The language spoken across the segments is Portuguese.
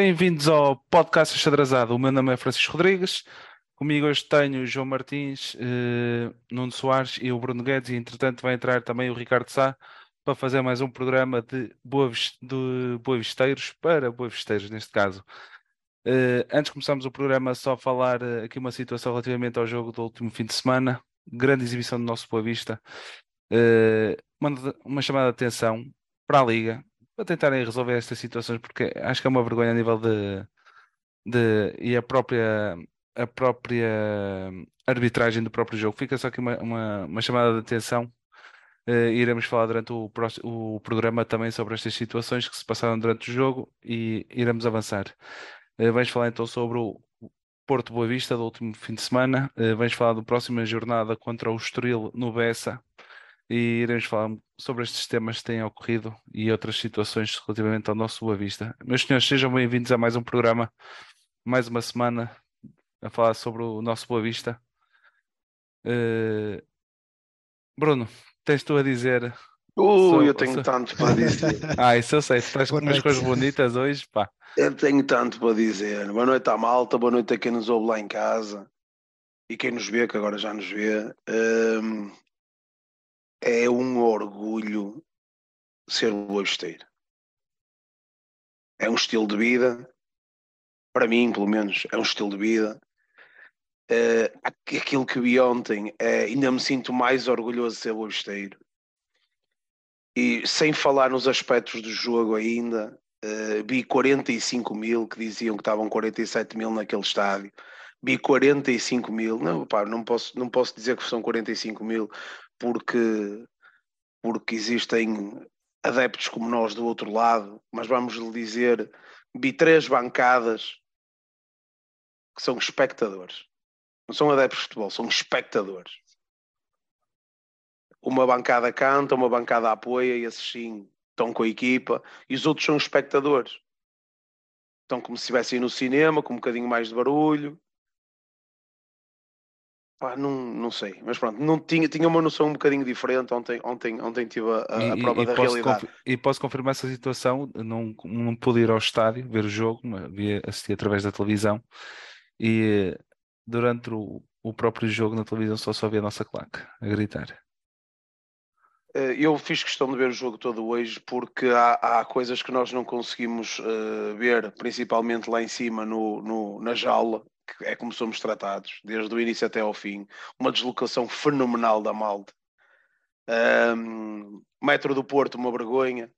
Bem-vindos ao podcast Achadrazado. O meu nome é Francisco Rodrigues. Comigo hoje tenho o João Martins, eh, Nuno Soares e o Bruno Guedes. E entretanto vai entrar também o Ricardo Sá para fazer mais um programa de, boa, de boavisteiros para boavisteiros, neste caso. Eh, antes de começarmos o programa, só falar eh, aqui uma situação relativamente ao jogo do último fim de semana. Grande exibição do nosso Boa Vista. Eh, uma, uma chamada de atenção para a Liga, para tentarem resolver estas situações, porque acho que é uma vergonha a nível de, de e a própria a própria arbitragem do próprio jogo. Fica só aqui uma, uma, uma chamada de atenção. Uh, iremos falar durante o, o programa também sobre estas situações que se passaram durante o jogo e iremos avançar. Uh, vamos falar então sobre o Porto Boa Vista do último fim de semana. Uh, vamos falar da próxima jornada contra o Estoril no Bessa e iremos falar sobre estes temas que têm ocorrido e outras situações relativamente ao nosso Boa Vista. Meus senhores, sejam bem-vindos a mais um programa, mais uma semana a falar sobre o nosso Boa Vista. Uh... Bruno, tens tu a dizer? Uh, eu tenho tanto para dizer. ah, isso eu sei, estás com umas coisas bonitas hoje, pá. Eu tenho tanto para dizer. Boa noite à malta, boa noite a quem nos ouve lá em casa e quem nos vê, que agora já nos vê. Um, é um orgulho ser boavisteiro. É um estilo de vida, para mim, pelo menos, é um estilo de vida. Uh, aquilo que vi ontem, uh, ainda me sinto mais orgulhoso de ser boavisteiro. E sem falar nos aspectos do jogo ainda, uh, vi 45 mil que diziam que estavam 47 mil naquele estádio. Vi 45 mil, não, pá, não, posso, não posso dizer que são 45 mil, porque, porque existem adeptos como nós do outro lado, mas vamos lhe dizer, vi três bancadas que são espectadores. Não são adeptos de futebol, são espectadores. Uma bancada canta, uma bancada apoia, e esses sim estão com a equipa, e os outros são espectadores. Estão como se estivessem no cinema, com um bocadinho mais de barulho, Pá, não, não sei, mas pronto, não tinha, tinha uma noção um bocadinho diferente. Ontem, ontem, ontem tive a, a, e, prova e da realidade. E posso confirmar essa situação. Não, não pude ir ao estádio ver o jogo, vi assistir através da televisão e durante o, o próprio jogo na televisão só só vi a nossa claque a gritar. Eh, eu fiz questão de ver o jogo todo hoje porque há, há coisas que nós não conseguimos uh, ver, principalmente lá em cima no, no, na jaula, que é como somos tratados, desde o início até ao fim. Uma deslocação fenomenal da malta. Um, metro do Porto, uma vergonha.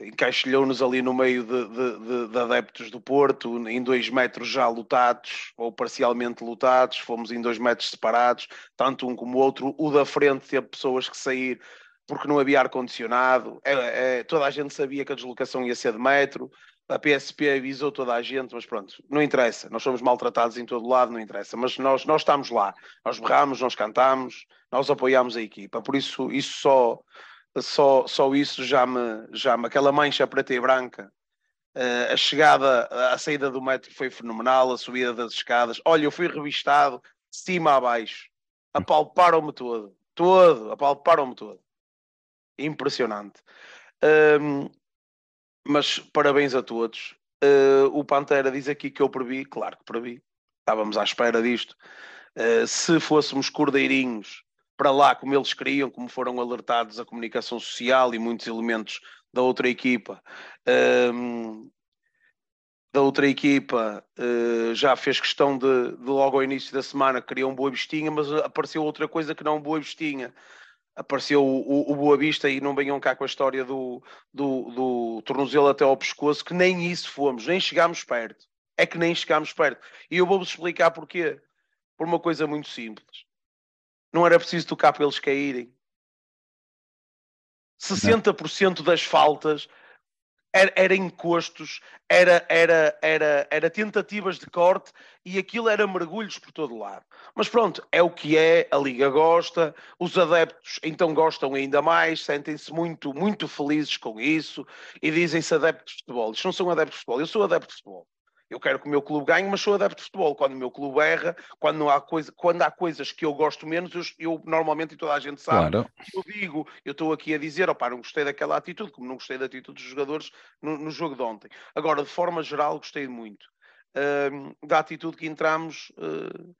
Encaixilhou-nos ali no meio de, de, de, de, adeptos do Porto, em dois metros já lutados, ou parcialmente lutados, fomos em dois metros separados, tanto um como o outro. O da frente teve pessoas que sair porque não havia ar-condicionado. É, é, toda a gente sabia que a deslocação ia ser de metro a PSP avisou toda a gente, mas pronto, não interessa. Nós somos maltratados em todo lado, não interessa. Mas nós, nós estamos lá, nós berramos, nós cantamos, nós apoiamos a equipa. Por isso, isso só, só, só isso já me, já me, aquela mancha preta e branca. Uh, a chegada, a saída do metro foi fenomenal, a subida das escadas. Olha, eu fui revistado de cima a baixo, apalparam-me todo, todo, apalparam-me todo. Impressionante. Um, mas parabéns a todos. Uh, o Pantera diz aqui que eu previ, claro que previ, estávamos à espera disto. Uh, se fôssemos cordeirinhos para lá, como eles queriam, como foram alertados a comunicação social e muitos elementos da outra equipa, uh, da outra equipa uh, já fez questão de, de, logo ao início da semana queria um boa vestinha, mas apareceu outra coisa que não um boa vestinha apareceu o, o, Boa Vista e não venham cá com a história do, do, do tornozelo até ao pescoço, que nem isso fomos, nem chegámos perto. É que nem chegámos perto. E eu vou-vos explicar porquê. Por uma coisa muito simples. Não era preciso tocar para eles caírem. 60% das faltas era, era encostos, era, era, era, era tentativas de corte e aquilo era mergulhos por todo lado. Mas pronto, é o que é, a Liga gosta, os adeptos então gostam ainda mais, sentem-se muito, muito felizes com isso e dizem-se adeptos de futebol. Eles não são adeptos de futebol, eu sou adepto de futebol. Eu quero que o meu clube ganhe, mas sou adepto de futebol. Quando o meu clube erra, quando, há, coisa, quando há coisas que eu gosto menos, eu, eu normalmente, e toda a gente sabe, claro. eu digo, eu estou aqui a dizer, opá, não gostei daquela atitude, como não gostei da atitude dos jogadores no, no jogo de ontem. Agora, de forma geral, gostei muito uh, da atitude que entramos uh,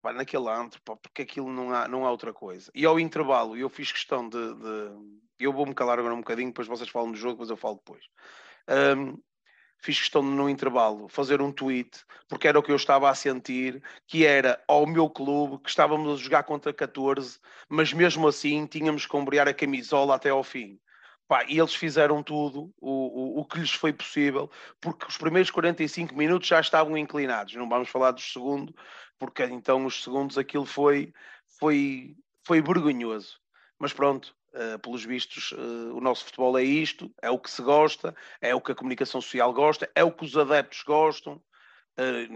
pá, naquele antro, pá, porque aquilo não há, não há outra coisa. E ao intervalo, eu fiz questão de, de... Eu vou-me calar agora um bocadinho, depois vocês falam do jogo, depois eu falo depois. Um, fiz questão de, no intervalo, fazer um tweet, porque era o que eu estava a sentir, que era ao meu clube, que estávamos a jogar contra 14, mas mesmo assim tínhamos que ombrear a camisola até ao fim. Pá, e eles fizeram tudo o, o, o, que lhes foi possível, porque os primeiros 45 minutos já estavam inclinados. Não vamos falar dos segundos, porque então os segundos aquilo foi, foi, foi vergonhoso. Mas pronto, Uh, pelos vistos, uh, o nosso futebol é isto, é o que se gosta, é o que a comunicação social gosta, é o que os adeptos gostam. Uh,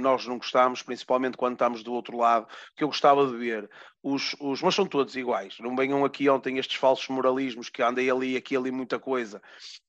nós não gostamos, principalmente quando estamos do outro lado, que eu gostava de ver os, os, mas são todos iguais. Não venham aqui ontem estes falsos moralismos que andei ali, aqui, ali, muita coisa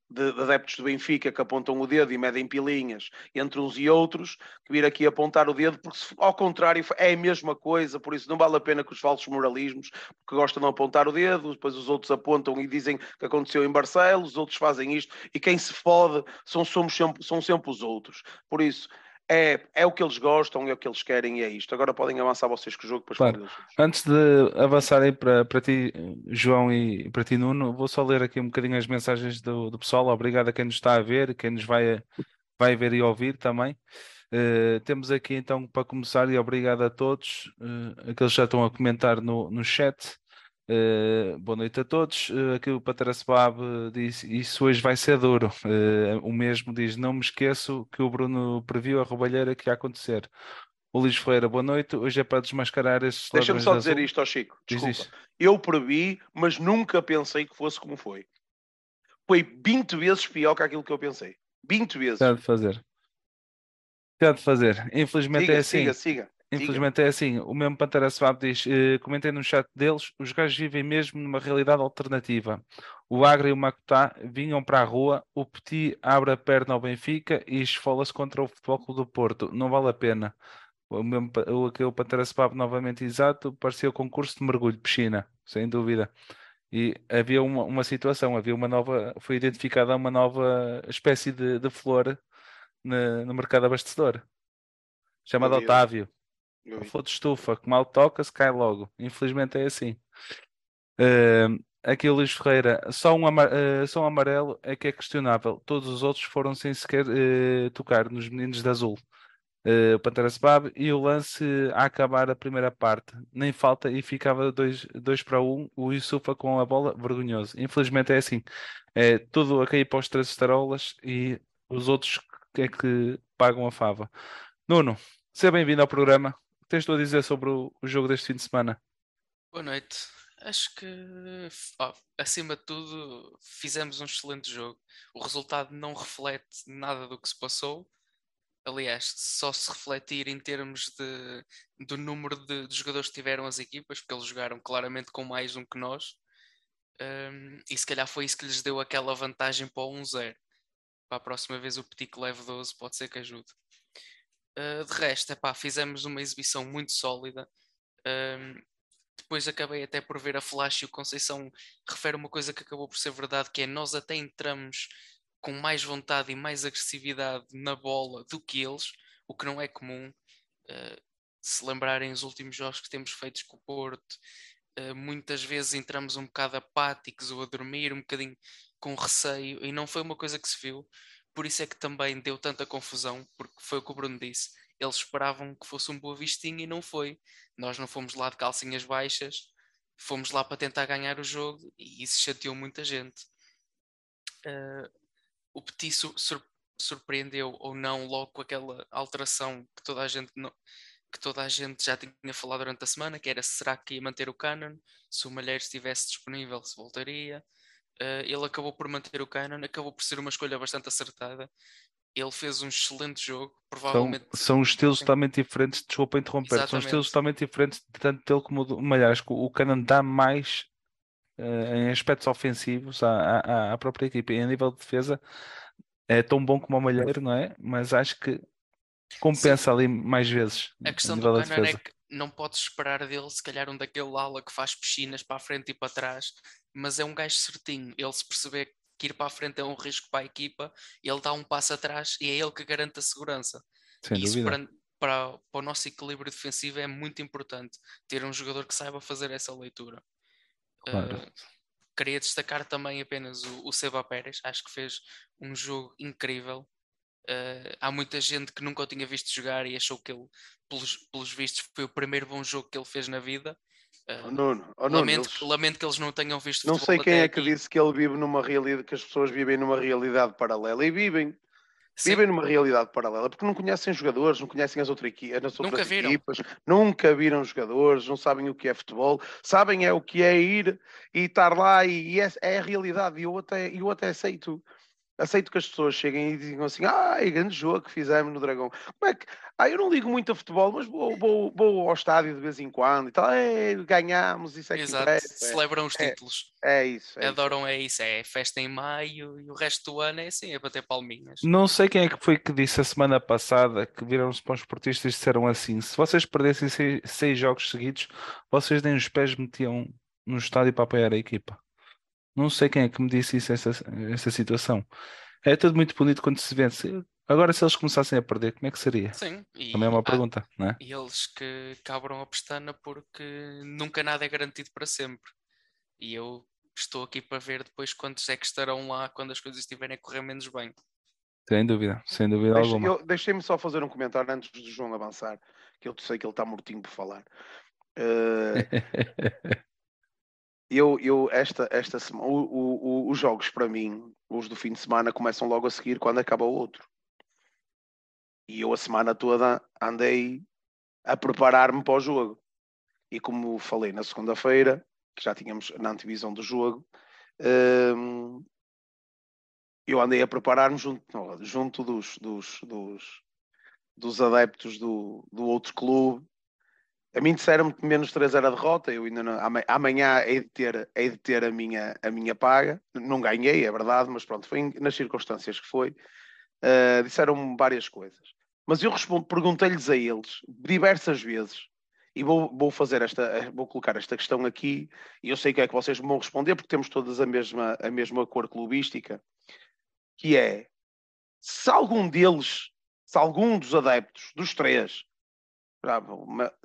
de, de, adeptos do Benfica que apontam o dedo e medem pilinhas entre uns e outros, que vir aqui apontar o dedo, porque se, ao contrário é a mesma coisa, por isso não vale a pena que os falsos moralismos, porque gostam de apontar o dedo, depois os outros apontam e dizem que aconteceu em Barcelos, os outros fazem isto, e quem se fode são, somos sempre, são sempre os outros. Por isso, é, é o que eles gostam, é o que eles querem e é isto. Agora podem avançar vocês com o jogo. Depois claro. Antes de avançarem para, para ti, João, e para ti, Nuno, vou só ler aqui um bocadinho as mensagens do, do pessoal. Obrigado a quem nos está a ver, quem nos vai, vai ver e ouvir também. Uh, temos aqui então para começar, e obrigado a todos, uh, aqueles que já estão a comentar no, no chat. Uh, boa noite a todos. Uh, aqui o Patrasbab diz: Isso hoje vai ser duro. Uh, o mesmo diz: Não me esqueço que o Bruno previu a roubalheira que ia acontecer. O Luís Ferreira, boa noite. Hoje é para desmascarar esses Deixa-me só dizer isto ao Chico. Desculpa. Eu previ, mas nunca pensei que fosse como foi. Foi 20 vezes pior que aquilo que eu pensei. 20 vezes. Tem de fazer. Tem de fazer. Infelizmente siga, é assim. Siga, siga. Infelizmente é assim, o mesmo Pantera Swap diz, eh, comentei no chat deles, os gajos vivem mesmo numa realidade alternativa. O Agra e o Macutá vinham para a rua, o Petit abre a perna ao Benfica e esfola-se contra o Futebol Clube do Porto. Não vale a pena. O mesmo, o, aquele Pantera Swap novamente exato, parecia o concurso de mergulho, piscina, sem dúvida. E havia uma, uma situação, havia uma nova, foi identificada uma nova espécie de, de flor no, no mercado abastecedor, chamada Otávio. De estufa, que mal toca-se, cai logo. Infelizmente é assim. Uh, aqui o Luís Ferreira, só um, uh, só um amarelo é que é questionável. Todos os outros foram sem sequer uh, tocar nos meninos de azul. Uh, o Pantera Sebab e o lance a acabar a primeira parte. Nem falta e ficava 2 para 1. Um, o Yusufa com a bola, vergonhoso. Infelizmente é assim. É tudo a cair para os três estarolas e os outros é que pagam a fava. Nuno, seja bem-vindo ao programa tens tu a dizer sobre o, o, jogo deste fim de semana? Boa noite. Acho que, oh, acima de tudo, fizemos um excelente jogo. O resultado não reflete nada do que se passou. Aliás, só se refletir em termos de, do número de, de jogadores que tiveram as equipas, porque eles jogaram claramente com mais um que nós. Um, e se calhar foi isso que lhes deu aquela vantagem para o 1-0. Para a próxima vez o Petit que leve 12 pode ser que ajude. Uh, de resto, epá, fizemos uma exibição muito sólida. Um, depois acabei até por ver a Flash e o Conceição refere uma coisa que acabou por ser verdade, que é nós até entramos com mais vontade e mais agressividade na bola do que eles, o que não é comum. Uh, se lembrarem os últimos jogos que temos feitos com o Porto, uh, muitas vezes entramos um bocado apáticos ou a dormir, um bocadinho com receio, e não foi uma coisa que se viu por isso é que também deu tanta confusão, porque foi o que o Bruno disse. Eles esperavam que fosse um boa vistinha e não foi. Nós não fomos lá de calcinhas baixas, fomos lá para tentar ganhar o jogo e isso chateou muita gente. Uh, o Petit sur surpreendeu ou não logo com aquela alteração que toda a gente não, que toda a gente já tinha falado durante a semana, que era será que ia manter o Canon, se o Malheiro estivesse disponível, se voltaria. Uh, ele acabou por manter o Cannon, acabou por ser uma escolha bastante acertada. Ele fez um excelente jogo, provavelmente. São, são estilos totalmente diferentes, desculpa interromper, Exatamente. são estilos totalmente diferentes, tanto dele como do Malhar. Acho que o Cannon dá mais uh, em aspectos ofensivos à, à, à, própria equipa e a nível de defesa é tão bom como o Malheiro, não é? Mas acho que compensa Sim. ali mais vezes. A questão do Cannon é que não podes esperar dele, se calhar, um daquele ala que faz piscinas para a frente e para trás, mas é um gajo certinho. Ele se perceber que ir para a frente é um risco para a equipa, ele dá um passo atrás e é ele que garante a segurança. Sem Isso para, para, para, o nosso equilíbrio defensivo é muito importante ter um jogador que saiba fazer essa leitura. Claro. Uh, queria destacar também apenas o, o Seba Pérez, acho que fez um jogo incrível. Uh, há muita gente que nunca o tinha visto jogar e achou que ele, pelos, pelos vistos, foi o primeiro bom jogo que ele fez na vida. Uh, oh, Nuno, oh, Nuno, lamento, eles... lamento, que eles não tenham visto Não sei quem é que disse que ele vive numa realidade, que as pessoas vivem numa realidade paralela e vivem. Sim. Vivem numa realidade paralela porque não conhecem jogadores, não conhecem as, outra equi as outras nunca viram. equipas, nunca viram jogadores, não sabem o que é futebol, sabem é o que é ir e estar lá e, e é, é, a realidade. E eu até, eu até aceito aceito que as pessoas cheguem e digam assim: ah, é grande jogo que fizemos no Dragão. Como é que. Ah, eu não ligo muito a futebol, mas vou, vou, vou ao estádio de vez em quando e tal. É, ganhamos, isso é Exato, que celebram os é, títulos. É, é isso. É Adoram, isso. é isso. É festa em maio e o resto do ano é assim, é bater palminhas. Não sei quem é que foi que disse a semana passada que viram-se para os esportistas e disseram assim: se vocês perdessem seis, seis jogos seguidos, vocês nem os pés metiam no estádio para apoiar a equipa. Não sei quem é que me disse isso, essa, essa situação. É tudo muito bonito quando se vence. Agora, se eles começassem a perder, como é que seria? Sim. Também é uma pergunta, não é? E eles que cabram a pestana porque nunca nada é garantido para sempre. E eu estou aqui para ver depois quantos é que estarão lá quando as coisas estiverem a correr menos bem. Sem dúvida, sem dúvida Deixe, alguma. Deixem-me só fazer um comentário antes do João avançar, que eu sei que ele está mortinho por falar. Uh, eu, eu esta, esta semana, o, o, os jogos para mim, os do fim de semana, começam logo a seguir quando acaba o outro. E eu a semana toda andei a preparar-me para o jogo. E como falei na segunda-feira, que já tínhamos na antevisão do jogo, hum, eu andei a preparar-me junto, junto dos, dos, dos, dos adeptos do, do outro clube a mim disseram-me que menos 3 era derrota, eu ainda não, amanhã hei de ter, hei de ter a, minha, a minha paga. Não ganhei, é verdade, mas pronto, foi nas circunstâncias que foi. Uh, disseram-me várias coisas. Mas eu perguntei-lhes a eles diversas vezes, e vou, vou fazer esta, vou colocar esta questão aqui, e eu sei que é que vocês vão responder, porque temos todas a mesma, a mesma cor clubística, que é se algum deles, se algum dos adeptos, dos três,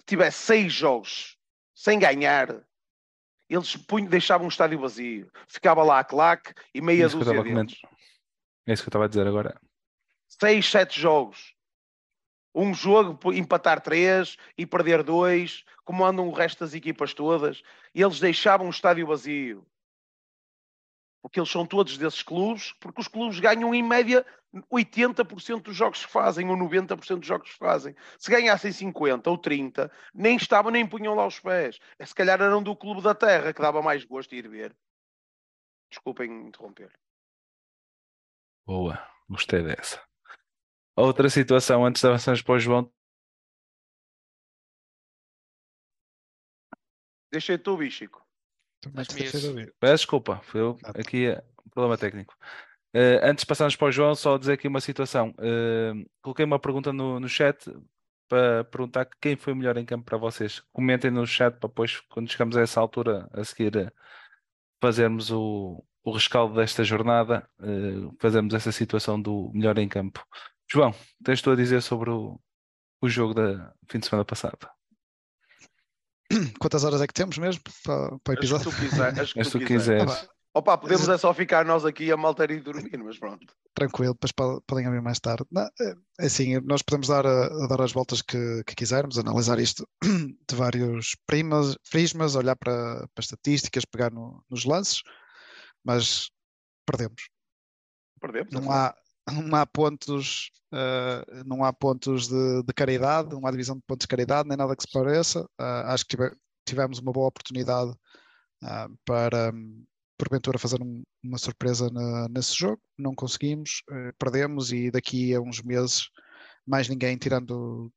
tivesse seis jogos sem ganhar, eles punham, deixavam o estádio vazio. Ficava lá a claque e meia é dúzia deles. É isso que eu estava a dizer agora. Seis, sete jogos. Um jogo, empatar três e perder dois, como andam o resto das equipas todas. E eles deixavam o estádio vazio porque eles são todos desses clubes, porque os clubes ganham em média 80% dos jogos que fazem, ou 90% dos jogos que fazem. Se ganhassem 50 ou 30, nem estavam nem punham lá os pés. Se calhar eram do clube da terra, que dava mais gosto de ir ver. Desculpem interromper. Boa, gostei dessa. Outra situação antes de avançarmos para o João. Deixei tu, Bichico. Peço desculpa, foi eu, aqui é um problema técnico. Uh, antes de passarmos para o João, só dizer aqui uma situação. Uh, coloquei uma pergunta no, no chat para perguntar quem foi o melhor em campo para vocês. Comentem no chat para depois, quando chegamos a essa altura, a seguir uh, fazermos o, o rescaldo desta jornada, fazermos essa situação do melhor em campo. João, tens tu a dizer sobre o, o jogo da fim de semana passado? Quantas horas é que temos mesmo para, para o episódio? As que tu, quiser, as que tu, tu quiseres. Opa, podemos é só ficar nós aqui a malta ir dormir, mas pronto. Tranquilo, depois podem ouvir mais tarde. Não, é, é assim, nós podemos dar, a, dar as voltas que, que, quisermos, analisar isto de vários primas, prismas, olhar para, para estatísticas, pegar no, nos lances, mas perdemos. Perdemos. Não, é há, não há pontos, uh, não há pontos de, de, caridade, não há divisão de pontos de caridade, nem nada que se pareça. Uh, acho que tive, tivemos uma boa oportunidade uh, para, porventura fazer um, uma surpresa na, nesse jogo. Não conseguimos, perdemos e daqui a uns meses mais ninguém, tirando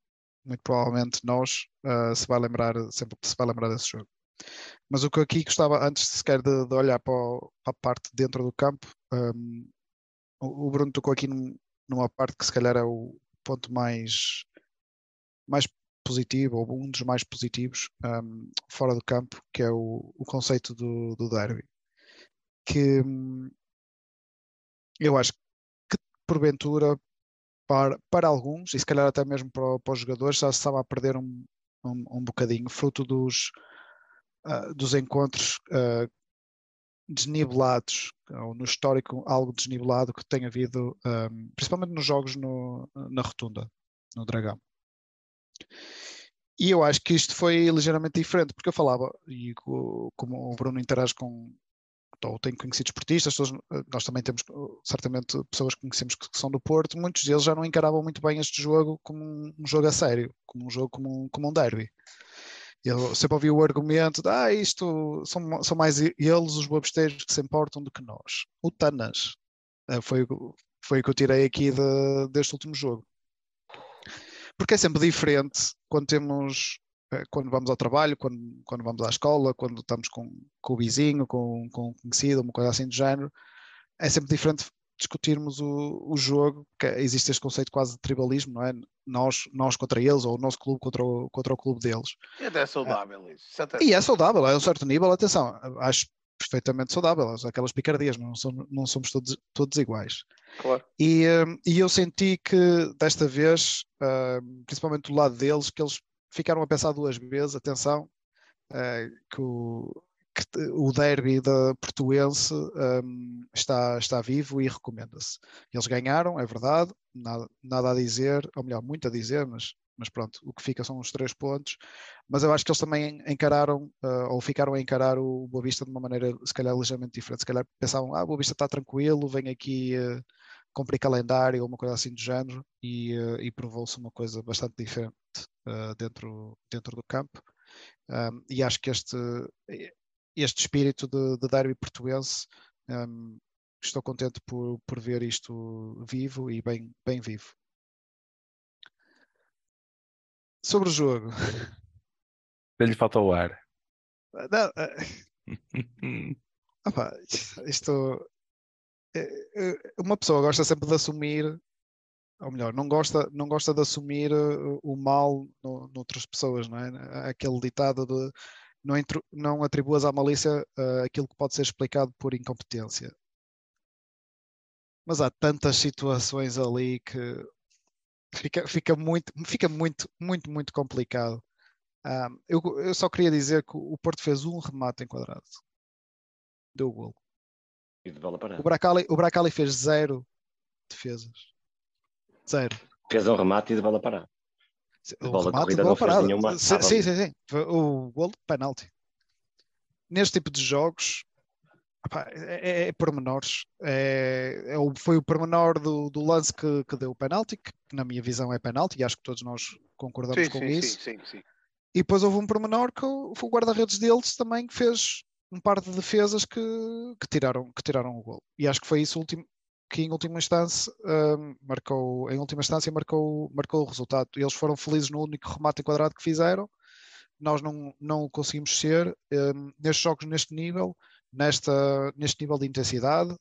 muito provavelmente nós, se vai lembrar, sempre se vai lembrar desse jogo. Mas o que aqui gostava, antes sequer de, de olhar para, o, para, a parte dentro do campo, um, o, Bruno tocou aqui num, numa parte que se calhar é o ponto mais, mais positivo, ou um dos mais positivos um, fora do campo, que é o, o conceito do, do derby. Que hum, eu acho que porventura para, para alguns, e se calhar até mesmo para, para os jogadores, já se estava a perder um, um, um bocadinho, fruto dos, uh, dos encontros uh, desnivelados, ou no histórico algo desnivelado que tem havido, um, principalmente nos jogos no, na rotunda, no Dragão. E eu acho que isto foi ligeiramente diferente, porque eu falava, e como o Bruno interage com, ou tem conhecido esportistas, nós também temos certamente pessoas que conhecemos que são do Porto, muitos deles já não encaravam muito bem este jogo como um jogo a sério, como um jogo como um, como um derby. Eu sempre ouvi o argumento de ah, isto são, são mais eles, os bobesteiros, que se importam do que nós. O Tanas eh, foi, foi o que eu tirei aqui de, deste último jogo. Porque é sempre diferente quando temos eh, quando vamos ao trabalho, quando, quando vamos à escola, quando estamos com, com o vizinho, com, com um conhecido, uma coisa assim do género, é sempre diferente discutirmos o, o jogo, que existe este conceito quase de tribalismo, não é? Nós, nós contra eles, ou o nosso clube contra o, contra o clube deles. E até é saudável isso. É e é saudável, é um certo nível, atenção, acho perfeitamente saudável, aquelas picardias, não somos, não somos todos, todos iguais. Claro. E, hum, e eu senti que desta vez, hum, principalmente do lado deles, que eles ficaram a pensar duas vezes, atenção, uh, que, o, que o derby da Portuense um, está, está vivo e recomenda-se. Eles ganharam, é verdade, nada, nada a dizer, ou melhor, muito a dizer, mas, mas pronto, o que fica são os três pontos. Mas eu acho que eles também encararam, uh, ou ficaram a encarar o Boa Vista de uma maneira, se calhar, ligeiramente diferente. Se calhar pensavam, ah, o Boa Vista está tranquilo, vem aqui. Uh, cumprir calendário ou uma coisa assim do género e, uh, e provou-se uma coisa bastante diferente uh, dentro, dentro do campo. Um, e acho que este, este espírito de, de derby portuense, um, estou contente por, por ver isto vivo e bem, bem vivo. Sobre o jogo. Ele falta o ar. Não, uh... Opa, isto é, é, uma pessoa gosta sempre de assumir, ou melhor, não gosta, não gosta de assumir uh, o mal no, noutras pessoas, não é? Aquele ditado de não, não atribuas à malícia uh, aquilo que pode ser explicado por incompetência. Mas há tantas situações ali que fica, fica, muito, fica muito, muito, muito complicado. Um, eu, eu só queria dizer que o Porto fez um remate enquadrado. Deu o golo. E de bola parada. O Bracali, o Bracali fez zero defesas. Zero. Fez um remate e de bola parada. De bola remate, corrida bola não parada. fez nenhuma. Sim, sim, sim, sim. O gol de penalti. Neste tipo de jogos, é, é, é pormenores. É, é, foi o pormenor do, do lance que, que deu o penalti, que na minha visão é penalti, e acho que todos nós concordamos sim, com sim, isso. Sim, sim, sim. E depois houve um pormenor que foi o guarda-redes deles também que fez um par de defesas que, que, tiraram, que tiraram o gol. E acho que foi isso último, que em última instância um, marcou, em última instância marcou, marcou o resultado. Eles foram felizes no único remate enquadrado que fizeram. Nós não, não conseguimos ser um, nestes jogos neste nível, nesta, neste nível de intensidade,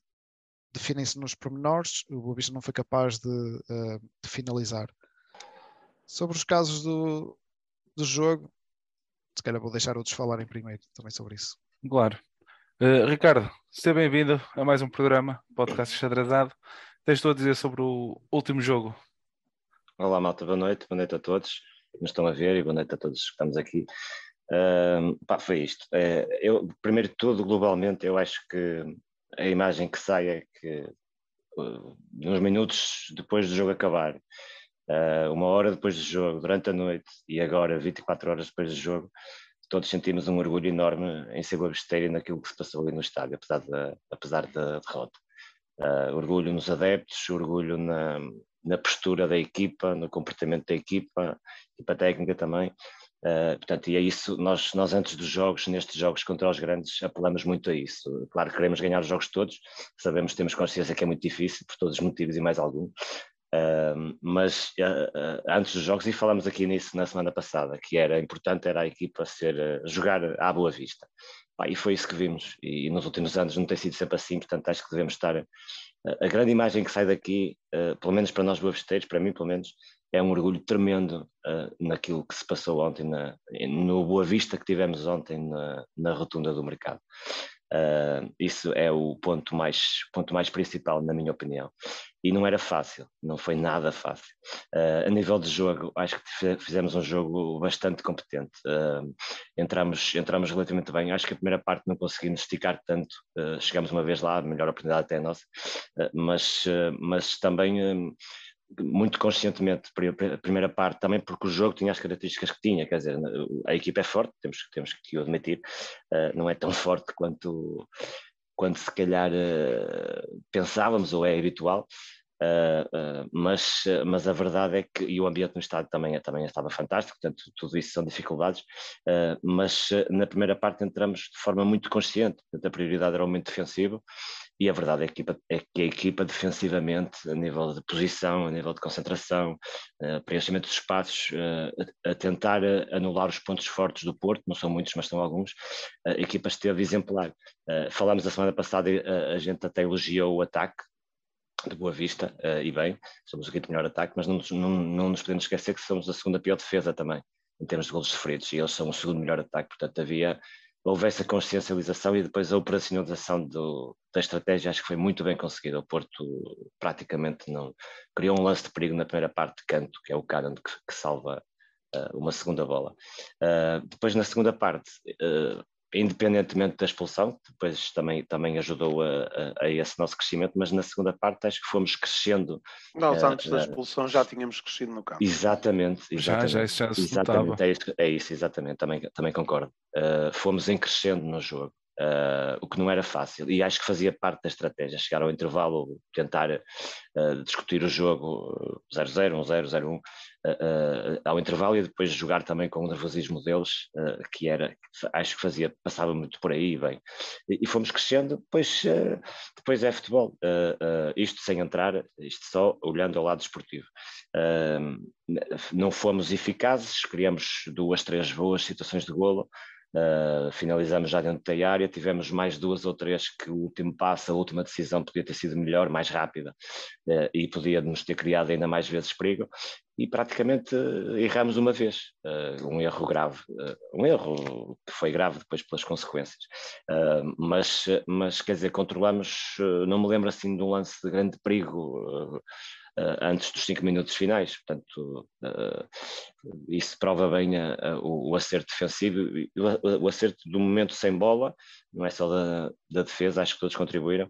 definem-se nos pormenores. O Boa Vista não foi capaz de, uh, de finalizar. Sobre os casos do, do jogo, se calhar vou deixar outros falarem primeiro também sobre isso. Claro. Uh, Ricardo, seja bem-vindo a mais um programa, podcast xadrezado. Tens tu a dizer sobre o último jogo? Olá, malta, boa noite, boa noite a todos que nos estão a ver e boa noite a todos que estamos aqui. Uh, pá, foi isto. Uh, eu, primeiro de tudo, globalmente, eu acho que a imagem que sai é que uh, uns minutos depois do jogo acabar, uma hora depois do jogo, durante a noite e agora 24 horas depois do jogo, todos sentimos um orgulho enorme em ser besteira naquilo que se passou ali no estádio, apesar da, apesar da derrota. Uh, orgulho nos adeptos, orgulho na, na postura da equipa, no comportamento da equipa, equipa técnica também. Uh, portanto, e é isso, nós, nós antes dos jogos, nestes jogos contra os grandes, apelamos muito a isso. Claro que queremos ganhar os jogos todos, sabemos, temos consciência que é muito difícil, por todos os motivos e mais algum. Mas uh, antes dos jogos, e falamos aqui nisso na semana passada, que era importante era a equipa ser, jogar à boa vista. e foi isso que vimos, e, e, nos últimos anos não tem sido sempre assim, portanto acho que devemos estar. a grande imagem que sai daqui, pelo menos para nós boavisteiros, para mim pelo menos, é um orgulho tremendo naquilo que se passou ontem, na, no Boa Vista que tivemos ontem na, na rotunda do mercado. Uh, isso é o ponto mais, ponto mais principal, na minha opinião. E não era fácil, não foi nada fácil. Uh, a nível de jogo, acho que fizemos um jogo bastante competente. Uh, entramos, entramos relativamente bem. Acho que a primeira parte não conseguimos esticar tanto. chegamos uma vez lá, a melhor oportunidade até a nossa. mas, mas também muito conscientemente a primeira parte, também porque o jogo tinha as características que tinha, quer dizer, a equipa é forte, temos, temos que o admitir, uh, não é tão forte quanto, quanto se calhar uh, pensávamos ou é habitual, uh, mas, mas a verdade é que, e o ambiente no estádio também, também estava fantástico, portanto tudo isso são dificuldades, mas na primeira parte entramos de forma muito consciente, portanto a prioridade era o momento defensivo, e a verdade é que, é que a equipa defensivamente, a nível de posição, a nível de concentração, uh, preenchimento dos espaços, uh, a, tentar uh, anular os pontos fortes do Porto, não são muitos, mas são alguns, a equipa esteve exemplar. falámos a semana passada, a gente até elogiou o ataque, de Boa Vista, e bem, somos o quinto melhor ataque, mas não, não, não nos podemos esquecer que somos a segunda pior defesa também, em termos de golos sofridos, e eles são o segundo melhor ataque, portanto havia houvesse a consciencialização e depois a operacionalização do, da estratégia, acho que foi muito bem conseguida. O Porto praticamente não criou um lance de perigo na primeira parte de canto, que é o Caran que, que salva uh, uma segunda bola. Uh, depois, na segunda parte, uh, independentemente da expulsão, depois também, também ajudou a, a, a, esse nosso crescimento, mas na segunda parte acho que fomos crescendo. Nós uh, antes da expulsão já tínhamos crescido no campo. Exatamente, exatamente. Já, já, já exatamente é, isso, é isso, exatamente, também, também concordo. Uh, fomos em crescendo no jogo. Uh, o que não era fácil, e acho que fazia parte da estratégia, chegar ao intervalo, tentar uh, discutir o jogo 0-0, 1-0, 0-1, uh, ao intervalo e depois jogar também com o nervosismo deles, que era, acho que fazia, passava muito por aí, bem, e, e fomos crescendo, depois, depois é futebol, isto sem entrar, isto só olhando ao lado esportivo. não fomos eficazes, criamos duas, três boas situações de golo, Uh, finalizamos já dentro da área, tivemos mais duas ou três que o último passo, a última decisão podia ter sido melhor, mais rápida uh, e podia nos ter criado ainda mais vezes perigo e praticamente uh, erramos uma vez, um erro grave, um erro que foi grave depois pelas consequências, mas, mas quer dizer, controlamos, não me lembro assim de um lance de grande perigo antes dos cinco minutos finais. Portanto, uh, isso prova bem a, a, o, acerto defensivo o, acerto do momento sem bola, não é só da, da defesa, acho que todos contribuíram.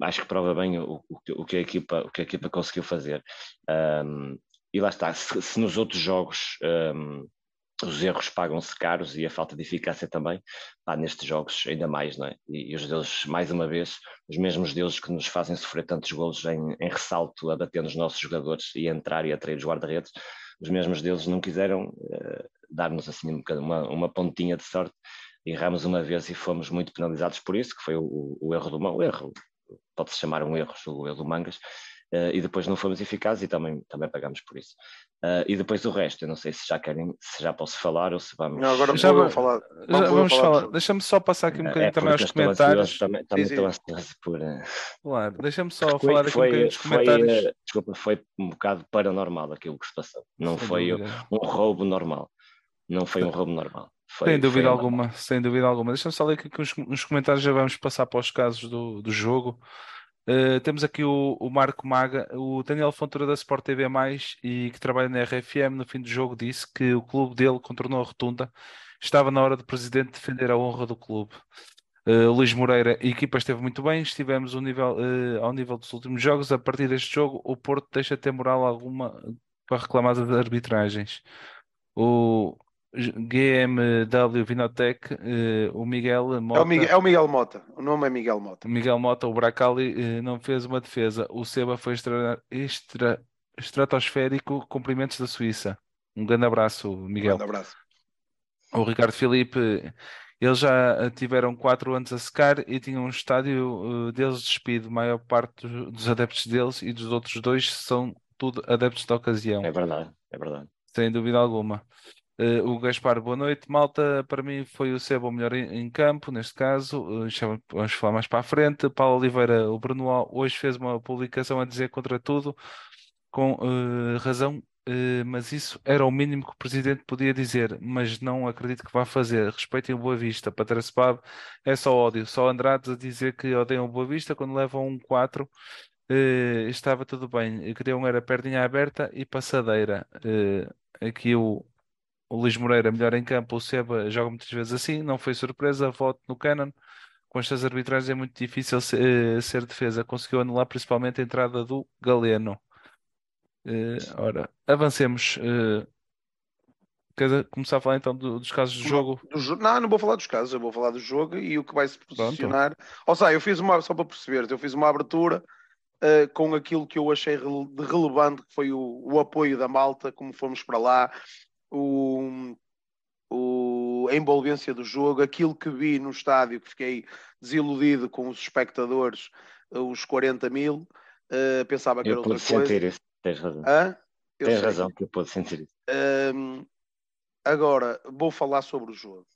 Acho que prova bem o, o, que a equipa, o que a equipa conseguiu fazer. E lá está, se, se nos outros jogos um, os erros pagam-se caros e a falta de eficácia também, pá, nestes jogos ainda mais, não é? E, e, os deles, mais uma vez, os mesmos deuses que nos fazem sofrer tantos golos em, em ressalto a bater nos nossos jogadores e entrar e atrair os guarda-redes, os mesmos deuses não quiseram uh, dar-nos assim um uma, uma pontinha de sorte, erramos uma vez e fomos muito penalizados por isso, que foi o, o erro do o erro, pode-se chamar um erro, o erro do Mangas, uh, e depois não fomos eficazes e também, também pagamos por isso. Uh, e depois o resto, eu não sei se já querem, se já posso falar ou se vamos. Não, agora já vou falar. Já vamos falar. falar. Deixa-me só passar aqui um bocadinho é, também aos comentários. também, também estou ansioso por. Uh... Claro, deixa-me só falar aqui foi, um bocadinho dos comentários. Foi, desculpa, foi um bocado paranormal aquilo que se passou. Não sem foi dúvida. um roubo normal. Não foi um roubo normal. Foi, sem dúvida alguma, normal. sem dúvida alguma. Deixa-me só ler aqui uns, uns comentários, já vamos passar para os casos do, do jogo. Uh, temos aqui o, o, Marco Maga, o Daniel Fontoura da Sport TV+, e que trabalha na RFM, no fim do jogo disse que o clube dele contornou a rotunda, estava na hora do presidente defender a honra do clube. Uh, Luís Moreira, a equipa esteve muito bem, estivemos ao nível, uh, ao nível dos últimos jogos, a partir deste jogo o Porto deixa ter moral alguma para reclamar das arbitragens. O, GMW Vinotec, uh, o Miguel Mota. É o Miguel, é o Miguel, Mota, o nome é Miguel Mota. Miguel Mota, o Bracali uh, não fez uma defesa. O Seba foi extra, extra, estratosférico. Cumprimentos da Suíça. Um grande abraço, Miguel. Um grande abraço. O Ricardo Filipe, eles já tiveram quatro anos a secar e tinham um estádio uh, deles despido. A maior parte dos, dos adeptos deles e dos outros dois são tudo adeptos da ocasião. É verdade, é verdade. Sem dúvida alguma. Uh, o Gaspar, boa noite. Malta, para mim foi o Seba o melhor em, em campo, neste caso. Uh, vamos falar mais para a frente. Paulo Oliveira, o Bruno hoje fez uma publicação a dizer contra tudo, com uh, razão, mas isso era o mínimo que o presidente podia dizer. Mas não acredito que vá fazer. Respeitem o Boa Vista. Para Sebab é só ódio. Só Andrades a dizer que odeiam o Boa Vista quando levam um 4. estava tudo bem. Queriam era perdinha aberta e passadeira. aqui o o Luís Moreira melhor em campo, o Seba joga muitas vezes assim, não foi surpresa, voto no Canon. Com estas arbitragens é muito difícil ser, eh, ser defesa. Conseguiu anular principalmente a entrada do Galeno. Uh, ora, avancemos. Uh, quer começar a falar então do, dos casos do jogo? Não, não vou falar dos casos, eu vou falar do jogo e o que vai se posicionar. Pronto. Ou seja, eu fiz uma, só para perceber, eu fiz uma abertura uh, com aquilo que eu achei de relevante, que foi o, o apoio da malta, como fomos para lá, o, o, a envolvência do jogo, aquilo que vi no estádio, que fiquei desiludido com os espectadores, os 40 mil, uh, pensava que eu era outra coisa. sentir isso, tens razão. Tens sei. razão que eu posso sentir isso. Um, agora, vou falar sobre o jogo.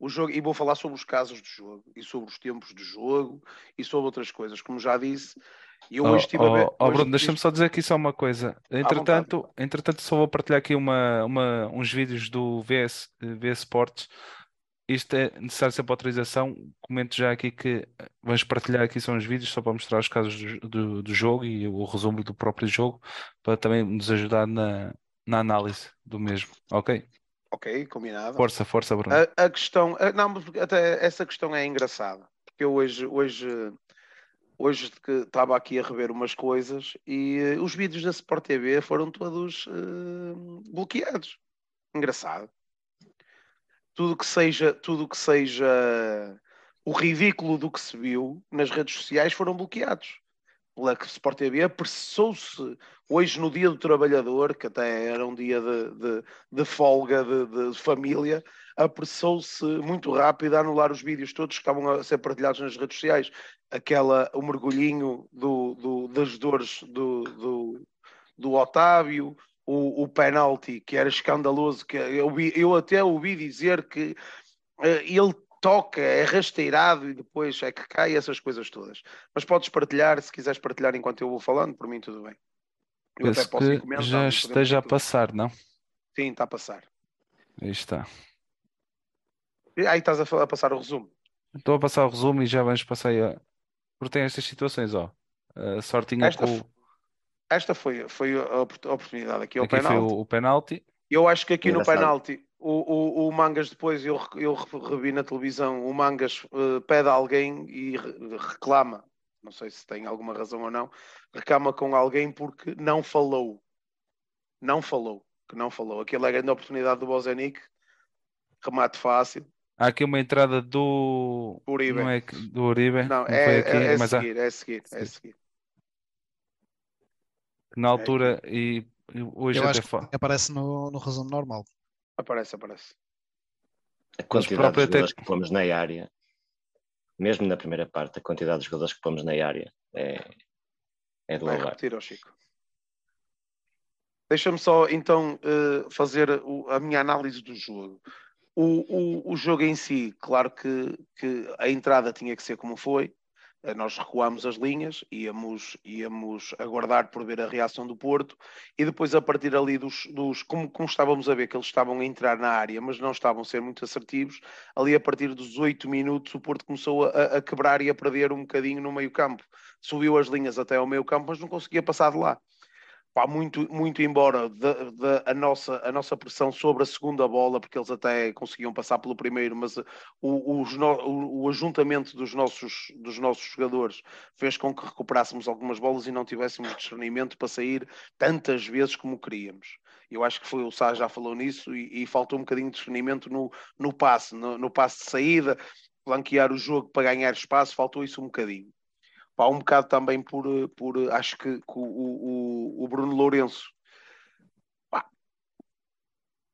O jogo, e vou falar sobre os casos do jogo e sobre os tempos do jogo e sobre outras coisas. Como já disse, e eu hoje estive oh, a ver. Oh, Bruno, deixa-me só dizer aqui só uma coisa. Entretanto, entretanto só vou partilhar aqui uma, uma, uns vídeos do VS, VS Sports. Isto é necessário sempre autorização. Comento já aqui que vamos partilhar aqui são os vídeos só para mostrar os casos do, do, do jogo e o resumo do próprio jogo para também nos ajudar na, na análise do mesmo. Ok? Ok, combinado. Força, força, Bruno. A, a questão, a, não, até essa questão é engraçada, porque eu hoje, hoje hoje que estava aqui a rever umas coisas e uh, os vídeos da Sport TV foram todos uh, bloqueados. Engraçado. Tudo que seja, tudo que seja o ridículo do que se viu nas redes sociais foram bloqueados. O Sport TV apressou-se hoje no dia do trabalhador, que até era um dia de, de, de folga de, de família, apressou-se muito rápido a anular os vídeos todos que estavam a ser partilhados nas redes sociais. Aquela, o mergulhinho do, do das dores do, do, do Otávio, o, o penalti, que era escandaloso, que eu, eu até ouvi dizer que uh, ele toca, é rasteirado e depois é que cai, essas coisas todas. Mas podes partilhar, se quiseres partilhar enquanto eu vou falando, por mim tudo bem. Eu Penso até posso que já esteja a passar, não? Sim, está a passar. Aí está. Aí estás a, a, passar o resumo. Estou a passar o resumo e já vamos passar a... Porque tem estas situações, ó. A sortinha esta, com... esta foi, foi a oportunidade aqui, aqui foi o, o penalti. Eu acho que aqui no penalti o, o, o, Mangas depois eu, eu revi na televisão, o Mangas uh, pede a alguém e reclama, não sei se tem alguma razão ou não, reclama com alguém porque não falou. Não falou, que não falou. Aquela é a grande oportunidade do Bozenic, remate fácil, Há aqui uma entrada do Uribe. Não é do Uribe. Não, não é, aqui, é, é, mas seguir, há... é seguir, é seguir. Na altura é e hoje Eu até acho que aparece no, no resumo normal. Aparece, aparece. A quantidade de jogadores que pomos na área, mesmo na primeira parte, a quantidade de jogadores que pomos na área é, é Vai repetir, Chico. Deixa-me só então uh, fazer a minha análise do jogo. O, o, o jogo em si, claro que, que a entrada tinha que ser como foi, eh, nós recuámos as linhas, íamos, íamos aguardar por ver a reação do Porto e depois a partir ali dos, dos como, como, estávamos a ver que eles estavam a entrar na área, mas não estavam a ser muito assertivos, ali a partir dos oito minutos o Porto começou a, a, quebrar e a perder um bocadinho no meio campo. Subiu as linhas até ao meio campo, mas não conseguia passar de lá pá, muito, muito embora de, de, a, nossa, a nossa pressão sobre a segunda bola, porque eles até conseguiam passar pelo primeiro, mas o, o, o, o ajuntamento dos nossos, dos nossos jogadores fez com que recuperássemos algumas bolas e não tivéssemos discernimento para sair tantas vezes como queríamos. Eu acho que foi o Sá já falou nisso e, e faltou um bocadinho de discernimento no, no passe, no, no passe de saída, flanquear o jogo para ganhar espaço, faltou isso um bocadinho. Pá, um bocado também por, por acho que, o, o, o, Bruno Lourenço. Pá,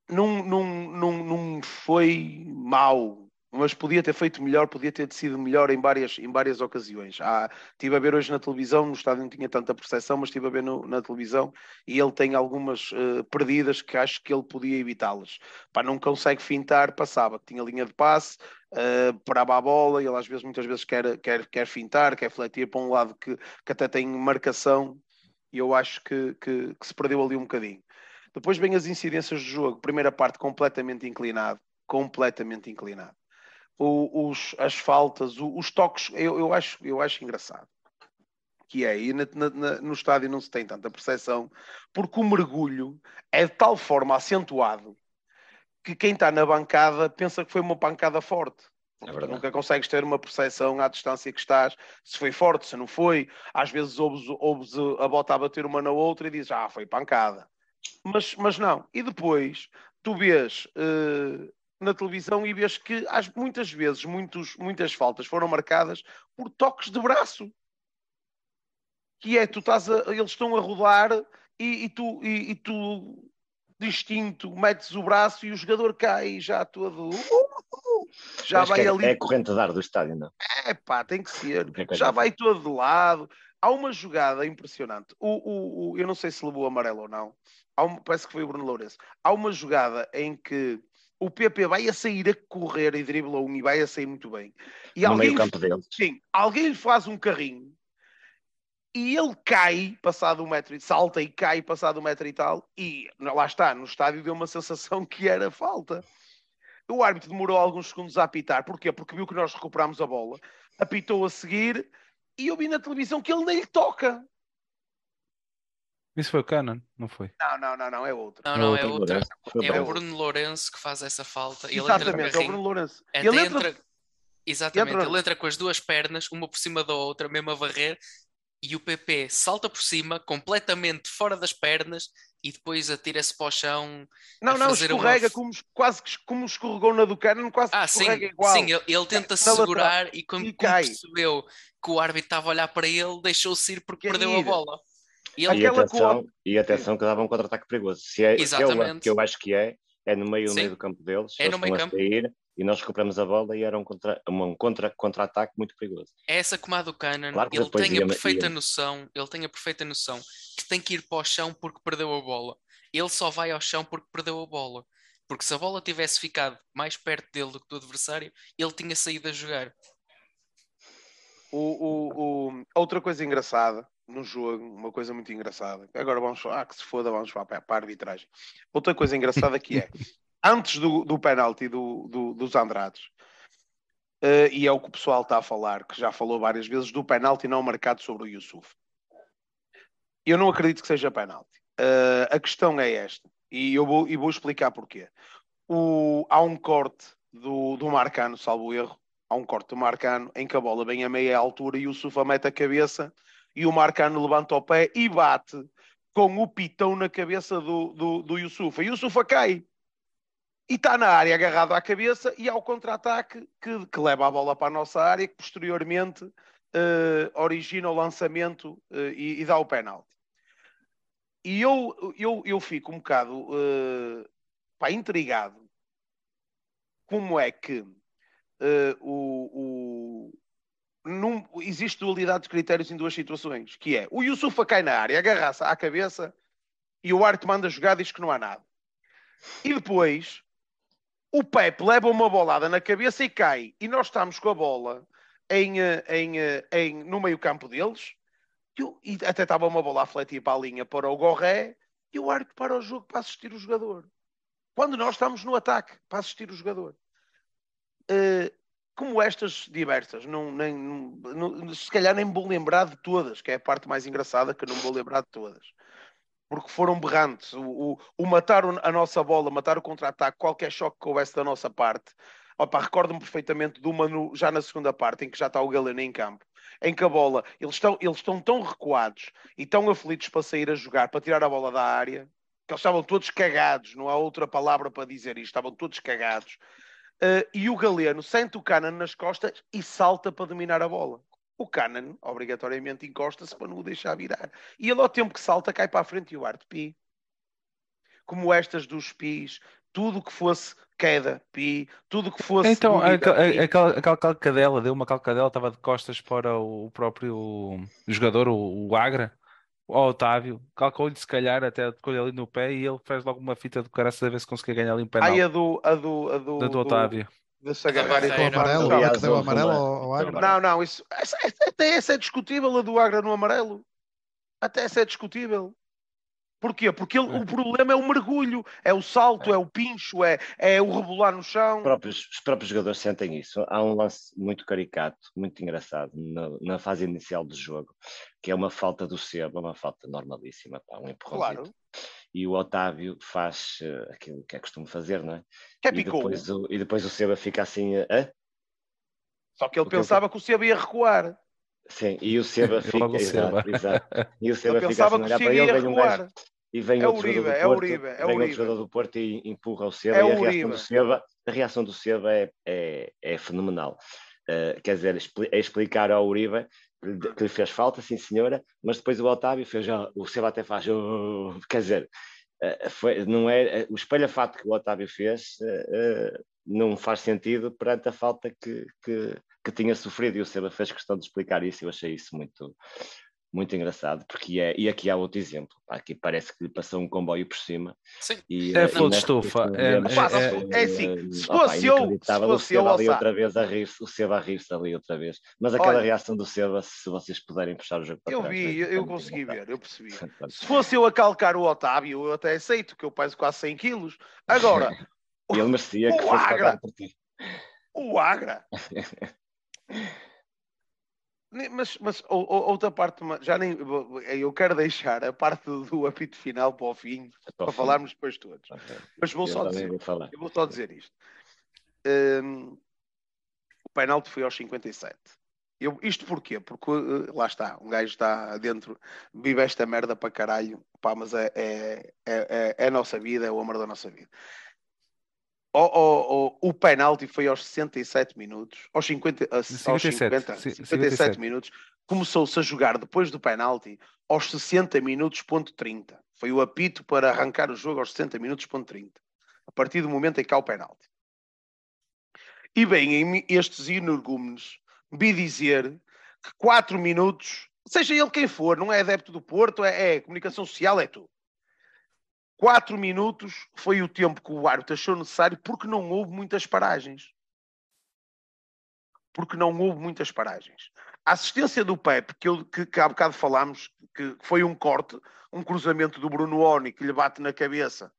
não, não, não, não foi mau, mas podia ter feito melhor, podia ter sido melhor em várias, em várias ocasiões. Ah, estive a ver hoje na televisão, no estádio não tinha tanta percepção, mas estive a ver no, na televisão e ele tem algumas uh, perdidas que acho que ele podia evitá-las. Não consegue fintar, passava, tinha linha de passe, uh, parava a bola, e ele às vezes, muitas vezes quer, quer, quer fintar, quer fletir para um lado que, que até tem marcação, e eu acho que, que, que se perdeu ali um bocadinho. Depois vem as incidências do jogo, primeira parte completamente inclinado, completamente inclinado os, as faltas, os toques, eu, eu, acho, eu acho engraçado. Que é, e na, na, no estádio não se tem tanta percepção, porque o mergulho é de tal forma acentuado que quem está na bancada pensa que foi uma pancada forte. É nunca consegues ter uma percepção à distância que estás, se foi forte, se não foi. Às vezes ouves, ouves a bota a bater uma na outra e dizes, ah, foi pancada. Mas, mas não. E depois tu vês uh, na televisão e vês que muitas vezes muitos, muitas faltas foram marcadas por toques de braço. Que é, tu estás a, eles estão a rodar e, e tu, e, e, tu distinto metes o braço e o jogador cai já todo. Já vai é, ali. É a corrente de ar do estádio, não? É pá, tem que ser. É já vai todo de lado. Há uma jogada impressionante. O, o, o, eu não sei se levou amarelo ou não. Um, parece que foi o Bruno Lourenço. Há uma jogada em que o PP vai a sair a correr e dribla um e vai a sair muito bem. E no alguém, meio campo dele. Sim, alguém lhe faz um carrinho e ele cai, passado um metro e salta e cai, passado um metro e tal, e lá está, no estádio deu uma sensação que era falta. O árbitro demorou alguns segundos a apitar, porquê? Porque viu que nós recuperámos a bola, apitou a seguir e eu vi na televisão que ele nem lhe toca. Isso foi o Canon, não foi? Não, não, não, não, é outro. Não, não, é outro. É o Bruno Lourenço que faz essa falta. Ele Exatamente, é o Bruno Lourenço. Ele entra... Exatamente, entra... ele entra com as duas pernas, uma por cima da outra, mesmo a varrer, e o PP salta por cima, completamente fora das pernas, e depois atira-se para o chão. Não, não, escorrega uma... como, quase como escorregou na do Canon, quase ah, escorrega sim, igual. Sim, ele, ele tenta se segurar e quando, e percebeu que o árbitro estava a olhar para ele, deixou-se ir porque perdeu a bola. E, e atenção, e atenção que dava um contra-ataque perigoso. Se é, se é o que eu acho que é, é no meio, no meio do campo deles, é no meio campo. Sair, e nós recuperamos a bola e era um contra-ataque um contra, contra muito perigoso. É essa como a do Cannon, claro ele tem a perfeita ia... noção, ele tem a perfeita noção que tem que ir para o chão porque perdeu a bola. Ele só vai ao chão porque perdeu a bola. Porque se a bola tivesse ficado mais perto dele do que do adversário, ele tinha saído a jogar. O, o, o... Outra coisa engraçada no jogo, uma coisa muito engraçada. Agora vamos falar, ah, que se foda, vamos falar para, para a arbitragem. Outra coisa engraçada que é, antes do, do penalti do, do, dos Andrades, uh, e é o que o pessoal está a falar, que já falou várias vezes, do penalti não marcado sobre o Yusuf. Eu não acredito que seja penalti. Uh, a questão é esta, e eu vou, e vou explicar porquê. O, há um corte do, do Marcano, salvo erro, há um corte do Marcano em que a bola vem a meia altura e o Yusufa mete a cabeça e o Marcano levanta o pé e bate com o pitão na cabeça do, do, do Yusufa. Yusufa cai. E está na área agarrado à cabeça e ao contra-ataque que, que, leva a bola para a nossa área, que posteriormente uh, origina o lançamento uh, e, e, dá o penalti. E eu, eu, eu fico um bocado uh, pá, intrigado como é que o, num, existe dualidade de critérios em duas situações, que é o Yusufa cai na área, agarra-se à cabeça e o Arte manda jogar diz que não há nada. E depois o Pepe leva uma bolada na cabeça e cai. E nós estamos com a bola em, eh, em, eh, em, no meio campo deles. E, e até estava uma bola a fletir para a linha para o Gorré e o Arte para o jogo para assistir o jogador. Quando nós estamos no ataque para assistir o jogador. Uh, como estas diversas, não, nem, não, se calhar nem vou lembrar de todas, que é a parte mais engraçada, que eu não vou lembrar de todas. Porque foram berrantes. O, o, o matar a nossa bola, matar o contra-ataque, qualquer choque que houvesse da nossa parte. recordo-me perfeitamente de uma no, já na segunda parte, em que já está o Galeno em campo, em que a bola, eles estão, eles estão tão recuados e tão aflitos para sair a jogar, para tirar a bola da área, que eles estavam todos cagados, não há outra palavra para dizer isto, estavam todos cagados Uh, e o Galeno sente o Canan nas costas e salta para dominar a bola. O Canan, obrigatoriamente, encosta-se para não o deixar virar. E ele, ao tempo que salta, cai para a frente e o Arte Pi. como estas dos PIs, tudo que fosse queda, pi, tudo que fosse. Então, aquela, aquela calcadela, deu uma calcadela, estava de costas para o próprio jogador, o, o Agra, o Otávio, calcou-lhe se calhar, até tocou-lhe ali no pé e ele fez logo uma fita de caraças a ver se conseguia ganhar ali um penal Ai, a do. A do, a do, da do Otávio. de se agarrar e amarelo, a que deu amarelo ao, ao Agra. Não, não, isso, essa- até essa é discutível, a do Agra no amarelo. Até essa é discutível. Porquê? Porque ele- o problema é o mergulho, é o salto, é o pincho, é, é o rebolar no chão. Os próprios, os próprios jogadores sentem isso. Há um lance muito caricato, muito engraçado, na, na fase inicial do jogo, que é uma falta do Seba, uma falta normalíssima, pá, um empurrãozito. Claro. E o Otávio faz eh, aquilo que é costume fazer, não é? Que é E depois, o, e depois o Seba fica assim, eh? Só que ele Porque pensava que o Seba ia recuar. Sim, e o Seba E fica, logo o Seba. exato, exato. E o Seba fica pensava assim olhar para ele, vem um gajo e vem É o outro jogador Uribe, do é o Porto, Uribe, é o vem outro Uribe. jogador do Porto e empurra o Seba É e a reação Uribe. do Seba, a reação do Seba é, é, é fenomenal. Uh, quer dizer, expli- é explicar ao Uribe que lhe, fez falta, sim senhora, mas depois o Otávio fez, já, o Seba até faz, "Oh", quer dizer, uh, foi, não é, o espelhafato que o Otávio fez uh, uh, não faz sentido perante a falta que, que, que tinha sofrido e o Seba fez questão de explicar isso e eu achei isso muito, muito engraçado, porque é, e aqui há outro exemplo, aqui parece que lhe passou um comboio por cima Sim. e, É eh, flor de estufa, é- dele, é- foi, é assim, eh, se fosse eu- se fosse o Seba eu, ali outra vez a rir-se, o Seba a rir-se ali outra vez, mas aquela Olha, reação do Seba, se vocês puderem puxar o jogo para Eu trás, vi, eu, consegui ver, eu percebi. Se fosse eu a calcar o Otávio, eu até aceito, que eu peso quase 100 quilos. Agora, E ele merecia que o fosse Agra. por ti. o Agra. Mas, mas ou- ou- outra parte, já nem. Eu quero deixar a parte do apito final para o fim, Para o para fim. falarmos depois todos. Ok. Mas vou Eu só dizer, vou eu vou só dizer isto. Hum, o penalti foi aos 57. Eu, isto porquê? Porque eh, lá está, um gajo está dentro, vive esta merda para caralho, pá, mas é, é, é, é- é a nossa vida, é o amor da nossa vida. O, o, o, o penalti foi aos 67 minutos, aos 50, aos 57, 50, sim, 57 57. minutos, começou-se a jogar depois do penalti aos 60 minutos, ponto 30. Foi o apito para arrancar o jogo aos 60 minutos, ponto 30. A partir do momento em que há o penalti. E bem, em estes energúmenos, vi dizer que 4 minutos, seja ele quem for, não é adepto do Porto, é, é comunicação social, é tu. 4 minutos foi o tempo que o árbitro achou necessário porque não houve muitas paragens. Porque não houve muitas paragens. A assistência do Pepe, que, eu, que, que há bocado falámos, que foi um corte, um cruzamento do Bruno Oni que lhe bate na cabeça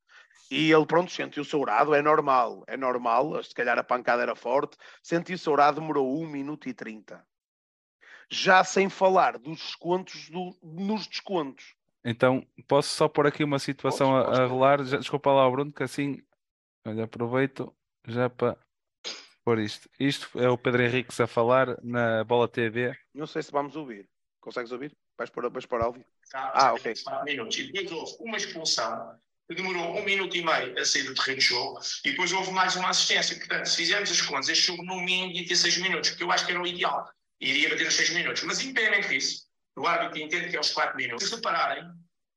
e ele, pronto, sentiu-se ourado, é normal, é normal, se calhar a pancada era forte, sentiu-se ourado, demorou 1 minuto e 30. Já sem falar dos descontos do- nos descontos. Então, posso só pôr aqui uma situação Podes, a, rolar? Já, desculpa lá, Bruno, que assim, olha, aproveito já para pôr isto. Isto é o Pedro Henriques a falar na Bola TV. Não sei se vamos ouvir. Consegues ouvir? Vais pôr, vais pôr áudio? Tá? Ah, ok. Quatro minutos. E depois houve uma expulsão que demorou um minuto e meio a sair do terreno de jogo e depois houve mais uma assistência. Portanto, se fizermos as contas, este jogo no mínimo ia ter seis minutos, que eu acho que era o ideal. Iria bater os seis minutos. Mas independentemente disso, o árbitro entende que é os quatro minutos. Se repararem,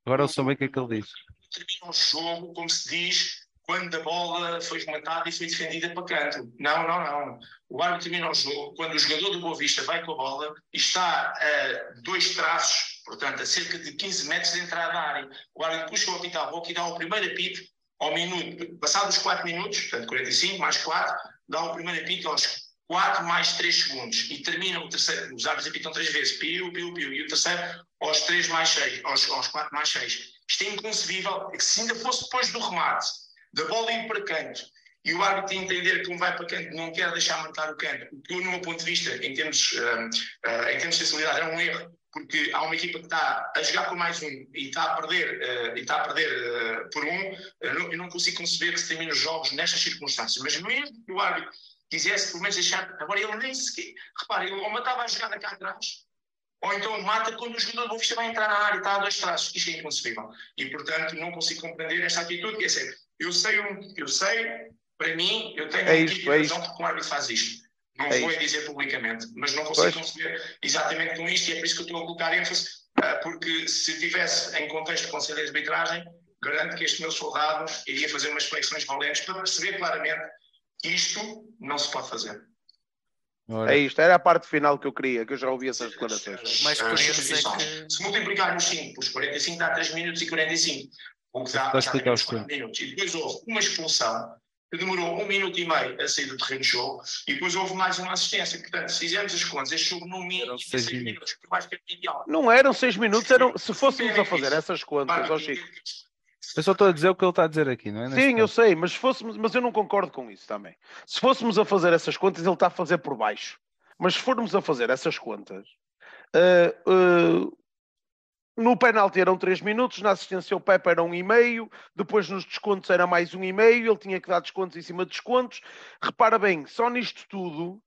Agora eu sou bem o que é que ele diz. termina o jogo, como se diz, quando a bola foi rematada e foi defendida para canto. Não, não, não. O árbitro termina o jogo quando o jogador do Boa Vista vai com a bola e está a dois traços, portanto, a cerca de 15 metros de entrada da área. O árbitro puxa o apito à boca e dá o primeiro apito ao minuto. Passados os 4 minutos, portanto, 45 mais 4, dá o primeiro apito aos 4 mais 3 segundos e termina o terceiro. Os árbitros apitam três vezes, piu, piu, piu, e o terceiro aos 3 mais 6, aos, aos 4 mais 6. Isto é inconcebível, é que se ainda fosse depois do remate, da bola ir para canto, e o árbitro entender que um vai para canto não quer deixar marcar o canto, o que, no meu ponto de vista, em termos, ah, ah, em termos de sensibilidade, é um erro, porque há uma equipa que está a jogar por mais um e está a perder, ah, e está a perder por um, eu não, eu não consigo conceber que se termine os jogos nestas circunstâncias, mas mesmo que o árbitro quisesse pelo menos deixar, agora ele nem sequer, repare, ele ou matava a jogada cá atrás, ou então mata quando o jogador do Vista vai entrar na área e está a dois traços. Isto é inconcebível. E, portanto, não consigo compreender esta atitude. Quer dizer, eu sei, eu sei para mim, eu tenho É isto, tipo é razão porque o árbitro faz isto. Não É vou isto. dizer publicamente, mas não consigo Pois. conceber exatamente com isto e é por isso que eu estou a colocar ênfase, ah, porque se tivesse em contexto de conselho de arbitragem, garanto que este meu soldado iria fazer umas flexões valentes para perceber claramente que isto não se pode fazer. É isto, era a parte final que eu queria, que eu já ouvi essas declarações. O mais A curioso é que Se multiplicarmos 5 por 45 dá 3 minutos e 45. O que dá, Está a explicar dá os 4 minutos. E depois houve uma expulsão que demorou um minuto e meio a sair do terreno de jogo e depois houve mais uma assistência. Portanto, se fizermos as contas, este jogo no mínimo tinha seis 6 minutos. eu acho que é ideal. Não eram seis minutos, eram, se fôssemos a fazer essas contas, ó Chico. Eu só estou a dizer o que ele está a dizer aqui, não é? Neste Sim, eu caso. sei, mas, se fôssemos, mas eu não concordo com isso também. Se fôssemos a fazer essas contas, ele está a fazer por baixo. Mas se formos a fazer essas contas, ah, ah, no penalti eram 3 minutos, na assistência ao Pepe era um e meio, depois nos descontos era mais um e meio, ele tinha que dar descontos em cima de descontos. Repara bem, só nisto tudo,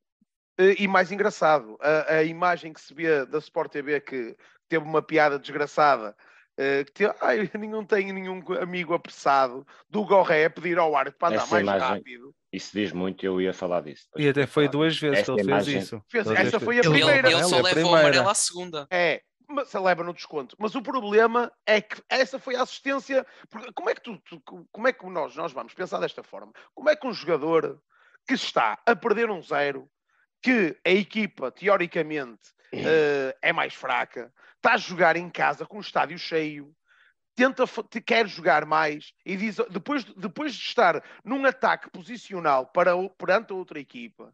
eh, e mais engraçado, a, a imagem que se vê da Sport TV que teve uma piada desgraçada, eh, que teve, ai, não tenho nenhum amigo apressado, do Gorré a pedir ao árbitro para andar mais imagem- rápido. Isso diz muito, eu ia falar disso. E até foi duas vezes Esta que ele fez imagem- isso. Fez- essa ver? foi a Ele- ele, primeira. ele só É a leva o amarelo à segunda. É, mas se leva no desconto. Mas o problema é que essa foi a assistência. porque Como é que tu, tu- como é que nós, nós vamos pensar desta forma? Como é que um jogador que está a perder um zero, que a equipa, teoricamente, eh, é mais fraca, está a jogar em casa com o estádio cheio, tenta, quer jogar mais e diz, depois, depois de estar num ataque posicional para, perante a outra equipa,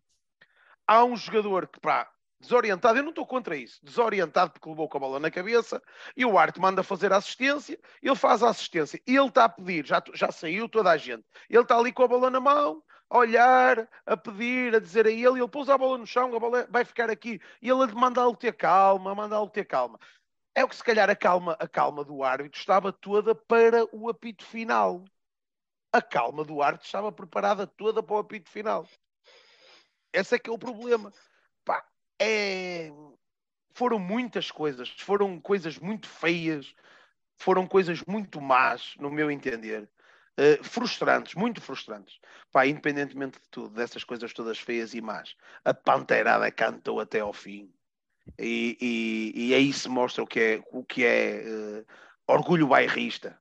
há um jogador que, pá, desorientado, eu não estou contra isso, desorientado porque levou com a bola na cabeça, e o Arte manda fazer a assistência, ele faz a assistência, e ele está a pedir, já, já saiu toda a gente, ele está ali com a bola na mão, a olhar, a pedir, a dizer a ele, ele pousa a bola no chão, a bola vai ficar aqui, e ele manda-lo ter calma, manda-lo ter calma. É o que se calhar a calma, a calma do árbitro estava toda para o apito final. A calma do árbitro estava preparada toda para o apito final. Esse é que é o problema. Pá, é... Foram muitas coisas, foram coisas muito feias, foram coisas muito más, no meu entender. Eh, frustrantes, muito frustrantes. Pá, independentemente de tudo, dessas coisas todas feias e más, a panteirada cantou até ao fim. E, e, e aí se mostra o que é, o que é eh, orgulho bairrista.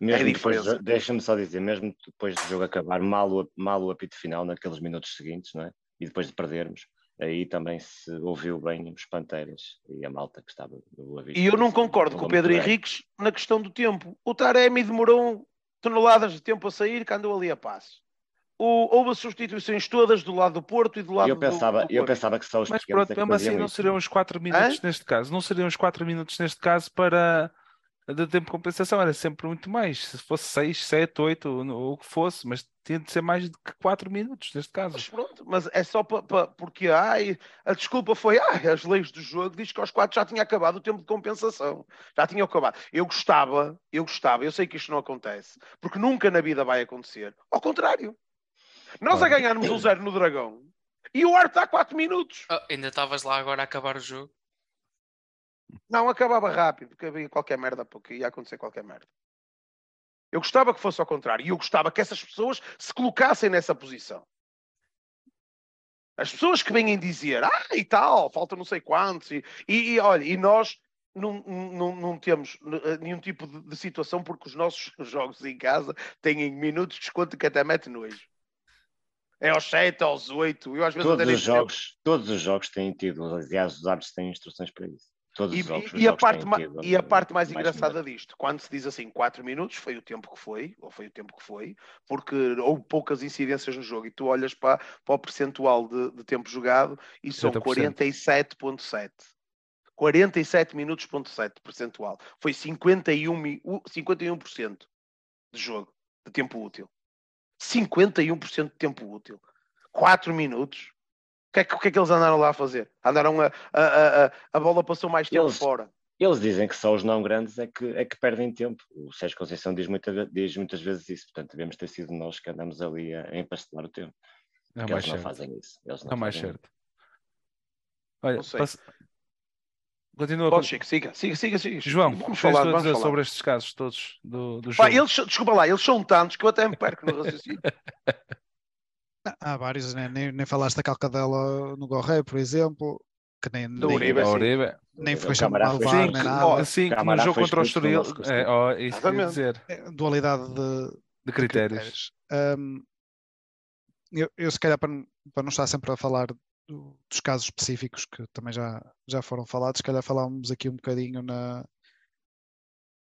Mesmo É depois, deixa-me só dizer, mesmo depois do jogo acabar, mal o, mal o apito final, naqueles minutos seguintes, não é? E depois de perdermos, aí também se ouviu bem os Panteiras e a malta que estava do Boa Vista. E eu não concordo com o Pedro. Henriques na questão do tempo. O Taremi demorou toneladas de tempo a sair, que andou ali a passo. O- houve as substituições todas do lado do Porto e do lado Eu do- pensava, do eu Porto. pensava que só os Mas pequenos pronto, é que mesmo assim não seriam os 4 minutos neste caso. Não seriam os 4 minutos neste caso para de tempo de compensação. Era sempre muito mais. Se fosse 6, 7, 8, ou o que fosse, mas tinha de ser mais do que 4 minutos neste caso. Mas pronto, mas é só pa, pa- porque ai, a desculpa foi ai, as leis do jogo diz que aos quatro já tinha acabado o tempo de compensação. Já tinha acabado. Eu gostava, eu gostava, eu sei que isto não acontece, porque nunca na vida vai acontecer. Ao contrário. Nós a Ora. ganharmos um zero no Dragão e o Arte está 4 minutos. Ah, ainda estavas lá agora a acabar o jogo. Não, acabava rápido, porque havia qualquer merda, porque ia acontecer qualquer merda. Eu gostava que fosse ao contrário. E eu gostava que essas pessoas se colocassem nessa posição. As pessoas que vêm dizer, ah, e tal, falta não sei quantos, e, e, e, olha, e nós não, não, não temos eh, nenhum tipo de, de situação porque os nossos jogos em casa têm minutos de desconto que até mete nojo. É aos 7, aos 8, eu às vezes Todos os jogos, todos os jogos têm tido, aliás, os árbitros têm instruções para isso. Todos E, os jogos, e- e a parte, ma- e a parte mais mais engraçada minutos. disto, quando se diz assim 4 minutos, foi o tempo que foi, ou foi o tempo que foi, porque houve poucas incidências no jogo, e tu olhas para, para o percentual de, de tempo jogado e são 70%. 47,7. 47 minutos, ponto 7 percentual. Foi 51, mi- u- 51% de jogo, de tempo útil. 51% de tempo útil. 4 minutos. O que, é que, o que é que eles andaram lá a fazer? Andaram a. A, a, a, a bola passou mais tempo Eles- fora. Eles dizem que só os não grandes é que, é que perdem tempo. O Sérgio Conceição diz, muita, diz muitas vezes isso. Portanto, devemos ter sido nós que andamos ali a, a empastelar o tempo. É mais eles não certo. fazem isso. Eles não É mais fazem certo. Olha, Não sei. passa- continua. Pode, Chico, siga, siga, siga, siga. João, vamos falar, vamos dizer falar. sobre estes casos todos do, do Pá, eles, desculpa lá, eles são tantos que eu até me perco no raciocínio. Há vários, né? nem, nem falaste da calcadela no Gorré, por exemplo. que nem, Do nem, Uribe, A. Uribe. nem foi chamado foi VAR, sim, nem nada. ó, Sim, que no jogo contra o Estoril. É, ó, isso que eu ia Exatamente. dizer. É, Dualidade de, De de critérios. Um, eu, eu, se calhar, para não, para não estar sempre a falar do- dos casos específicos que também já, já foram falados, se calhar falávamos aqui um bocadinho na,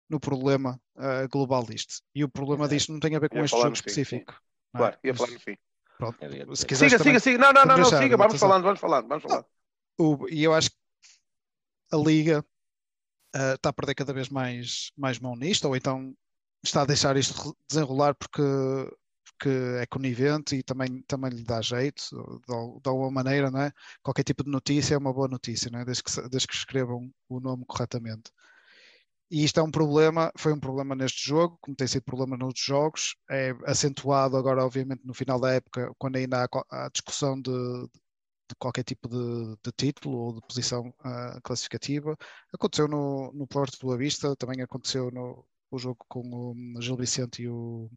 no problema ah, global disto. E o problema Exato. disto não tem a ver com este jogo no fim, sim. específico. não é? Claro, ia falar no fim. Pronto, ia se Siga, também- siga, siga. Não, não, não, não, siga. Vamos atenção. falando, vamos falando, vamos falando. o- e eu acho que a Liga ah, está a perder cada vez mais, mais mão nisto, ou então está a deixar isto desenrolar porque, porque é conivente e também, também lhe dá jeito, de, de alguma maneira, não é? Qualquer tipo de notícia é uma boa notícia, não é? Desde que, desde que escrevam o nome corretamente. E isto é um problema, foi um problema neste jogo, como tem sido problema noutros jogos, é acentuado agora, obviamente, no final da época, quando ainda há, há discussão de, de qualquer tipo de, de título ou de posição ah, classificativa. Aconteceu no, no Porto Boa Vista, também aconteceu no o jogo com o Gil Vicente e o,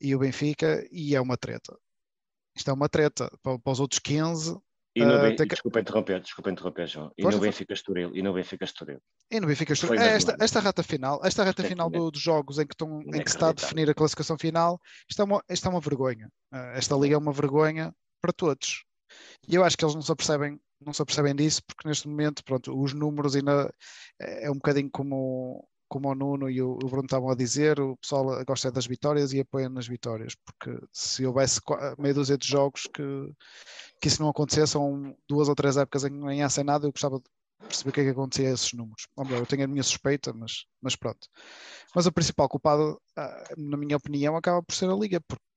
e o Benfica, e é uma treta. Isto é uma treta. Para, para os outros 15, E no que- Desculpa interromper, desculpa interromper, João. E no. Benfica Estoril, e no Benfica Estoril. e no Benfica Foi é esta, esta reta final, esta reta é final do- dos jogos em que, estão, em que se está a definir a classificação final, isto é uma, isto é uma vergonha. Ah, Esta liga é uma vergonha para todos. E eu acho que eles não se apercebem, não se apercebem disso, porque neste momento, pronto, os números ainda é um bocadinho como, como o Nuno e o, o Bruno estavam a dizer, o pessoal gosta das vitórias e apoia nas vitórias, porque se houvesse meia dúzia de jogos que, que isso não acontecesse, ou duas ou três épocas em que não ganhassem nada, eu gostava de perceber o que é que acontecia a esses números. Melhor, eu tenho a minha suspeita, mas, mas pronto. Mas o principal culpado, ah, na minha opinião, acaba por ser a Liga, por, por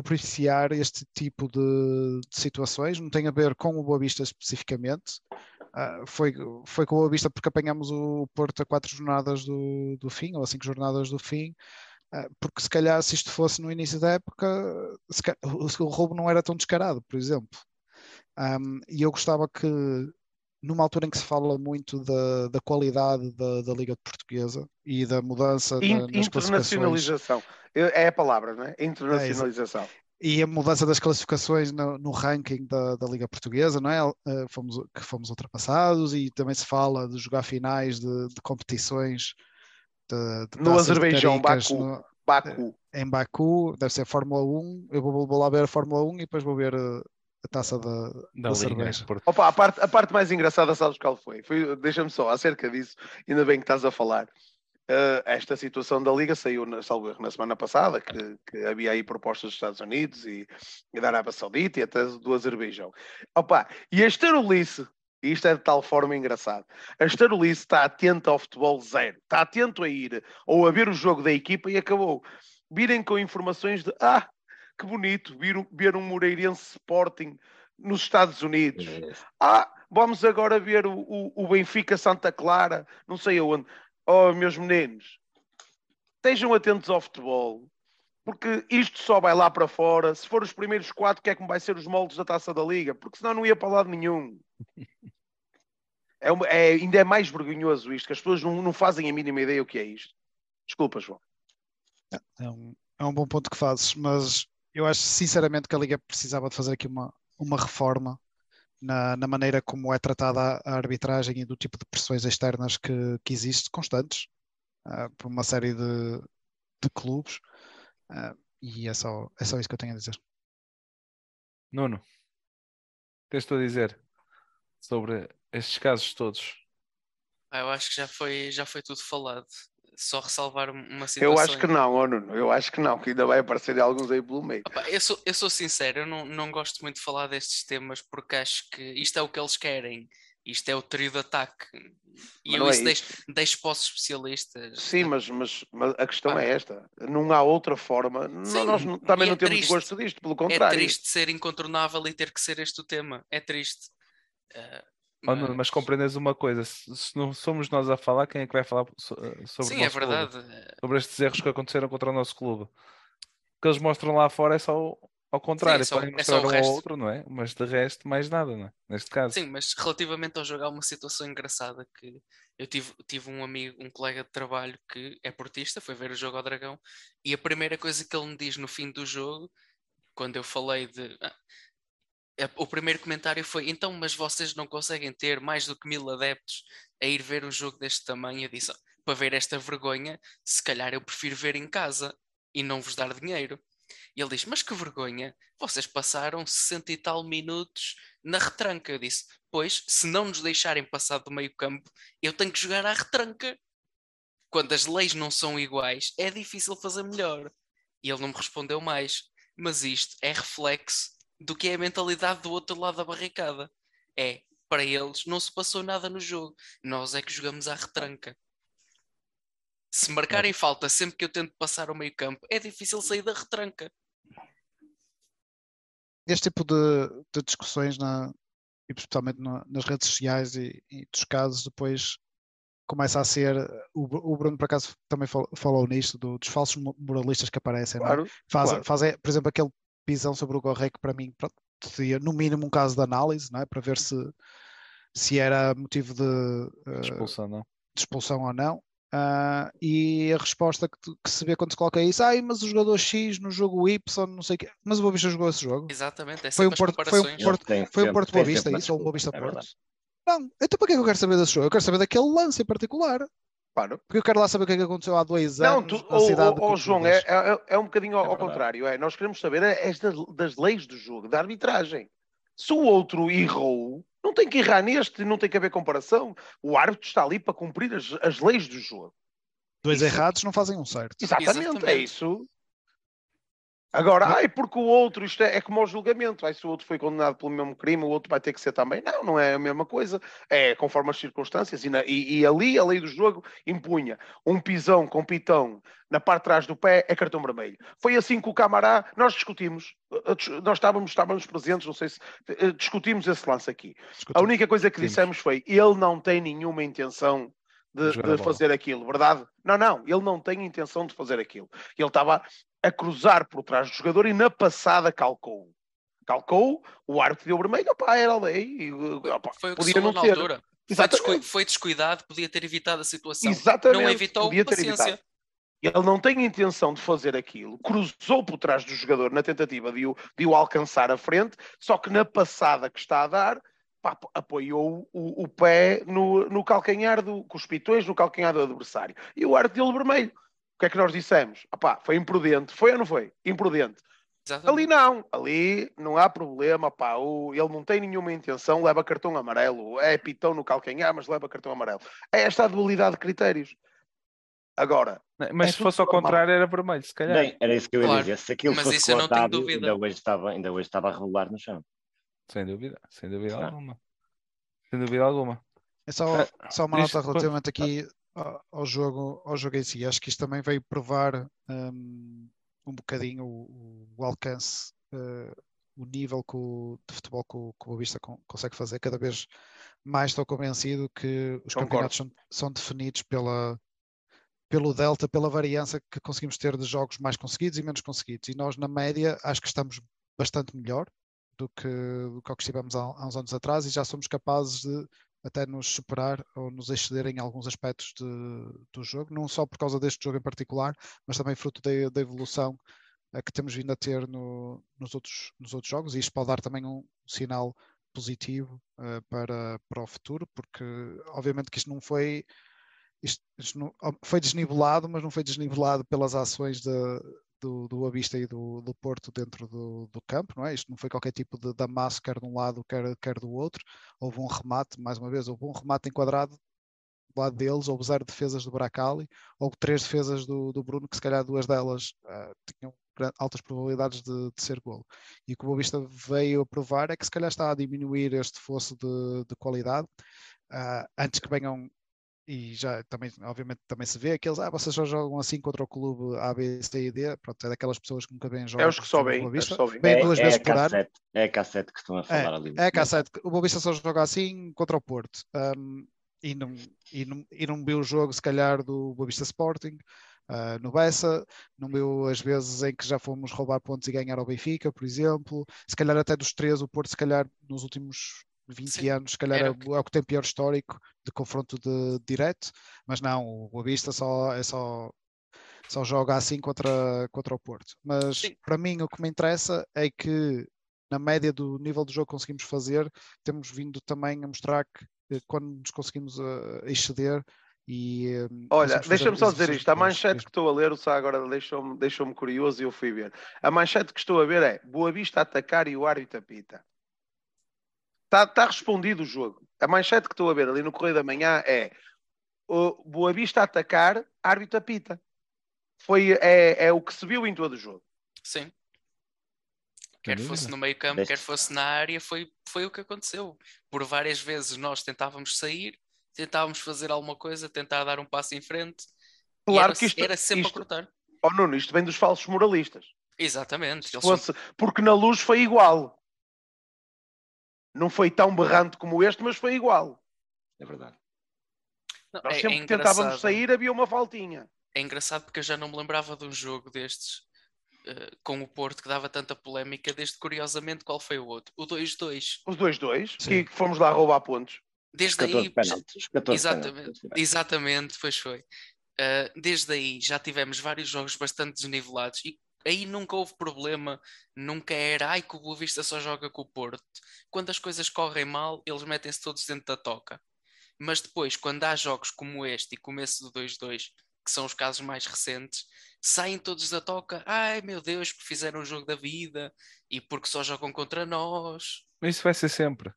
propiciar este tipo de, de situações. Não tem a ver com o Boa Vista especificamente. Ah, foi, foi com o Boa Vista porque apanhamos o Porto a quatro jornadas do, do fim, ou a cinco jornadas do fim. Ah, porque se calhar se isto fosse no início da época, se o, o roubo não era tão descarado, por exemplo. Um, e eu gostava que, numa altura em que se fala muito da, da qualidade da, da Liga Portuguesa e da mudança In- classificações internacionalização. É a palavra, não é? Internacionalização. e a mudança das classificações no, no ranking da, da Liga Portuguesa, não é? Eh, fomos, que fomos ultrapassados e também se fala de jogar finais de, de competições de, de No Azerbaijão, caricas Baku. no- Baku. em Baku, deve ser Fórmula 1. Eu vou, vou lá ver a Fórmula 1 e depois vou ver eh, a taça da, Da da Liga. cerveja. Opa, a parte, a parte mais engraçada, sabes qual foi? foi Deixa-me só, acerca disso, ainda bem que estás a falar. Uh, esta situação da Liga saiu, na, salvo na semana passada, que, que havia aí propostas dos Estados Unidos e, e da Arábia Saudita e até do Azerbaijão. Opa, e a Estarulice, e isto é de tal forma engraçado, a Estarulice está atenta ao futebol zero, está atento a ir ou a ver o jogo da equipa e acabou. Virem com informações de, ah, que bonito, ver, um- ver um Moreirense Sporting nos Estados Unidos. Ah, vamos agora ver o, o, o Benfica Santa Clara, não sei aonde. Oh, meus meninos, estejam atentos ao futebol, porque isto só vai lá para fora. Se for os primeiros quatro, que é como vai ser os moldes da taça da Liga, porque senão não ia para lado nenhum. É, uma- é- ainda é mais vergonhoso isto, que as pessoas não, não fazem a mínima ideia o que é isto. Desculpa, João. É um, é um bom ponto que fazes, mas eu acho sinceramente que a Liga precisava de fazer aqui uma, uma reforma na, na maneira como é tratada a, arbitragem e do tipo de pressões externas que, que existe, constantes, ah, por uma série de, de clubes. Ah, e é só, é só isso que eu tenho a dizer. Nuno, o que és tu a dizer sobre estes casos todos? Ah, eu acho que já foi, já foi tudo falado. Só ressalvar uma situação. Eu acho que não, oh, Nuno, eu acho que não, que ainda vai aparecer alguns aí pelo meio. Opa, eu, sou, eu sou sincero, eu não, não gosto muito de falar destes temas porque acho que isto é o que eles querem. Isto é o trio de ataque. E Mas eu é isso isso. deixo, deixo para os especialistas. Sim, mas, mas, mas a questão Pá. é esta: não há outra forma. Sim, nós não- também e não é temos triste. gosto disto, pelo É contrário. triste ser incontornável e ter que ser este o tema. É triste. Ah, Oh, mas compreendes uma coisa, se, não somos nós a falar, quem é que vai falar eh, sobre o Sim, é nosso clube? verdade. Sobre estes erros que aconteceram contra o nosso clube? O que eles mostram lá fora é só ao contrário, é só- podem é mostrar o um resto. ao outro, não é? Mas de resto, mais nada, não é? Neste caso. Sim, mas relativamente ao jogo, há uma situação engraçada que eu tive, tive um amigo, um colega de trabalho que é portista, foi ver o jogo ao Dragão, e a primeira coisa que ele me diz no fim do jogo, quando eu falei de. "Ah, é, o primeiro comentário foi: então, mas vocês não conseguem ter mais do que mil adeptos a ir ver um jogo deste tamanho? Eu disse: para ver esta vergonha, se calhar eu prefiro ver em casa e não vos dar dinheiro. E ele diz: Mas que vergonha, vocês passaram 60 e tal minutos na retranca. Eu disse: Pois, se não nos deixarem passar do meio campo, eu tenho que jogar à retranca. Quando as leis não são iguais, é difícil fazer melhor. E ele não me respondeu mais. Mas isto é reflexo do que é a mentalidade do outro lado da barricada. É, para eles não se passou nada no jogo, nós é que jogamos à retranca. Se marcarem falta sempre que eu tento passar o meio campo, é difícil sair da retranca. Este tipo de, de discussões, na, e principalmente na, nas redes sociais e, e, dos casos, depois começa a ser. O, o Bruno, por acaso, também falou, falou nisto, do, dos falsos moralistas que aparecem. É? Claro, Faz, claro. faz, por exemplo, aquele pisão sobre o Gorré que para mim pronto, seria no mínimo um caso de análise, não é? para ver se, se era motivo de, uh, Expulsão, não? de expulsão ou não. Uh, e a resposta que, que, se vê quando se coloca isso, ai, mas o jogador X no jogo Y, não sei o quê, mas o Boa Vista jogou esse jogo. Exatamente, é foi um Porto, foi um. Porto, Tem foi um Porto tem Boa Vista isso ou um Boa Vista é Porto? verdade. Não, então para que é que eu quero saber desse jogo? Eu quero saber daquele lance em particular. Claro. Porque eu quero lá saber o que é que aconteceu há dois Não, anos tu, na cidade oh, oh, de João, é, é, é um bocadinho ao, É ao contrário. É, nós queremos saber é, é das, das leis do jogo, da arbitragem. Se o outro errou, não tem que errar neste, não tem que haver comparação. O árbitro está ali para cumprir as, as leis do jogo. Dois isso- errados não fazem um certo. Exatamente, é Exatamente. isso. Agora, ai, porque o outro, isto é, é como o julgamento. Ai, se o outro foi condenado pelo mesmo crime, o outro vai ter que ser também. Não, não é a mesma coisa. É conforme as circunstâncias. E, na- e- e ali a lei do jogo impunha um pisão com pitão na parte de trás do pé é cartão vermelho. Foi assim que o Camará, nós discutimos, eh, nós estávamos, estávamos presentes, não sei se eh, discutimos esse lance aqui. A Discutimos. única coisa que dissemos foi: ele não tem nenhuma intenção de, De a fazer aquilo, verdade? Não, não, ele não tem intenção de fazer aquilo. Ele estava a cruzar por trás do jogador e na passada calcou. Calcou, o árbitro deu vermelho, opá, era lei. opá, Foi o que podia não na ter. altura. Foi, Exatamente. descu- foi descuidado, podia ter evitado a situação. Exatamente. Não evitou, podia ter paciência. evitado. Ele não tem intenção de fazer aquilo, cruzou por trás do jogador na tentativa de o, de o alcançar à frente, só que na passada que está a dar, pá, apoiou o, o pé no, no calcanhar, do, com os pitões no calcanhar do adversário. E o árbitro deu vermelho. O que é que nós dissemos? Foi imprudente. Foi ou não foi? Imprudente. Exatamente. Ali não, ali não há problema, pá, o, ele não tem nenhuma intenção, leva cartão amarelo, é pitão no calcanhar, mas leva cartão amarelo. É esta a dualidade de critérios. Agora, Mas É se fosse ao contrário, era vermelho, se calhar. Bem, era isso que eu ia Claro, dizer. Se aquilo mas fosse isso eu não tenho cortado, dúvida. ainda hoje, estava, ainda hoje estava a rolar no chão. Sem dúvida, sem dúvida Claro. alguma. Sem dúvida alguma. É só, Ah, só uma nota relativamente aqui ao, jogo, ao jogo em si. Acho que isto também veio provar um, um bocadinho o, o alcance, eh, o nível que o- de futebol que o, que o Vista con- consegue fazer. Cada vez mais estou convencido que os Concordo. campeonatos são, são definidos pela, pelo delta, pela variância que conseguimos ter de jogos mais conseguidos e menos conseguidos. E nós, na média, acho que estamos bastante melhor do que, do que ao que estivemos há, há uns anos atrás e já somos capazes de até nos superar ou nos exceder em alguns aspectos de- do jogo, não só por causa deste jogo em particular, mas também fruto da, da evolução eh, que temos vindo a ter no- nos, outros, nos outros jogos, e isto pode dar também um sinal positivo eh, para, para o futuro, porque obviamente que isto não foi isto, isto não- oh, foi desnivelado, mas não foi desnivelado pelas ações de, do, do Avista e do, do Porto dentro do, do campo, não é? Isto não foi qualquer tipo de damasso, quer de um lado, quer, quer do outro. Houve um remate, mais uma vez, houve um remate enquadrado do lado deles, houve zero defesas do Bracali, houve três defesas do, do Bruno, que se calhar duas delas ah, tinham altas probabilidades de, de ser golo. E o que o Boa Vista veio a provar é que se calhar está a diminuir este fosso de, de qualidade, ah, antes que venham e já também, obviamente, também se vê aqueles, ah, vocês só jogam assim contra o clube A, B, C e D, pronto, é daquelas pessoas que nunca vêm jogar. é os que só contra o vêm. Boa é os que Vista. só vêm. Bem, é, duas é vezes a por ano. K7, é a K7 que estão a falar ali. É a K7, o Boa Vista só joga assim contra o Porto. Um, e, não, e, não, e não viu o jogo, se calhar, do Boa Vista Sporting, uh, no Bessa, não viu as vezes em que já fomos roubar pontos e ganhar ao Benfica, por exemplo. Se calhar até dos três, o Porto, se calhar, nos últimos 20 Sim, anos, se calhar é, o que- é o que tem pior histórico de confronto de, direto, mas não, o Boa Vista só, é só, só joga assim contra, contra o Porto. Mas Sim. para mim o que me interessa é que na média do nível do jogo que conseguimos fazer, temos vindo também a mostrar que eh, quando nos conseguimos uh, exceder e uh, olha, deixa-me só dizer isto, a manchete que estou a ler, o Sá agora deixou-me deixou curioso e eu fui ver. A manchete que estou a ver é Boa Vista atacar e o árbitro apita. Está tá respondido o jogo. A manchete que estou a ver ali no Correio da Manhã é o Boa Vista a atacar, árbitro apita. Foi, é, é o que se viu em todo o jogo. Sim. Quer fosse no meio campo, quer fosse na área, foi, foi o que aconteceu. Por várias vezes nós tentávamos sair, tentávamos fazer alguma coisa, tentar dar um passo em frente. Claro era, que isto era sempre isto, a cortar. Oh Nuno, isto vem dos falsos moralistas. Exatamente. Fosse, são... Porque na luz foi igual. Não foi tão berrante como este, mas foi igual. É verdade. Não, Nós é, sempre é que tentávamos sair havia uma faltinha. É engraçado porque eu já não me lembrava de um jogo destes uh, com o Porto que dava tanta polémica, desde curiosamente qual foi o outro? O 2-2. Os 2-2, que fomos lá roubar pontos. Desde aí. Penaltis, exatamente, penaltis. exatamente, pois foi. Uh, desde aí já tivemos vários jogos bastante desnivelados e aí nunca houve problema, nunca era ai que o Boa Vista só joga com o Porto. Quando as coisas correm mal, eles metem-se todos dentro da toca. Mas depois, quando há jogos como este e como esse do 2-2, que são os casos mais recentes, saem todos da toca, ai meu Deus, porque fizeram o jogo da vida e porque só jogam contra nós. Isso vai ser sempre.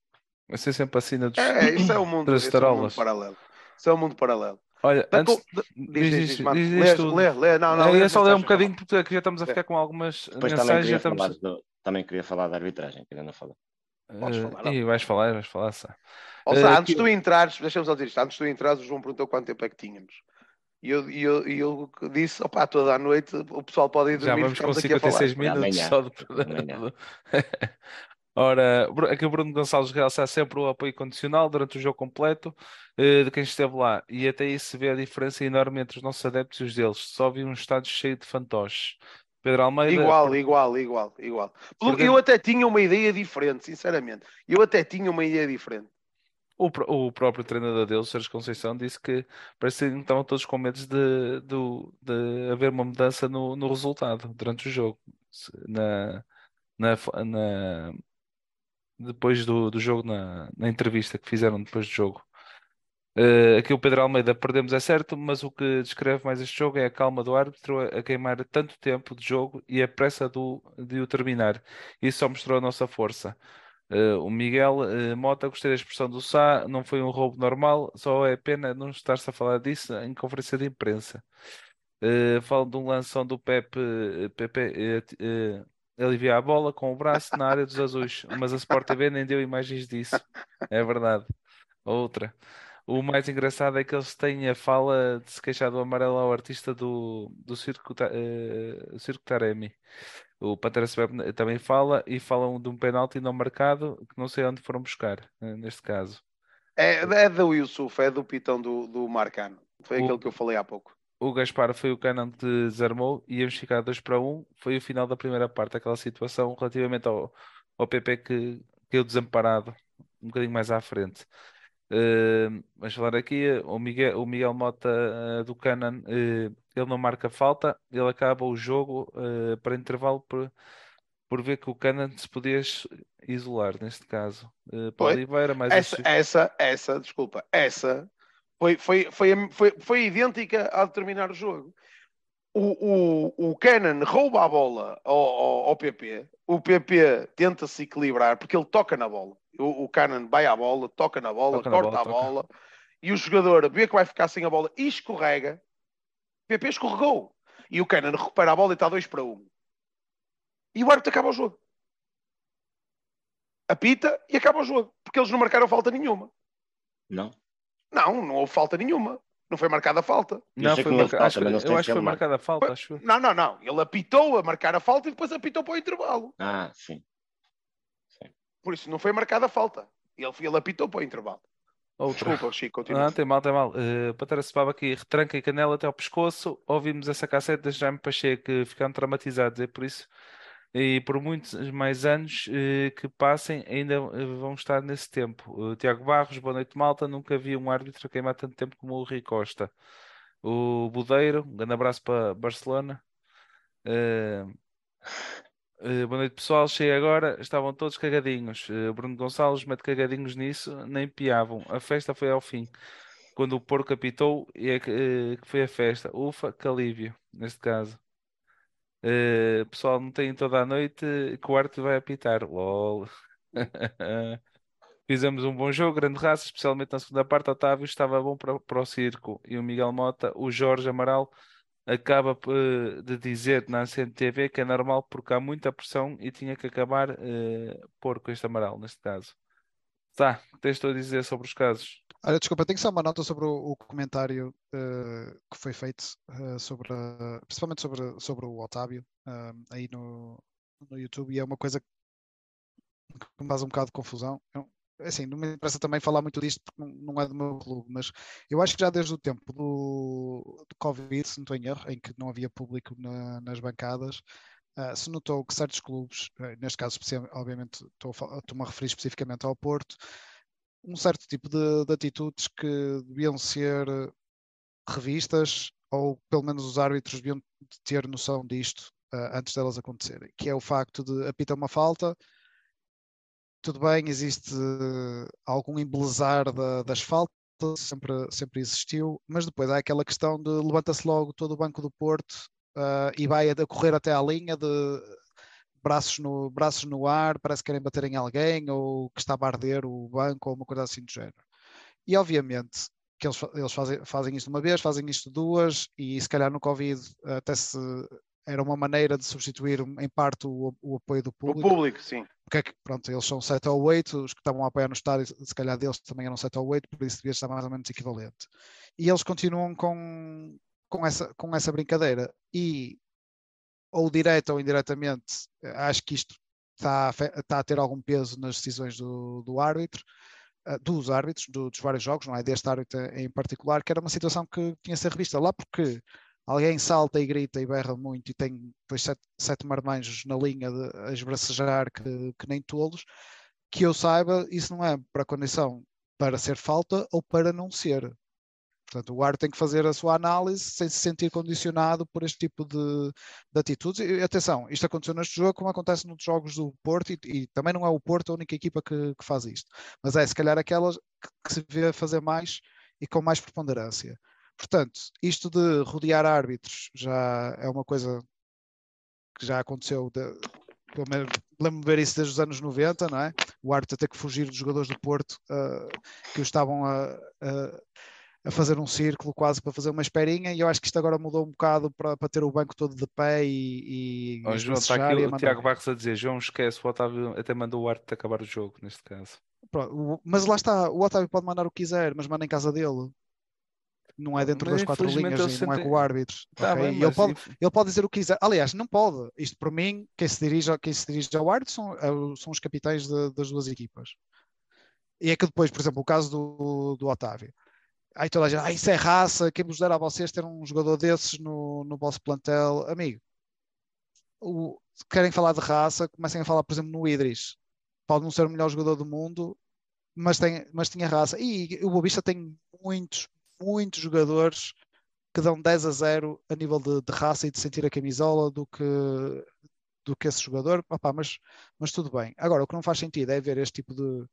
Vai ser sempre assim na dos, é, isso é o mundo, isso é o mundo paralelo. Isso é o mundo paralelo. Olha, da antes, co... diz, diz, diz, diz lê, lê, não, não, é só ler um bocadinho porque já estamos a ficar com algumas Depois mensagens. Também queria, estamos... falar do, também queria falar da arbitragem, que ainda não falou. Podes falar. E vais falar, vais falar. Só. Ou seja, uh, antes de tu entrares, deixa-me só dizer isto, antes de tu entrares, o João perguntou quanto tempo é que tínhamos. E eu, e eu, e eu disse, opá, toda a noite o pessoal pode ir dormir. Já vamos com 56 minutos só de... Ora, aqui o Bruno Gonçalves realça sempre o apoio condicional durante o jogo completo uh, de quem esteve lá. E até aí se vê a diferença enorme entre os nossos adeptos e os deles. Só vi um estádio cheio de fantoches. Pedro Almeida. Igual, igual, igual, igual. Eu até tinha uma ideia diferente, sinceramente. Eu até tinha uma ideia diferente. O, o próprio treinador deles, Sérgio Conceição, disse que parece que estavam todos com medo de, de, de haver uma mudança no, no resultado durante o jogo. Na, na, na depois do, do jogo, na, na entrevista que fizeram depois do jogo. Uh, aqui o Pedro Almeida perdemos é certo, mas o que descreve mais este jogo é a calma do árbitro a, a queimar tanto tempo de jogo e a pressa do, de o terminar. Isso só mostrou a nossa força. Uh, o Miguel uh, Mota, gostei da expressão do Sá, não foi um roubo normal, só é pena não estar-se a falar disso em conferência de imprensa. Uh, de um lanção do Pepe, Pepe aliviar a bola com o braço na área dos azuis, mas a Sport TV nem deu imagens disso. É verdade. Outra. O mais engraçado é que eles têm a fala de se queixar do amarelo ao artista do, do Circo, uh, Circo Taremi. O Pantera Sebeb também fala e falam de um penalti não marcado que não sei onde foram buscar, uh, neste caso. É, é do Yusuf, é do pitão do, do Marcano. Foi o, aquele que eu falei há pouco. O Gaspar foi o Canon que desarmou e íamos ficar 2 para 1. Um. Foi o final da primeira parte, aquela situação relativamente ao, ao PP que caiu desamparado um bocadinho mais à frente. Uh, vamos falar aqui, o Miguel, o Miguel Mota uh, do Canan, uh, ele não marca falta, ele acaba o jogo para intervalo por, por ver que o Canan se podia isolar, neste caso. Para Oliveira, mas essa, essa, essa, desculpa, essa foi, foi, foi, foi, foi idêntica a determinar o jogo. O, o, o Canan rouba a bola ao, ao, ao PP, o PP tenta se equilibrar porque ele toca na bola o, o Cannon vai à bola, toca na bola, toca corta na bola, a bola, toca. e o jogador vê que vai ficar sem a bola e escorrega. O PP escorregou. E o Cannon recupera a bola e está 2 para 1. Um. E o árbitro acaba o jogo. Apita e acaba o jogo. Porque eles não marcaram falta nenhuma. Não. Não, não houve falta nenhuma. Não foi marcada a falta. Não, foi marca... falta, acho, eu acho que foi marcada a falta. Acho. Não, não, não. Ele apitou a marcar a falta e depois apitou para o intervalo. Ah, sim. Por isso não foi marcada a falta. Ele, ele apitou para o intervalo. Outra. Desculpa, Chico, continua. Não, tem mal, tem mal. Uh, Patera Sebaba aqui, retranca e canela até ao pescoço. Ouvimos essa cassete da Jaime Pacheco que ficaram traumatizados, é por isso. E por muitos mais anos uh, que passem, ainda eh, vão estar nesse tempo. Uh, Tiago Barros, boa noite, malta. Nunca vi um árbitro queimar tanto tempo como o Rui Costa. O Budeiro, um grande abraço para Barcelona. Boa noite pessoal, cheguei agora, estavam todos cagadinhos. Bruno Gonçalves mete cagadinhos nisso, nem piavam. A festa foi ao fim. Quando o porco apitou, e é que foi a festa. Ufa, que alívio, neste caso. Pessoal, não tem toda a noite que o Arte vai apitar. LOL. Fizemos um bom jogo, grande raça, especialmente na segunda parte. Otávio estava bom para, para o circo e o Miguel Mota, o Jorge Amaral acaba eh, de dizer na CNTV que é normal porque há muita pressão e tinha que acabar uh, porco este Amaral, neste caso. Tá, tens a dizer sobre os casos? Olha, desculpa, tenho só uma nota sobre o, o comentário uh, que foi feito uh, sobre, uh, principalmente sobre, sobre o Otávio aí no, no YouTube e é uma coisa que me faz um bocado de confusão. Eu, assim, não me interessa também falar muito disto porque não é do meu clube, mas eu acho que já desde o tempo do, do Covid, se não estou em erro, em que não havia público na, nas bancadas, uh, se notou que certos clubes, neste caso, obviamente, estou-me a referir especificamente ao Porto, um certo tipo de, de atitudes que deviam ser revistas, ou pelo menos os árbitros deviam ter noção disto uh, antes delas acontecerem, que é o facto de apitar uma falta tudo bem, existe algum embelezar da, das faltas, sempre, sempre existiu, mas depois há aquela questão de levanta-se logo todo o banco do Porto uh, e vai a correr até à linha de braços no, braços no ar, parece que querem bater em alguém ou que está a arder o banco ou uma coisa assim do género. E obviamente que eles, eles fazem, fazem isto uma vez, fazem isto duas e se calhar no Covid até se era uma maneira de substituir em parte o, o apoio do público. O público, sim. Porque é que, pronto, eles são 7 ou 8, os que estavam a apoiar no estádio, se calhar deles também eram 7 ou 8, por isso devia estar mais ou menos equivalente. E eles continuam com, com, essa, com essa brincadeira. E, ou direta ou indiretamente, acho que isto está a, está a ter algum peso nas decisões do, do árbitro, uh, dos árbitros, do, dos vários jogos, não é? Deste árbitro em particular, que era uma situação que tinha a ser revista lá, porque alguém salta e grita e berra muito e tem depois sete, sete marmanjos na linha de, a esbracejar que, que nem tolos, que eu saiba, isso não é para condição para ser falta ou para não ser. Portanto, o árbitro tem que fazer a sua análise sem se sentir condicionado por este tipo de, de atitudes. E atenção, isto aconteceu neste jogo, como acontece nos jogos do Porto, e, e também não é o Porto a única equipa que, que faz isto. Mas é, se calhar, aquelas que, que se vê fazer mais e com mais preponderância. Portanto, isto de rodear árbitros já é uma coisa que já aconteceu. Lembro-me de ver isso desde os anos 90, não é? O árbitro ter que fugir dos jogadores do Porto uh, que o estavam a, a, a, fazer um círculo quase para fazer uma esperinha e eu acho que isto agora mudou um bocado para, para ter o banco todo de pé e. e oh, João, está aqui o Tiago Barros a dizer: João, esquece, o Otávio até mandou o árbitro acabar o jogo neste caso. Pronto, mas lá está, o Otávio pode mandar o que quiser, mas manda em casa dele não é dentro das quatro linhas e não é com o árbitro. Tá okay? bem, ele, pode, ele pode dizer o que quiser. Aliás, não pode. Isto por mim, quem se dirige, quem se dirige ao árbitro são, é são os capitães de, das duas equipas. E é que depois, por exemplo, o caso do, do Otávio. Aí toda a gente, ah, isso é raça, quem vos dera a vocês ter um jogador desses no, no vosso plantel. Amigo, o, querem falar de raça, comecem a falar, por exemplo, no Idris. Pode não ser o melhor jogador do mundo, mas, tem, mas tinha raça. E o Bobista tem muitos, muitos jogadores que dão 10 a 0 a nível de, de raça e de sentir a camisola do que, do que esse jogador. Opa, mas, mas tudo bem. Agora, o que não faz sentido é ver este tipo de.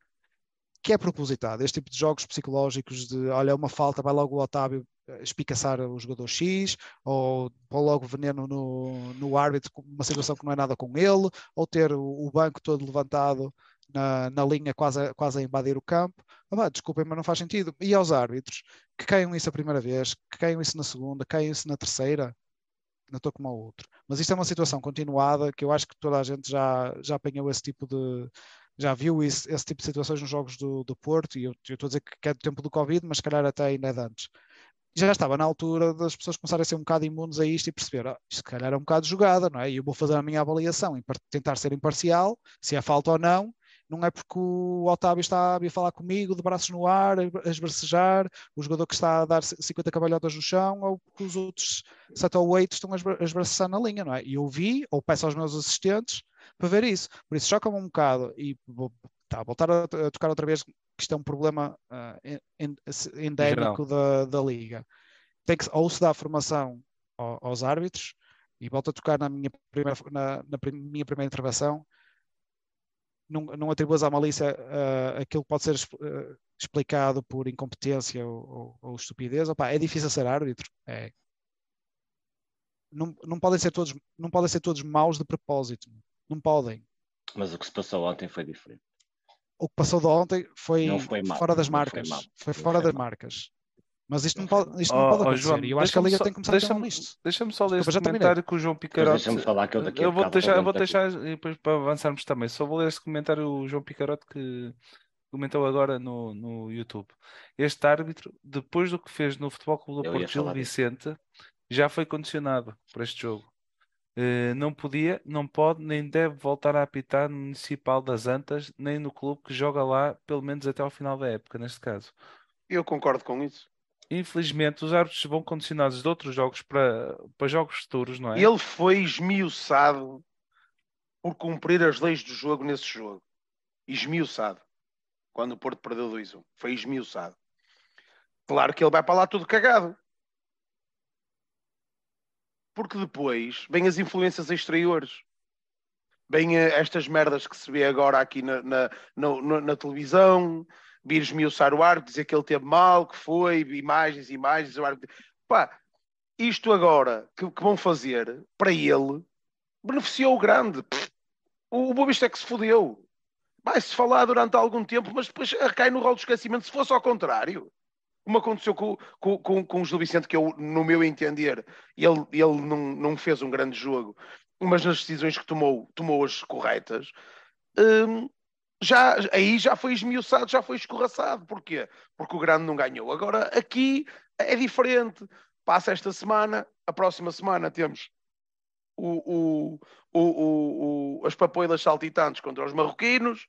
Que é propositado, este tipo de jogos psicológicos de olha, uma falta, vai logo o Otávio espicaçar o jogador X, ou pôr logo veneno no, no árbitro, uma situação que não é nada com ele, ou ter o, o banco todo levantado na, na linha quase a, quase a invadir o campo. Ah, desculpem, mas não faz sentido. E aos árbitros, que caiam isso a primeira vez, que caiam isso na segunda, caiam isso na terceira, não estou como ao outro. Mas isto é uma situação continuada que eu acho que toda a gente já, já apanhou esse tipo de. Já viu isso, esse tipo de situações nos jogos do, do Porto, e eu, eu estou a dizer que é do tempo do Covid, mas se calhar até ainda é de antes já estava na altura das pessoas começarem a ser um bocado imunes a isto e perceber, ah, isto se calhar é um bocado jogada, não é? E eu vou fazer a minha avaliação e tentar ser imparcial, se é falta ou não, não é porque o Otávio está a vir falar comigo de braços no ar, a esbracejar, o jogador que está a dar 50 cabalhotas no chão, ou porque os outros 7 ou 8 estão a esbracejar na linha, não é? E eu vi, ou peço aos meus assistentes para ver isso. Por isso choca-me um bocado e vou tá, voltar a, a, tocar outra vez que isto é um problema uh, endémico da, da liga. Tem que, ou se dá formação aos árbitros, E volto a tocar na minha primeira, na, na minha primeira intervenção, não, não atribuas à malícia uh, aquilo que pode ser uh, explicado por incompetência ou, ou, ou estupidez. Opa, é difícil ser árbitro. É. Não, não, podem ser todos, não podem ser todos maus de propósito. Não podem. Mas o que se passou ontem foi diferente. O que passou de ontem foi, foi fora das marcas. Foi, foi fora das mal. marcas. Mas isto não pode, isto não pode acontecer. João, eu acho que a Liga só, tem que começar deixa a isto. Deixa-me só ler este comentário que o João Picarote... Deixa-me falar que eu daqui Eu vou deixar, eu vou deixar e depois para avançarmos também. Só vou ler este comentário o João Picarote que comentou agora no, no YouTube. Este árbitro, depois do que fez no Futebol Clube do Porto Gil Vicente, já foi condicionado para este jogo. Uh, não podia, não pode, nem deve voltar a apitar no Municipal das Antas, nem no clube que joga lá, pelo menos até ao final da época, neste caso. Eu concordo com isso infelizmente, os árbitros vão condicionados de outros jogos para, para jogos futuros, não é? Ele foi esmiuçado por cumprir as leis do jogo nesse jogo. Esmiuçado. Quando o Porto perdeu 2-1. Foi esmiuçado. Claro que ele vai para lá tudo cagado. Porque depois vêm as influências exteriores. Vêm eh, estas merdas que se vê agora aqui na, na, na, na televisão, vir esmiuçar o árbitro, dizer que ele teve mal, que foi, imagens, imagens, o árbitro. Pá, isto agora que, que vão fazer para ele beneficiou o grande. O, o Boa Vista é que se fodeu. Vai-se falar durante algum tempo, mas depois recai no rol do esquecimento. Se fosse ao contrário, como aconteceu com, com, com, com o Gil Vicente, que eu, no meu entender, ele, ele não, não fez um grande jogo, mas nas decisões que tomou, tomou as corretas. Hum, já, aí já foi esmiuçado, já foi escorraçado. Porquê? Porque o grande não ganhou. Agora aqui é diferente. Passa esta semana, a próxima semana temos o, o, o, as papoilas saltitantes contra os marroquinos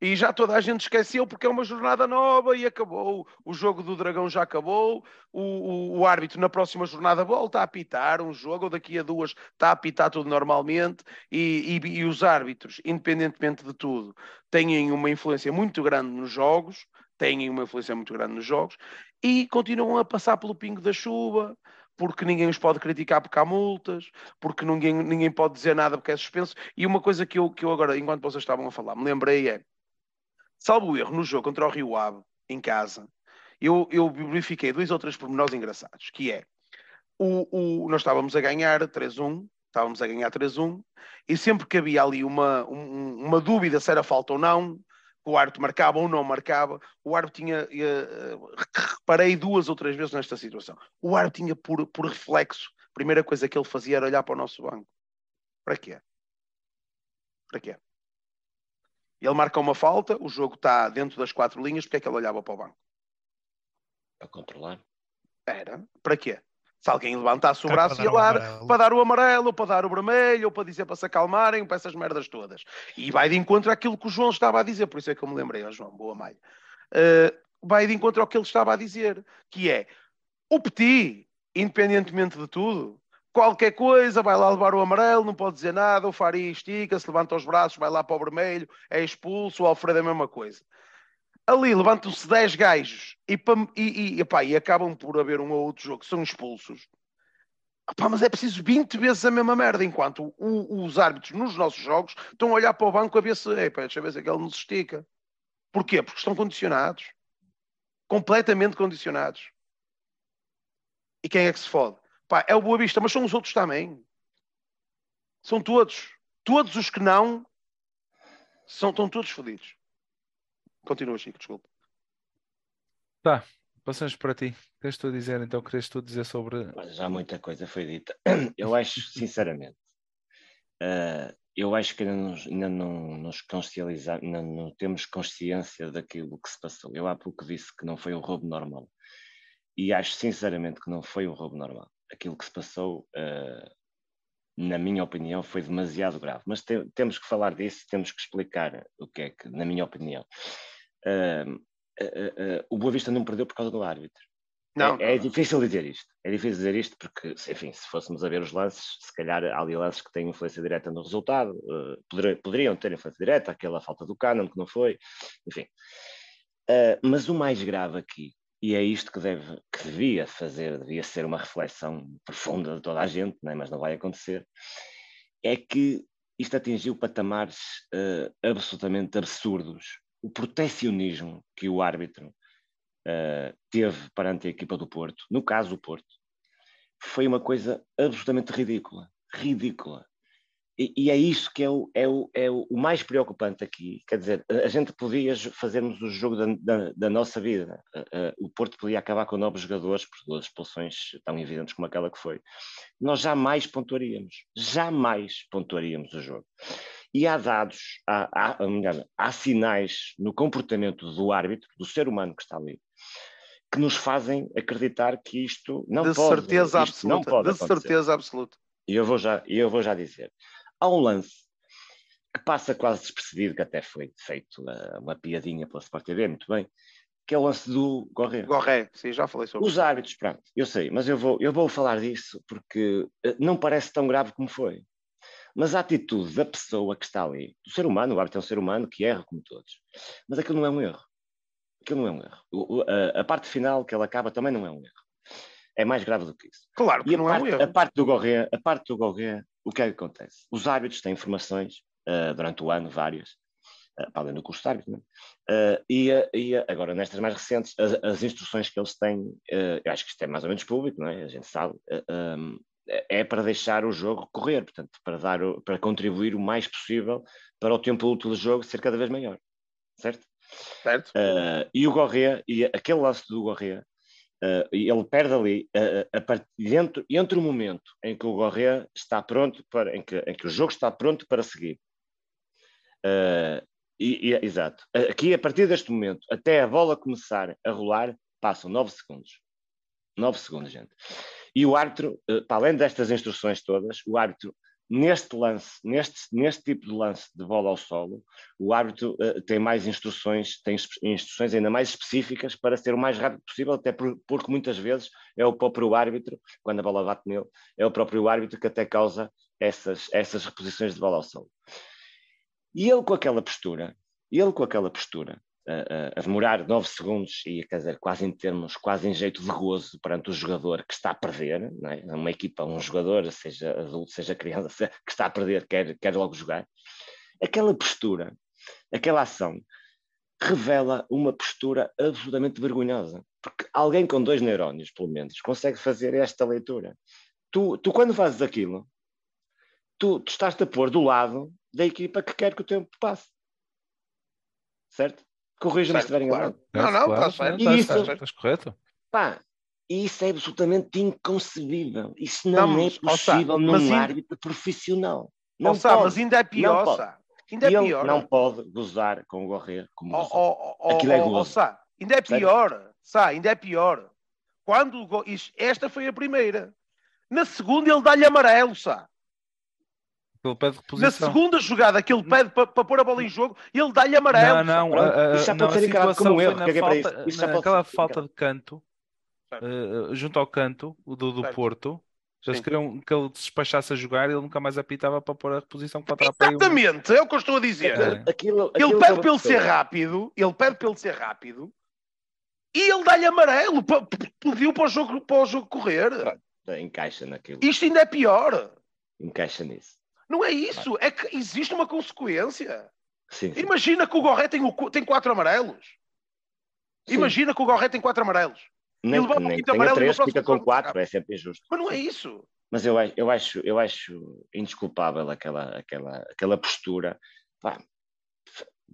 e já toda a gente esqueceu porque é uma jornada nova e acabou. O jogo do Dragão já acabou. O, o, o, árbitro na próxima jornada volta a apitar um jogo, ou daqui a duas está a apitar tudo normalmente. E, e, e os árbitros, independentemente de tudo, têm uma influência muito grande nos jogos. Têm uma influência muito grande nos jogos e continuam a passar pelo pingo da chuva, porque ninguém os pode criticar porque há multas, porque ninguém, ninguém pode dizer nada porque é suspenso. E uma coisa que eu, que eu agora, enquanto vocês estavam a falar, me lembrei é salvo erro, no jogo contra o Rio Ave, em casa, eu, eu verifiquei dois ou três pormenores engraçados, que é, o, o, nós estávamos a ganhar 3-1, estávamos a ganhar 3-1, e sempre que havia ali uma, um, uma dúvida se era falta ou não, o árbitro marcava ou não marcava, o árbitro tinha, uh, reparei duas ou três vezes nesta situação, o árbitro tinha por, por reflexo, a primeira coisa que ele fazia era olhar para o nosso banco. Para quê? Para quê? Ele marca uma falta, o jogo está dentro das quatro linhas, porque é que ele olhava para o banco? Para controlar. Era. Para quê? Se alguém levantasse o braço, ia lá para dar o amarelo, ou para dar o vermelho, ou para dizer para se acalmarem, para essas merdas todas. E vai de encontro àquilo que o João estava a dizer, por isso é que eu me lembrei, João, boa malha. Uh, vai de encontro ao que ele estava a dizer, que é o Petit, independentemente de tudo, qualquer coisa, vai lá levar o amarelo, não pode dizer nada, o Faria estica-se, levanta os braços, vai lá para o vermelho, é expulso, o Alfredo é a mesma coisa. Ali levantam-se 10 gajos e, e, e, epá, e acabam por haver um ou outro jogo que são expulsos. Epá, mas é preciso 20 vezes a mesma merda, enquanto o, os árbitros nos nossos jogos estão a olhar para o banco a ver se, epá, deixa ver se aquele não se estica. Porquê? Porque estão condicionados. Completamente condicionados. E quem é que se fode? Pá, é o Boa Vista, mas são os outros também. São todos. Todos os que não são, estão todos fodidos. Continua, Chico, desculpa. Tá, passamos para ti. O que és tu a dizer então? Queres tu dizer sobre. Já muita coisa foi dita. Eu acho, sinceramente, uh, eu acho que ainda, nos, ainda não nos consciencializamos, ainda não temos consciência daquilo que se passou. Eu há pouco disse que não foi um roubo normal. E acho sinceramente que não foi um roubo normal aquilo que se passou, uh, na minha opinião, foi demasiado grave. Mas te, temos que falar disso, temos que explicar o que é que, na minha opinião. Uh, o Boa Vista não perdeu por causa do árbitro. Não. É, é, difícil dizer isto. É difícil dizer isto porque, enfim, se fôssemos a ver os lances, se calhar há ali lances que têm influência direta no resultado, uh, poder, poderiam ter influência direta, aquela falta do Canon que não foi, enfim. Uh, mas o mais grave aqui e é isto que, deve, que devia fazer, devia ser uma reflexão profunda de toda a gente, né? mas não vai acontecer, é que isto atingiu patamares uh, absolutamente absurdos. O protecionismo que o árbitro uh, teve perante a equipa do Porto, no caso o Porto, foi uma coisa absolutamente ridícula. Ridícula. E, e, é isso que é o, é, o, é o mais preocupante aqui. Quer dizer, a gente podia fazermos o jogo da, da, da nossa vida. Uh, uh, o Porto podia acabar com novos jogadores por duas expulsões tão evidentes como aquela que foi. Nós jamais pontuaríamos. Jamais pontuaríamos o jogo. E há dados, há, há, há sinais no comportamento do árbitro, do ser humano que está ali, que nos fazem acreditar que isto não de pode. Certeza absoluta, não pode de certeza absoluta. E eu vou já, eu vou já dizer. Há um lance que passa quase despercebido, que até foi feito uma, uma piadinha pela Sport TV, muito bem, que é o lance do Gorré. Gorré, sim, já falei sobre Os árbitros, pronto, eu sei, mas eu vou, eu vou falar disso porque eh, não parece tão grave como foi. Mas a atitude da pessoa que está ali, do ser humano, o árbitro é um ser humano que erra como todos, mas aquilo não é um erro. Aquilo não é um erro. O, a, a parte final que ele acaba também não é um erro é mais grave do que isso. Claro que e não parte, é um erro. A parte do Gorré, a parte do Gorré, o que é que acontece? Os árbitros têm informações uh, durante o ano, várias, uh, para além do curso de árbitro, uh, e, e, agora nestas mais recentes, as, as instruções que eles têm, eu acho que isto é mais ou menos público, não é? A gente sabe, um, é para deixar o jogo correr, portanto, para, dar, para contribuir o mais possível para o tempo útil do jogo ser cada vez maior, certo? Certo. e o Gorré, e aquele lance do Gorré, Uh, ele perde ali uh, a part... dentro, entre o momento em que o Gorré está pronto para em que, em que o jogo está pronto para seguir. Uh, e, e, exato. Aqui a partir deste momento até a bola começar a rolar passam 9 segundos. 9 segundos gente. E o árbitro para além destas instruções todas o árbitro Neste lance, neste, neste tipo de lance de bola ao solo, o árbitro uh, tem mais instruções, tem instruções ainda mais específicas para ser o mais rápido possível, até por, porque muitas vezes é o próprio árbitro, quando a bola bate nele, é o próprio árbitro que até causa essas, essas reposições de bola ao solo. E ele com aquela postura, ele com aquela postura, a, a, demorar 9 segundos e quer dizer, quase em termos, quase em jeito de gozo perante o jogador que está a perder, é? uma equipa, um jogador, seja adulto, seja criança, que está a perder, quer, quer logo jogar. Aquela postura, aquela ação, revela uma postura absolutamente vergonhosa. Porque alguém com dois neurónios, pelo menos, consegue fazer esta leitura. Tu, tu quando fazes aquilo, tu, tu estás-te a pôr do lado da equipa que quer que o tempo passe. Certo? Corrija-me se estiverem claro. errado. Não, não, claro, está certo. Estás, isso- estás- correto? Pá, isso é absolutamente inconcebível. Isso não, Não, é possível num ainda- árbitro profissional. Não, Sá, pode. mas ainda é pior. Ainda é Ele pior. não pode gozar com o Gorré como gozou. ó, ó, Aquilo é gozo. Sá, ainda é pior. Sá, ainda é pior. Quando o go- isto- esta foi a primeira. Na segunda ele dá-lhe amarelo, Sá. Ele pede Na reposição. segunda jogada que ele pede para pôr a bola em jogo, ele dá-lhe amarelo. Não, não, Pronto, a, a, isso já não, pode a ser encarado como erro, na caguei para falta, isso. Isso já naquela falta de canto, eh, junto ao canto o do, do Certo. Porto. Eles Sim. queriam que ele se despachasse a jogar e ele nunca mais apitava para pôr a reposição que faltava para Exatamente, é o que eu estou a dizer. É. Aquilo, Ele aquilo pede é para ele ser rápido, ele pede para ele ser rápido e ele dá-lhe amarelo, pediu para o jogo, para o jogo correr. Encaixa naquilo. Isto ainda é pior. Encaixa nisso. Não é isso, é que existe uma consequência. Sim, sim. Imagina que o Gorré tem, o tem quatro amarelos. Sim. Imagina que o Gorré tem quatro amarelos. Nem, um nem quinto tenha e três, fica com quatro, é sempre injusto. Mas não é isso. Mas eu, acho- eu, acho, eu acho indesculpável aquela, aquela, aquela postura. Pá,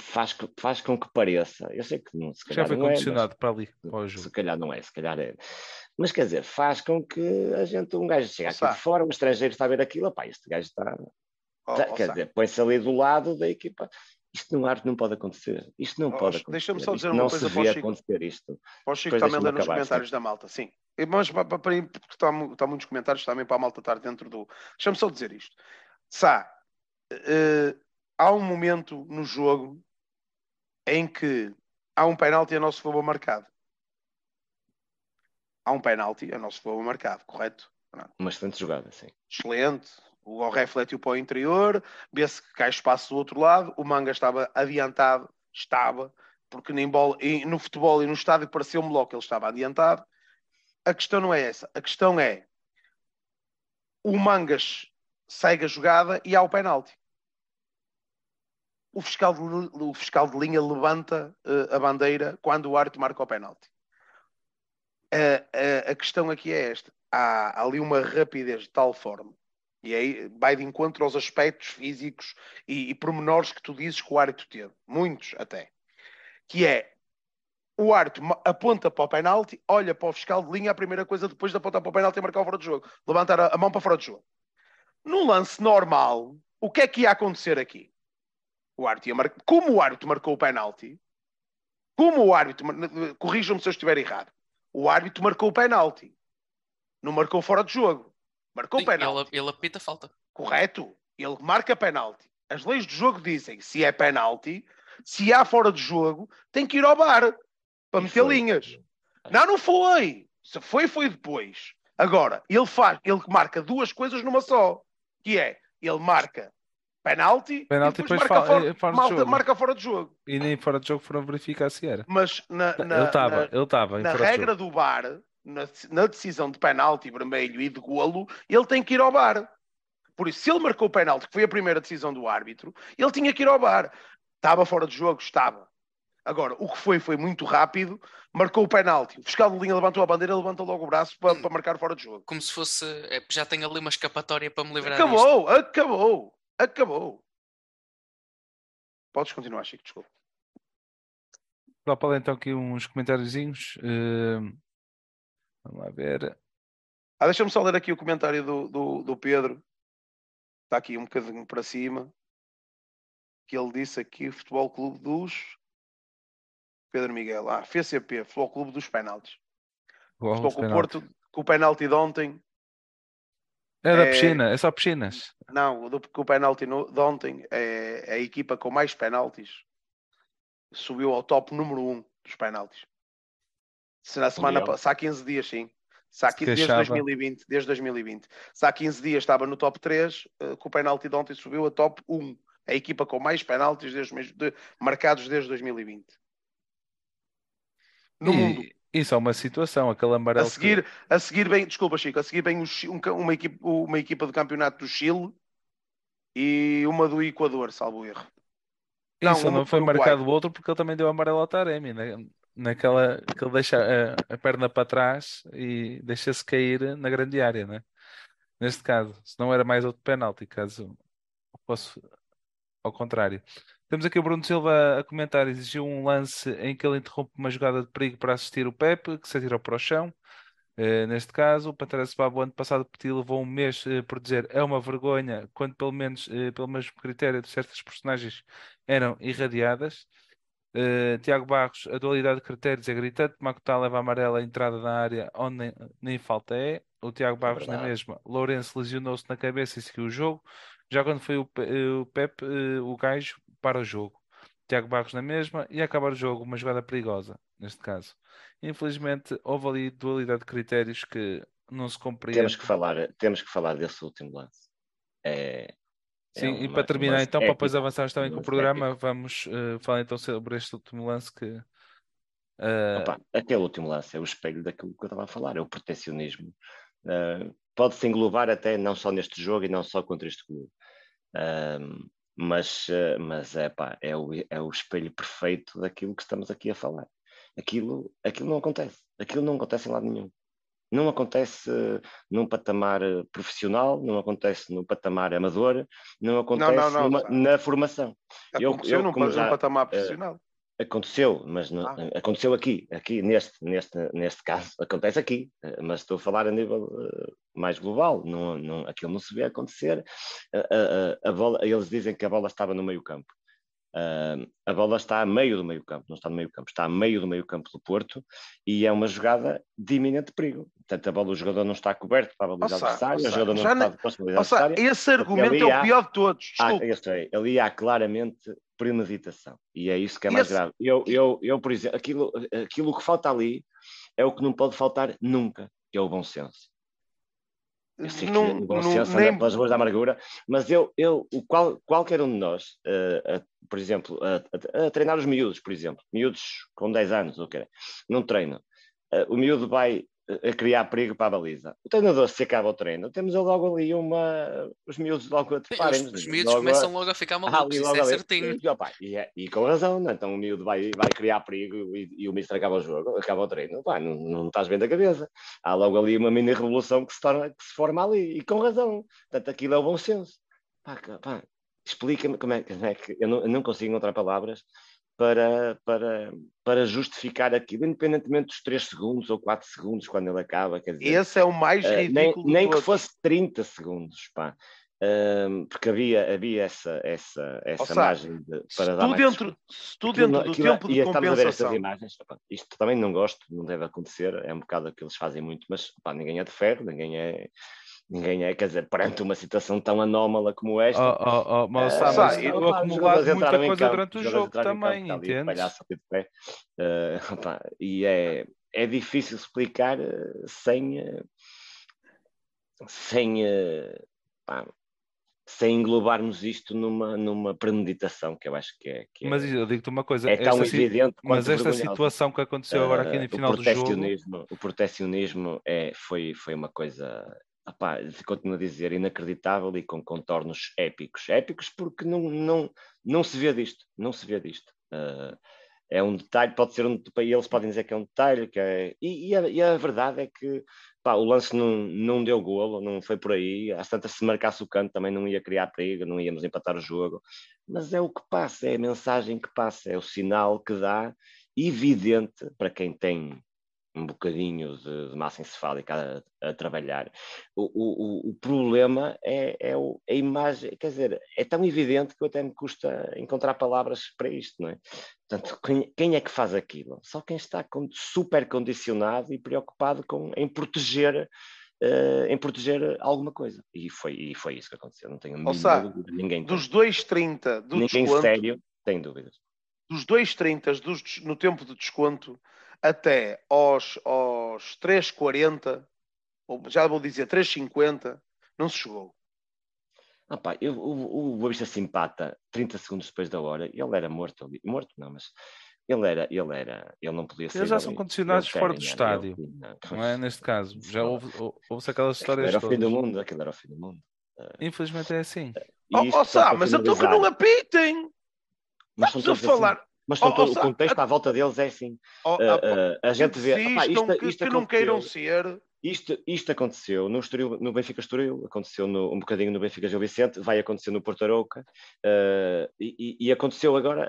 faz, faz com que pareça. Eu sei que não, se Já calhar foi não é, mas- condicionado para ali, para se calhar não é, se calhar é. Mas quer dizer, faz com que a gente, um gajo chega aqui Sá. de fora, um estrangeiro está a ver aquilo, pá, este gajo está. Ó, quer dizer, põe-se ali do lado da equipa. Isto no arte não pode acontecer. Isto não Ó, pode acontecer. deixa-me só dizer Isto uma não coisa para o Chico. acontecer isto. Para o Chico Depois também nos comentários sim. da malta, sim. Mas para, para, para, porque está, está muitos comentários também para a malta estar dentro do. Deixa-me só dizer isto. Sá, eh, há um momento no jogo em que há um penalti a nosso favor marcado. Há um penalti a nosso favor marcado, correto? Uma excelente jogada, sim. Excelente. O Gol refletiu para o interior, vê-se que cai espaço do outro lado. O Manga estava adiantado, estava, porque nem bola, e no futebol e no estádio pareceu-me logo que ele estava adiantado. A questão não é essa. A questão é o Mangas segue a jogada e há o penalti. O fiscal de, o fiscal de linha levanta uh, a bandeira quando o árbitro marca o penalti. Uh, uh, a questão aqui é esta. Há ali uma rapidez de tal forma e aí vai de encontro aos aspectos físicos e, e pormenores que tu dizes que o árbitro teve. Muitos até. Que é o árbitro aponta para o penalti, olha para o fiscal de linha, a primeira coisa depois de apontar para o penalti é marcar o fora de jogo. Levantar a, mão para fora de jogo. Num lance normal, o que é que ia acontecer aqui? O árbitro ia. Como o árbitro marcou o penalti, como o árbitro, corrijam-me se eu estiver errado, o árbitro marcou o penalti, não marcou fora de jogo. Marcou Sim, penalti. Ele, ele apita falta. Correto. Ele marca penalti. As leis do jogo dizem se é penalti, se há fora de jogo, tem que ir ao bar para e meter foi. linhas. Não, não foi. Se foi, foi depois. Agora, ele faz, ele marca duas coisas numa só, que é ele marca penalti, penalti e depois, depois marca, fora, fora malta, de marca fora de jogo. E nem fora de jogo foram verificar se era. Mas na, na ele estava, ele estava na regra do bar, na, na decisão de penalti vermelho e de golo, ele tem que ir ao bar. Por isso, se ele marcou o penalti, que foi a primeira decisão do árbitro, ele tinha que ir ao bar. Estava fora de jogo? Estava. Agora, o que foi, foi muito rápido, marcou o penalti. O fiscal de linha levantou a bandeira, levanta logo o braço para, para marcar fora de jogo. Como se fosse, é, já tem ali uma escapatória para me livrar Acabou, disto. acabou, acabou. Podes continuar, Chico, desculpa. Só para então aqui uns comentáriozinhos. Uh, Vamos lá ver. Ah, Deixa-me só ler aqui o comentário do, do, do Pedro. Está aqui um bocadinho para cima. Que ele disse aqui: Futebol Clube dos. Pedro Miguel. Ah, FCP, Futebol Clube dos Penaltis. Futebol com o Porto, com o penalti de ontem. É da é... piscina, é só piscinas. Não, do, com o penalti no, de ontem é, é a equipa com mais penaltis. Subiu ao top número 1 um dos penaltis. Se na semana passada, há 15 dias, sim. Se há, desde 2020, desde 2020. Se há 15 dias estava no top 3, uh, com o penalti de ontem subiu a top 1. A equipa com mais penaltis desde, de, marcados desde 2020. No e, mundo. Isso é uma situação, aquele amarelo. A seguir, que... a seguir bem, desculpa Chico, a seguir bem um, uma, equipa, uma equipa do campeonato do Chile e uma do Equador, salvo erro. Isso não, não foi marcado o outro porque ele também deu amarelo ao Taremi, né? Naquela que ele deixa a, a, perna para trás e deixa-se cair na grande área, né? Neste caso, se não era mais outro penalti, caso posso ao contrário. Temos aqui o Bruno Silva a comentar, exigiu um lance em que ele interrompe uma jogada de perigo para assistir o Pepe, que se atirou para o chão. Uh, neste caso, o Pantera Sebab, o ano passado, Petit levou um mês uh, por dizer é uma vergonha, quando pelo menos, uh, pelo mesmo critério de certas personagens eram irradiadas. Uh, Tiago Barros, a dualidade de critérios é gritante. Macutá leva amarela a entrada na área onde nem, nem falta é. O Tiago é Barros é na mesma. Lourenço lesionou-se na cabeça e seguiu o jogo. Já quando foi o, o Pep, uh, o gajo para o jogo. Tiago Barros na mesma e acabar o jogo, uma jogada perigosa, neste caso. Infelizmente, houve ali dualidade de critérios que não se compreende. Temos que falar, temos que falar desse último lance. É, Sim, é e para terminar, então, para depois avançarmos também com o programa, vamos uh, falar então sobre este último lance que. Uh... Opa, aquele último lance é o espelho daquilo que eu estava a falar, é o protecionismo. Uh, Pode-se englobar até não só neste jogo e não só contra este clube. Uh, mas, mas é, pá, é, o, é o espelho perfeito daquilo que estamos aqui a falar. Aquilo, aquilo não acontece. Aquilo não acontece em lado nenhum. Não acontece num patamar profissional, não acontece no patamar amador, não acontece não, não, não, numa, na formação. Aconteceu eu, eu, num, já, patamar profissional. Uh, aconteceu, mas ah. aconteceu aqui, aqui neste, neste, neste caso, acontece aqui, mas estou a falar a nível uh, mais global, não, não, aquilo não se vê acontecer. A, a, a bola, eles dizem que a bola estava no meio campo. Uh, a bola está a meio do meio campo, não está no meio campo, está a meio do meio campo do Porto e é uma jogada de imenso perigo. Portanto, a bola do jogador não está coberto para a baliza adversária, o jogador não está de possibilidade adversária. Esse argumento é o pior de todos. Ah, é, ali há claramente premeditação e é isso que é mais esse... grave. Eu, eu, eu, por exemplo, aquilo, aquilo que falta ali é o que não pode faltar nunca, que é o bom senso. Eu sei que não, o bom senso nem... pelas ruas da amargura, mas eu, eu o qual, qualquer um de nós, uh, uh, por exemplo, a, a, treinar os miúdos, por exemplo, miúdos com 10 anos, ou okay, não treino, uh, o miúdo vai a criar perigo para a baliza. O treinador, se acaba o treino, temos logo ali uma. Os miúdos logo a treparem. Os, os miúdos logo começam logo a ficar malucos, isso é certinho. E, opa, e, é, e, com razão, né? então o miúdo vai, vai criar perigo e, e o mister acaba o jogo, acaba o treino. Opa, não, não estás bem da cabeça. Há logo ali uma mini revolução que se, torna, que se forma ali, e com razão. Portanto, aquilo é o bom senso. explica-me como é, como é que. Eu não, eu não consigo encontrar palavras para, para, para justificar aquilo, independentemente dos 3 segundos ou 4 segundos quando ele acaba. Quer dizer, Esse é o mais ridículo. Uh, nem, nem que fosse 30 segundos, pá. Uh, porque havia, havia essa, essa, essa seja, margem de, para dar mais... Dentro, se tu dentro aquilo, do aquilo, tempo de compensação... a ver imagens, opa, isto também não gosto, não deve acontecer, é um bocado o que eles fazem muito, mas opa, ninguém é de ferro, ninguém é Ninguém é, quer dizer, perante uma situação tão anómala como esta. Oh, oh, oh, mas, uh, mas eu acumulado muita coisa campo, durante o jogo também, entende? Uh, opa, e é, é difícil explicar uh, sem, uh, sem, pá, sem englobarmos isto numa, numa premeditação, que eu acho que é. Que é mas eu digo-te uma coisa, é tão evidente. Mas esta situação que aconteceu agora aqui no final do jogo. O protecionismo é, foi, foi uma coisa opá, continuo a dizer, inacreditável e com contornos épicos. Épicos porque não, não, não se vê disto, não se vê disto. Uh, é um detalhe, pode ser um e eles podem dizer que é um detalhe, que é, e, e, a, e a, verdade é que o lance não, não deu golo, não foi por aí. Às tantas, se marcasse o canto também não ia criar perigo, não íamos empatar o jogo. Mas é o que passa, é a mensagem que passa, é o sinal que dá, evidente para quem tem um bocadinho de, de massa encefálica a, a trabalhar. O, o, o problema é, é, o, a imagem, quer dizer, é tão evidente que até me custa encontrar palavras para isto, não é? Portanto, quem, quem é que faz aquilo? Só quem está com, super condicionado e preocupado com, em proteger Uh, em proteger alguma coisa. E foi, e foi isso que aconteceu. Não tenho Ou dúvida. Ninguém dos 2,30 do Ninguém desconto, sério tem dúvidas. Dos 2,30 no tempo de desconto, até aos, aos 3,40, ou já vou dizer 3,50, não se chegou. Ah, pá, eu, o, o Boa Vista se empata 30 segundos depois da hora, ele era morto ali. Morto não, mas ele era, ele era, ele não podia ser. Eles já são condicionados fora do estádio, não, não é? Neste caso, já houve, houve aquelas histórias. Era o fim do mundo, aquilo era o fim do mundo. Infelizmente é assim. Oh, oh, Sá, mas então que não apitem! Mas Estamos a assim. falar. Assim mas oh, todo, oh, o contexto à volta deles é assim. Oh, uh, a gente vê. Opa, isto, que, isto que não queiram ser. Isto, isto aconteceu no, Estoril, no Benfica Estoril, aconteceu no, um bocadinho no Benfica Gil Vicente, vai acontecer no Porto Arouca uh, e, e, aconteceu agora,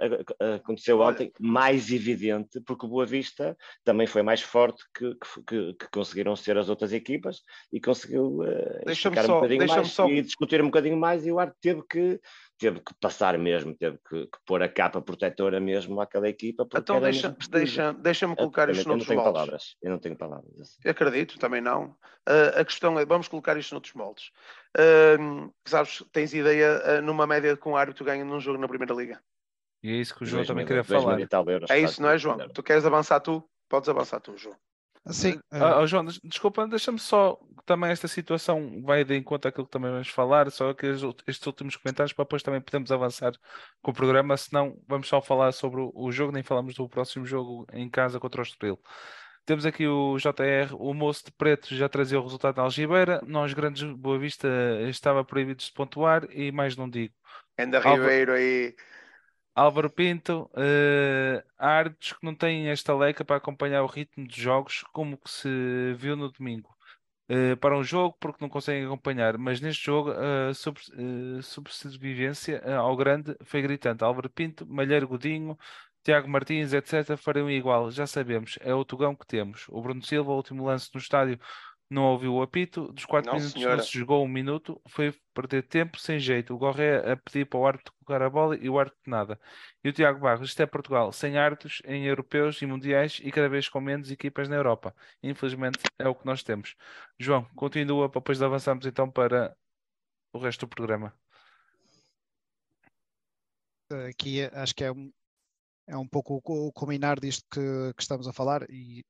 aconteceu ontem, mais evidente, porque o Boa Vista também foi mais forte que, que, que conseguiram ser as outras equipas e conseguiu uh, explicar um bocadinho mais só... e discutir um bocadinho mais e o Arte teve que teve que passar mesmo, teve que, que pôr a capa protetora mesmo àquela equipa. Então deixa-me deixa, deixa colocar isto noutros eu não tenho moldes. Palavras, eu não tenho palavras. Assim. Acredito, também não. Uh, a questão é, vamos colocar isto noutros moldes. Uh, sabes, tens ideia uh, numa média com o árbitro ganha num jogo na Primeira Liga? E é isso que o João também queria falar. Euros, é isso, não é, João? Tu queres avançar tu? Podes avançar tu, João. Sim. Uh, oh, João, desculpa, deixa-me só também esta situação vai de encontro àquilo que também vamos falar, só que estes últimos comentários para depois também podemos avançar com o programa, senão vamos só falar sobre o jogo, nem falamos do próximo jogo em casa contra o Estoril. Temos aqui o JR, o moço de preto já trazia o resultado na Algibeira, nós grandes Boa Vista estava proibido de pontuar e mais não digo. Anda Ribeiro aí. Álvaro Pinto, uh, há árbitros que não têm esta leca para acompanhar o ritmo dos jogos, como que se viu no domingo. Uh, para um jogo porque não conseguem acompanhar, mas neste jogo a uh, sobre, uh, sobrevivência ao grande foi gritante. Álvaro Pinto, Malheiro Godinho, Tiago Martins, etc. fariam igual, já sabemos, é o Tugão que temos. O Bruno Silva, o último lance no estádio, não ouviu o apito, dos 4 minutos senhora. não se jogou um minuto, foi perder tempo sem jeito. O Gorré a pedir para o árbitro colocar a bola e o árbitro nada. E o Tiago Barros, isto é Portugal, sem árbitros em europeus e mundiais e cada vez com menos equipas na Europa. Infelizmente é o que nós temos. João, continua para depois avançarmos então para o resto do programa. Aqui acho que é um, é um pouco o combinar disto que, que estamos a falar e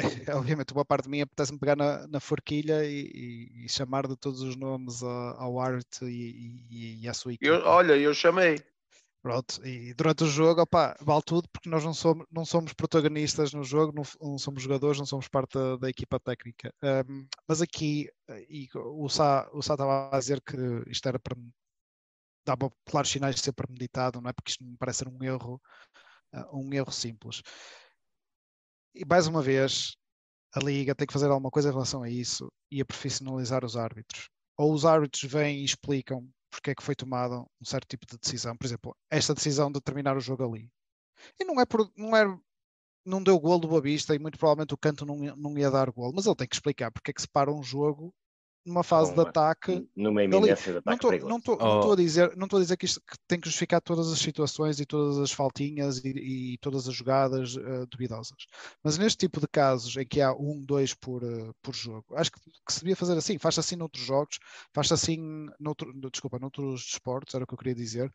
obviamente uma parte de mim apetece-me pegar na, na forquilha e, e, e, chamar de todos os nomes ao, Art e, e, à sua equipe. Eu, olha, eu chamei. Pronto, e durante o jogo, opa, vale tudo porque nós não somos, não somos protagonistas no jogo, não, não somos jogadores, não somos parte da, da equipa técnica. Um, mas aqui, e o Sá, o Sá estava a dizer que isto era para dava claros sinais de ser premeditado, não é? Porque isto me parece ser um erro, uh, um erro simples. E mais uma vez, a Liga tem que fazer alguma coisa em relação a isso e a profissionalizar os árbitros. Ou os árbitros vêm e explicam porque é que foi tomada um certo tipo de decisão. Por exemplo, esta decisão de terminar o jogo ali. E não é por, não é, não deu gol do Boa Vista e muito provavelmente o canto não, não ia dar gol, mas ele tem que explicar porque é que se para um jogo numa fase de ataque. Numa iminência de ataque não estou oh. a dizer, não a dizer que, isto, que tem que justificar todas as situações e todas as faltinhas e, e todas as jogadas uh, duvidosas. Mas neste tipo de casos em que há um, dois por, uh, por jogo, acho que, que, se devia fazer assim. Faz assim noutros jogos, faz assim noutro, desculpa, noutros esportes, era o que eu queria dizer.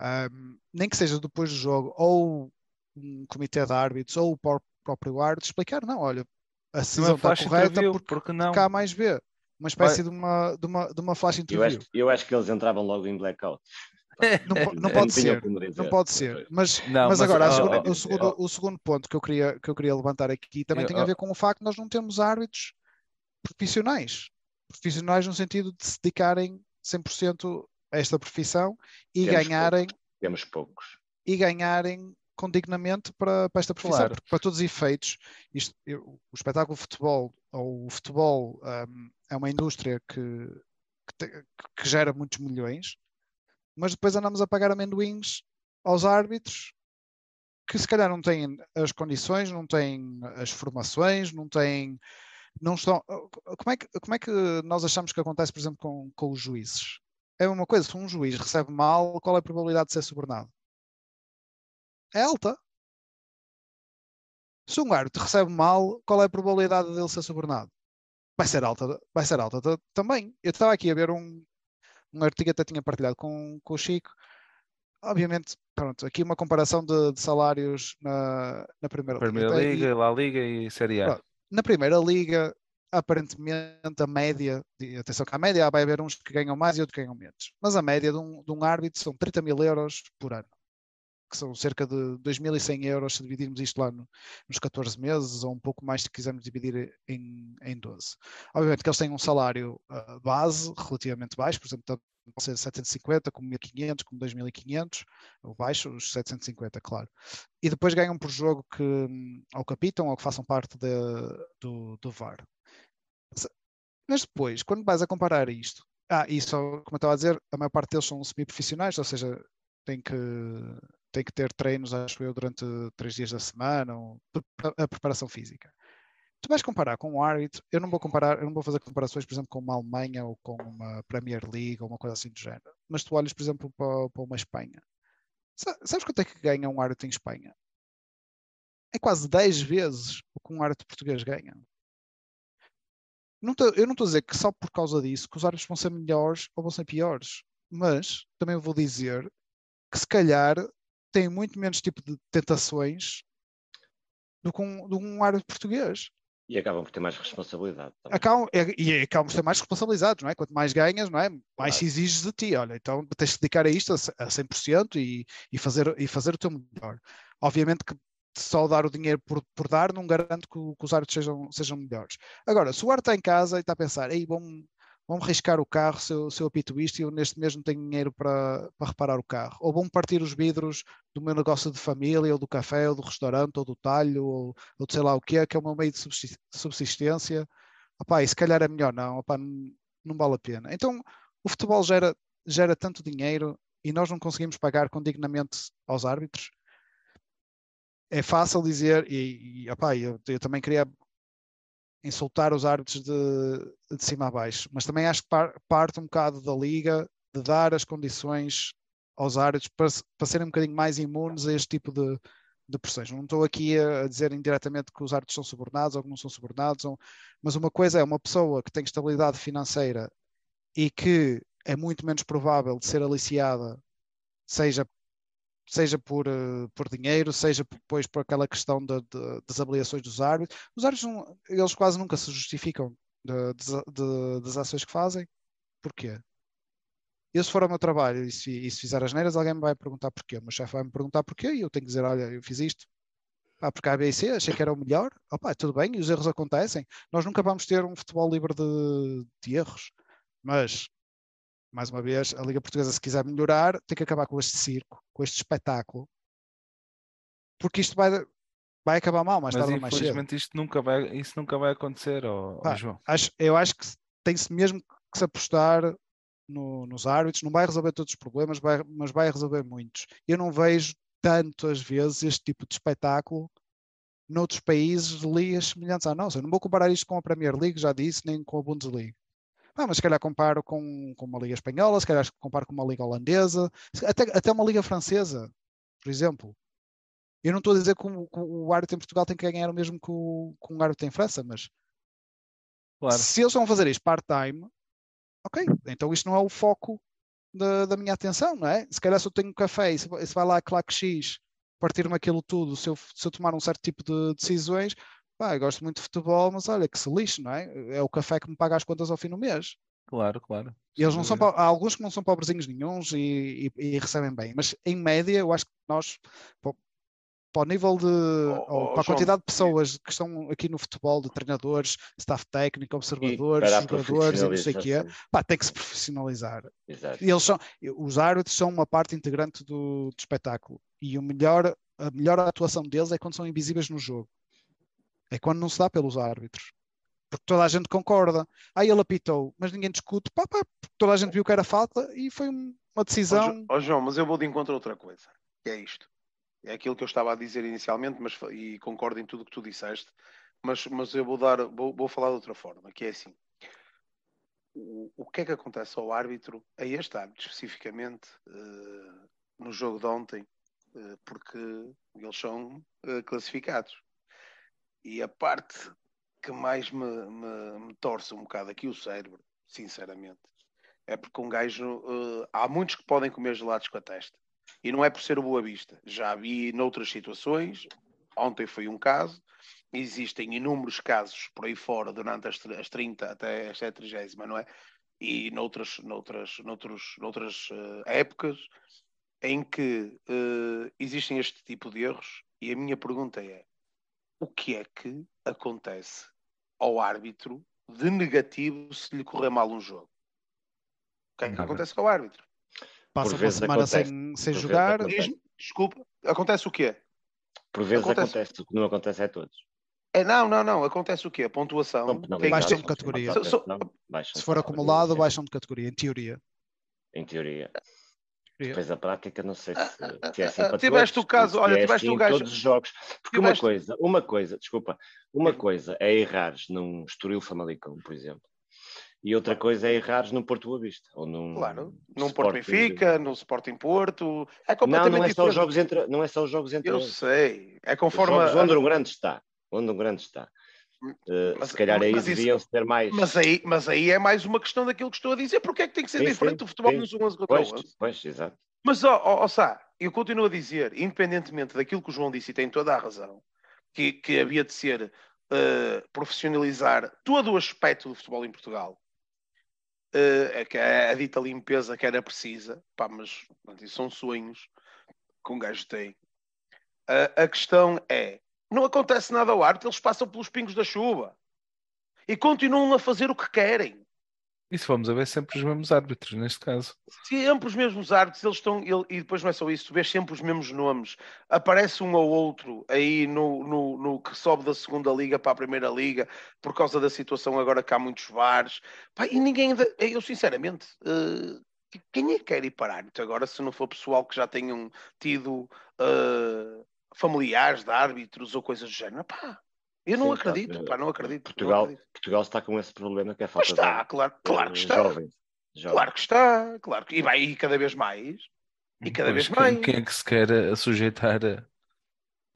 Um, nem que seja depois do jogo, ou um comitê de árbitros, ou o próprio árbitro explicar, não, olha, a decisão está correta porque, porque não. há mais B uma espécie de uma, de, uma, de uma flash interview. Eu acho, eu acho que eles entravam logo em blackout. Não, não pode ser, não pode ser. Mas, não, mas, mas agora, oh, o, segundo, oh, o segundo ponto que eu queria, que eu queria levantar aqui também tem a ver com o facto de nós não temos árbitros profissionais. Profissionais no sentido de se dedicarem 100% a esta profissão e temos ganharem. Poucos. Temos poucos. E ganharem condignamente para, para esta profissão, claro. porque para todos os efeitos, isto, o espetáculo de futebol ou o futebol um, é uma indústria que, que, te, que, gera muitos milhões, mas depois andamos a pagar amendoins aos árbitros que se calhar não têm as condições, não têm as formações, não têm. Não estão, como, é que, como é que nós achamos que acontece, por exemplo, com, com os juízes? É uma coisa, se um juiz recebe mal, qual é a probabilidade de ser subornado? É alta. Se um árbitro recebe mal, qual é a probabilidade dele ser subornado? Vai ser alta, vai ser alta também. Eu estava aqui a ver um, um artigo que até tinha partilhado com, com o Chico. Obviamente, pronto, aqui uma comparação de, de salários na, na Primeira, Primeira Liga. Liga, La Liga e Série A. Pronto, na Primeira Liga, aparentemente a média, atenção que a média vai haver uns que ganham mais e outros que ganham menos, mas a média de um, de um árbitro são 30 mil euros por ano que são cerca de 2.100 euros se dividirmos isto lá no, nos 14 meses, ou um pouco mais se quisermos dividir em, em 12. Obviamente que eles têm um salário uh, base relativamente baixo, por exemplo, tanto ser 750, como 1.500, como 2.500, ou baixo, os 750, claro. E depois ganham por jogo que ou capitam ou que façam parte de, do, do VAR. Mas depois, quando vais a comparar isto, ah, isso, como eu estava a dizer, a maior parte deles são semi-profissionais, ou seja, têm que tem que ter treinos, acho eu, durante três dias da semana, a preparação física. Tu vais comparar com o árbitro, eu não vou comparar, eu não vou fazer comparações, por exemplo, com uma Alemanha ou com uma Premier League ou uma coisa assim do género. Mas tu olhas, por exemplo, para, para uma Espanha. Sabes quanto é que ganha um árbitro em Espanha? É quase 10 vezes o que um árbitro português ganha. Não tô, eu não estou a dizer que só por causa disso que os árbitros vão ser melhores ou vão ser piores, mas também vou dizer que se calhar têm muito menos tipo de tentações do que um, do um árbitro português. E acabam por ter mais responsabilidade. Acabam, e acabam por ser mais responsabilizados, não é? Quanto mais ganhas, não é? Mais claro. se exiges de ti. Olha, então tens de dedicar a isto a 100% e, e, fazer, e fazer o teu melhor. Obviamente que só dar o dinheiro por, por dar não garante que, que os árbitros sejam, sejam melhores. Agora, se o árbitro está em casa e está a pensar, ei, bom, vão riscar o carro se eu, se eu apito isto e eu neste mês não tenho dinheiro para, para reparar o carro. Ou vão partir os vidros do meu negócio de família, ou do café, ou do restaurante, ou do talho, ou, ou de sei lá o que é, que é o meu meio de subsistência. Opá, e se calhar é melhor não, opá, não, não vale a pena. Então, o futebol gera, gera tanto dinheiro e nós não conseguimos pagar condignamente aos árbitros. É fácil dizer, e, e opá, eu, eu também queria insultar os árbitros de, de cima a baixo, mas também acho que par, parte um bocado da liga de dar as condições aos árbitros para, para serem um bocadinho mais imunes a este tipo de, de pressões. Não estou aqui a dizer indiretamente que os árbitros são subornados ou que não são subornados, ou, mas uma coisa é uma pessoa que tem estabilidade financeira e que é muito menos provável de ser aliciada, seja seja por, uh, por dinheiro, seja depois por aquela questão de, de, das avaliações dos árbitros. Os árbitros, não, eles quase nunca se justificam de, das ações que fazem. Porquê? Eu, se for ao meu trabalho e se, e se fizer as neiras, alguém me vai perguntar porquê. O meu chefe vai me perguntar porquê e eu tenho que dizer: olha, eu fiz isto. Pá, porque a ABC achei que era o melhor. Opa, tudo bem, e os erros acontecem. Nós nunca vamos ter um futebol livre de, de erros, mas mais uma vez, a Liga Portuguesa, se quiser melhorar, tem que acabar com este circo, com este espetáculo, porque isto vai, vai acabar mal Mas tarde ou mais cedo. infelizmente isto nunca vai, isso nunca vai acontecer, ó Pá, João. Acho, eu acho que tem-se mesmo que se apostar no- nos árbitros. Não vai resolver todos os problemas, vai- mas vai resolver muitos. Eu não vejo tantas vezes este tipo de espetáculo noutros países de ligas semelhantes à nossa. Eu não vou comparar isto com a Premier League, já disse, nem com a Bundesliga. Ah, mas se calhar comparo com, com uma liga espanhola, se calhar comparo com uma liga holandesa, até, até uma liga francesa, por exemplo. Eu não estou a dizer que o, que o árbitro em Portugal tem que ganhar o mesmo que o, que um árbitro em França, mas Claro. se eles vão fazer isto part-time, ok, então isto não é o foco da, da minha atenção, não é? Se calhar se eu tenho um café e se, se vai lá claque X partir-me aquilo tudo, se eu, se eu tomar um certo tipo de decisões, pá, eu gosto muito de futebol, mas olha que se lixe, não é? É o café que me paga as contas ao fim do mês. Claro, claro. E eles não são, há alguns que não são pobrezinhos nenhuns e, e- e recebem bem, mas em média eu acho que nós, pa- para o nível de, ou oh, para a João, quantidade de pessoas que estão aqui no futebol, de treinadores, staff técnico, observadores, jogadores e não sei o quê, pá, tem que se profissionalizar. Exato. E eles são, os árbitros são uma parte integrante do, do espetáculo. E o melhor, a melhor atuação deles é quando são invisíveis no jogo. É quando não se dá pelos árbitros. Porque toda a gente concorda. Ah, ele apitou, mas ninguém discute. Pá, pá, toda a gente viu que era falta e foi um- uma decisão. Ó, João, mas eu vou de encontro a outra coisa, que é isto. É aquilo que eu estava a dizer inicialmente, mas, e concordo em tudo que tu disseste, mas, mas eu vou dar, vou, vou falar de outra forma, que é assim. O, o que é que acontece ao árbitro, a este árbitro especificamente, eh, no jogo de ontem, eh, porque eles são eh, classificados. E a parte que mais me, me, me torce um bocado aqui o cérebro, sinceramente, é porque um gajo. eh, há muitos que podem comer gelados com a testa. E não é por ser Boa Vista. Já vi noutras situações, ontem foi um caso, existem inúmeros casos por aí fora durante as, as 30 até esta é a 30, não é? E noutras, noutras, noutros, noutras eh, épocas em que eh, existem este tipo de erros. E a minha pergunta é: o que é que acontece ao árbitro de negativo se lhe correr mal um jogo? O que é que acontece ao árbitro? Passa por uma vezes semana acontece. sem, sem jogar. desculpa, acontece o quê? Por vezes Acontece. acontece. o que não acontece é a todos. É, não, não, não, acontece o quê? A pontuação. Tem- Baixam de categoria. baixam Se for acumulado, baixam de categoria, em teoria. Em teoria. Depois a prática, não sei se, Ah, se é assim ah, para tiveste todos, o caso- olha, é tiveste assim o gajo- todos os jogos. Porque uma Tiveste- coisa, uma coisa, desculpa, uma coisa é errares num Estoril Famalicão, por exemplo, e outra coisa é errares num Porto Boa Vista, ou num Claro, num Porto. Benfica, num Sporting Porto. É Não, completamente não é só os jogos entre, não é só os jogos entre Eu eles. sei. É Os conforme. jogos a- onde um grande está, onde um grande está. Eh, Mas- se calhar aí deviam ter mais. Mas aí, mas aí é mais uma questão daquilo que estou a dizer. Porque é que tem que ser Sim, diferente sim, o futebol sim. nos 11 contra Pois, 11? pois, exato. Mas, ó, ó, ó, Sá, eu continuo a dizer, independentemente daquilo que o João disse, e tem toda a razão, que, que havia de ser eh, profissionalizar todo o aspecto do futebol em Portugal, eh, é que a, a dita limpeza que era precisa, pá, mas pronto, isso são sonhos que um gajo tem. A- a questão é, não acontece nada ao árbitro, eles passam pelos pingos da chuva e continuam a fazer o que querem. E se vamos a ver sempre os mesmos árbitros, neste caso. Sempre os mesmos árbitros, eles estão. ele- e depois não é só isso, tu vês sempre os mesmos nomes. Aparece um ou outro aí no, no, no que sobe da segunda liga para a primeira liga, por causa da situação agora que há muitos VARs. Pá, e ninguém. ainda- Eu, sinceramente, eh, quem é que quer ir para árbitro agora, se não for pessoal que já tenham tido eh, familiares de árbitros ou coisas do género? Pá, eu não Sim, tá, acredito, eh, pá, não acredito. não Portugal, acredito. Portugal está com esse problema que é falta está, de claro, claro que eh, está. jovens. jovens. Claro que está, claro que e vai e cada vez mais. E cada Pois, vez quem, mais. quem é que se quer a sujeitar a,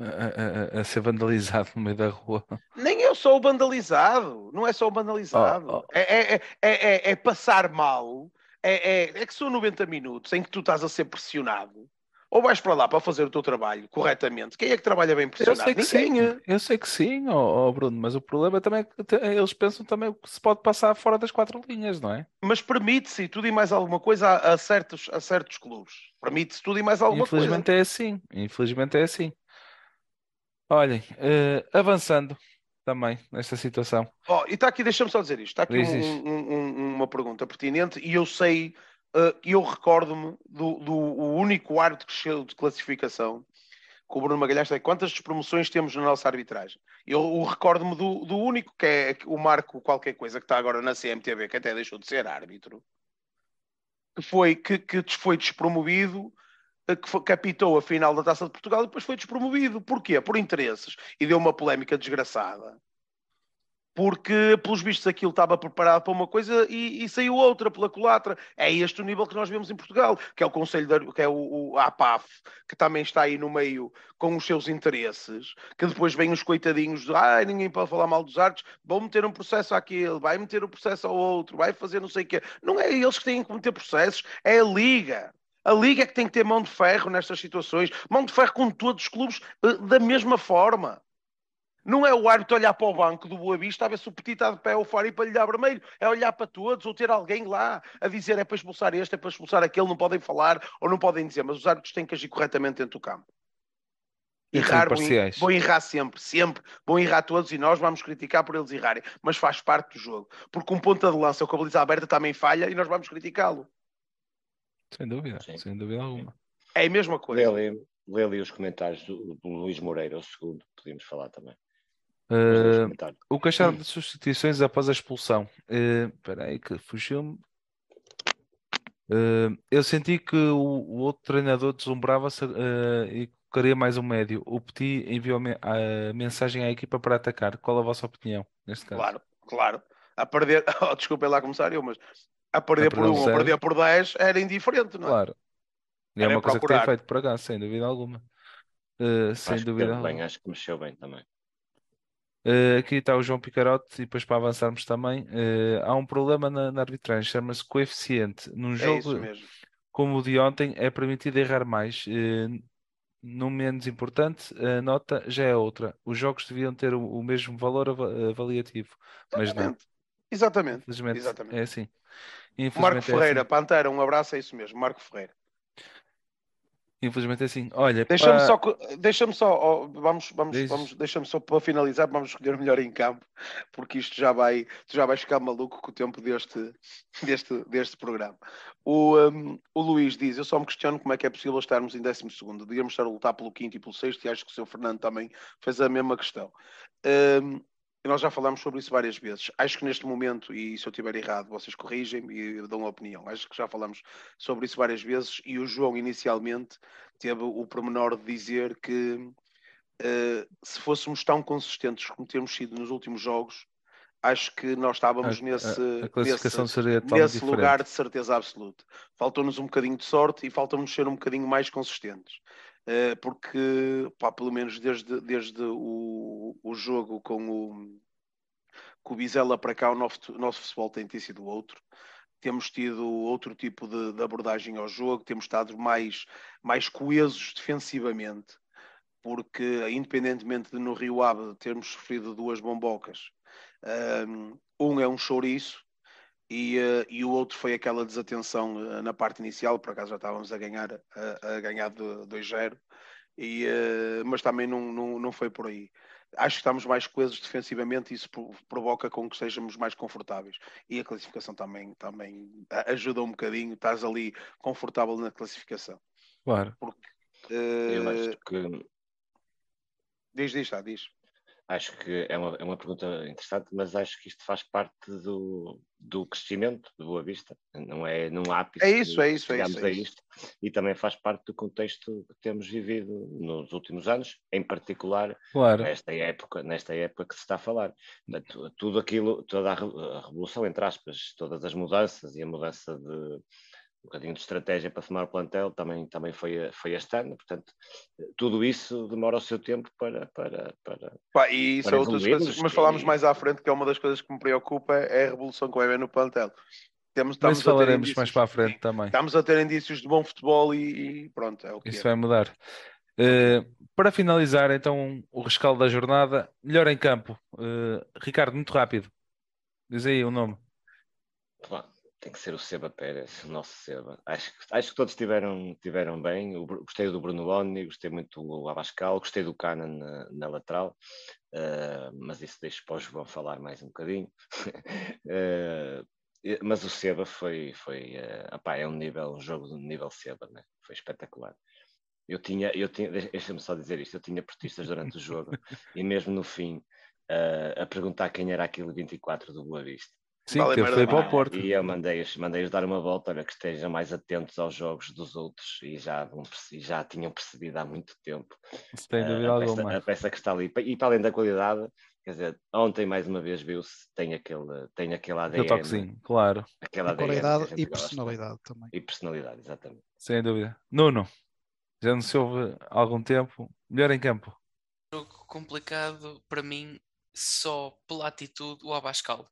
a- a- a ser vandalizado no meio da rua? Nem é só o vandalizado, não é só o vandalizado. Oh, oh. É, é, é, é, é passar mal. É, é, é que são 90 minutos em que tu estás a ser pressionado ou vais para lá para fazer o teu trabalho corretamente. Quem é que trabalha bem Eu pressionado? sei que sim, eu sei que sim, ó ó, Bruno, mas o problema também é que eles pensam também o que se pode passar fora das quatro linhas, não é? Mas permite-se tudo e mais alguma coisa a, a certos, a certos clubes. Permite-se tudo e mais alguma Infelizmente coisa. é assim, infelizmente é assim. Olhem, eh, avançando também nesta situação. Oh, e está aqui, deixa-me só dizer isto. Está aqui um- um- um- uma pergunta pertinente e eu sei, eh, eu recordo-me do, do único árbitro que chegou de classificação com o Bruno Magalhães quantas despromoções temos na nossa arbitragem. Eu, recordo-me do, do único que é o Marco qualquer coisa que está agora na CMTV, que até deixou de ser árbitro, que foi, que, que foi despromovido, eh, que, foi, que apitou a final da Taça de Portugal e depois foi despromovido. Porquê? Por interesses. E deu uma polémica desgraçada. Porque, pelos vistos, aquilo estava preparado para uma coisa e, e saiu outra pela culatra. É este o nível que nós vemos em Portugal, que é o Conselho, de, que é o, o APAF, que também está aí no meio com os seus interesses, que depois vêm os coitadinhos de ah, ninguém pode falar mal dos árbitros, vão meter um processo àquele, vai meter um processo ao outro, vai fazer não sei o quê. Não é eles que têm que meter processos, é a Liga. A Liga é que tem que ter mão de ferro nestas situações, mão de ferro com todos os clubes eh, da mesma forma. Não é o árbitro olhar para o banco do Boa Vista a ver se o Petit está de pé ou fora e para lhe dar vermelho. É olhar para todos ou ter alguém lá a dizer é para expulsar este, é para expulsar aquele, não podem falar ou não podem dizer, mas os árbitros têm que agir corretamente dentro do campo. Errar, vão, vão errar sempre, sempre. Vão errar todos e nós vamos criticar por eles errarem. Mas faz parte do jogo. Porque um ponta de lança com a baliza aberta também falha e nós vamos criticá-lo. Sem dúvida, Sim. sem dúvida alguma. É a mesma Lê coisa. ali, lê ali os comentários do, do Luís Moreira, o segundo, podíamos falar também. Comentários. o que acharam de substituições após a expulsão? Eh, Espera aí que fugiu-me. Eh, eu senti que o, o outro treinador deslumbrava-se e colocaria mais um médio. O Petit enviou me- a mensagem à equipa para atacar. Qual a vossa opinião neste caso? Claro, claro. A perder, oh, desculpem lá começar eu, mas a perder A por perder um um ou zero. perder por 10 era indiferente, não é? Claro. E é Era uma coisa que tem procurar. feito para cá, sem dúvida alguma. Eh, sem Acho que dúvida teve alguma. bem, acho que mexeu bem também. Eh, aqui está o João Picarote, e depois para avançarmos também, eh, há um problema na, na arbitragem, chama-se coeficiente. Num É jogo como o de ontem, é permitido errar mais. eh, no menos importante, a nota já é outra. Os jogos deviam ter o, o mesmo valor ava- avaliativo, mas não. Exatamente. Exatamente. Exatamente. é assim. Marco é Ferreira, assim. Pantera, um abraço, é isso mesmo, Marco Ferreira. Infelizmente é assim. Olha, Deixa-me pá, só, deixa-me só, vamos, vamos, Diz. vamos, deixa-me só para finalizar, vamos escolher melhor em campo, porque isto já vai, tu já vais ficar maluco com o tempo deste, deste, deste programa. O, um, o Luís diz: Eu só me questiono como é que é possível estarmos em 12, devíamos estar a lutar pelo quinto e pelo sexto, e acho que o seu Fernando também fez a mesma questão. Um, nós já falámos sobre isso várias vezes. Acho que neste momento, e se eu estiver errado, vocês corrigem-me e dão uma opinião. Acho que já falámos sobre isso várias vezes. E o João, inicialmente, teve o pormenor de dizer que eh, se fôssemos tão consistentes como temos sido nos últimos jogos, acho que nós estávamos a, nesse, a- nesse, nesse lugar de certeza absoluta. Faltou-nos um bocadinho de sorte e falta-nos ser um bocadinho mais consistentes. Eh, porque, pá, pelo menos desde, desde o, o jogo com o, com o Bizela para cá, o nosso, nosso futebol tem, tem sido outro. Temos tido outro tipo de, de abordagem ao jogo, temos estado mais, mais coesos defensivamente, porque independentemente de no Rio Ave termos sofrido duas bombocas, um é um chouriço e, uh, e o outro foi aquela desatenção uh, na parte inicial, por acaso já estávamos a ganhar, a, a ganhar de 2-0, e, uh, mas também não, não, não foi por aí. Acho que estamos mais coesos defensivamente e isso provoca com que sejamos mais confortáveis. E a classificação também, também ajuda um bocadinho, estás ali confortável na classificação. Claro. Porque, Eu acho que. Diz, diz, tá, diz acho que é uma, é uma pergunta interessante, mas acho que isto faz parte do, do crescimento de Boa Vista, não é num ápice é isso, é isso, é isso, é a isto, e também faz parte do contexto que temos vivido nos últimos anos, em particular claro. nesta época, nesta época que se está a falar. Tudo aquilo, toda a revolução, entre aspas, todas as mudanças e a mudança de um bocadinho de estratégia para formar o plantel também, também foi, foi este ano, portanto, tudo isso demora o seu tempo para. para, para Pá, e isso para é outras coisas, mas falámos e... mais à frente que é uma das coisas que me preocupa é a revolução que vai haver no plantel. Temos, Mas estamos a ter falaremos indícios. mais para a frente Sim. também. Estamos a ter indícios de bom futebol e, e pronto, é o que Isso é. vai mudar. Eh, para finalizar, então, o rescaldo da jornada, melhor em campo. Eh, Ricardo, muito rápido. Diz aí o nome. Tem que ser o Seba Pérez, o nosso Seba. Acho, que- acho que todos tiveram, tiveram bem. Gostei do Bruno Boni, gostei muito do Abascal, gostei do Cana na, na lateral, eh, mas isso deixo para o João falar mais um bocadinho. E- mas o Seba foi, foi epá, é um nível, um jogo de nível Seba, né? foi espetacular. Eu tinha, eu tinha, deixa-me só dizer isto, eu tinha portistas durante o jogo e mesmo no fim eh, a perguntar quem era aquele 24 do Boa Vista. Sim, Vale que foi para o. Porto. E eu mandei-os mandei dar uma volta, olha, que estejam mais atentos aos jogos dos outros e já, já tinham percebido há muito tempo Sem eh, dúvida a, peça, alguma. a peça que está ali. E para além da qualidade, quer dizer, ontem mais uma vez viu-se, tem aquele, tem aquele ADN, toquezinho, claro, aquele ADN Qualidade e gosta. personalidade também. E personalidade, exatamente. sem dúvida. Nuno, já não se ouve há algum tempo. Melhor em campo. jogo complicado para mim só pela atitude o Abascal.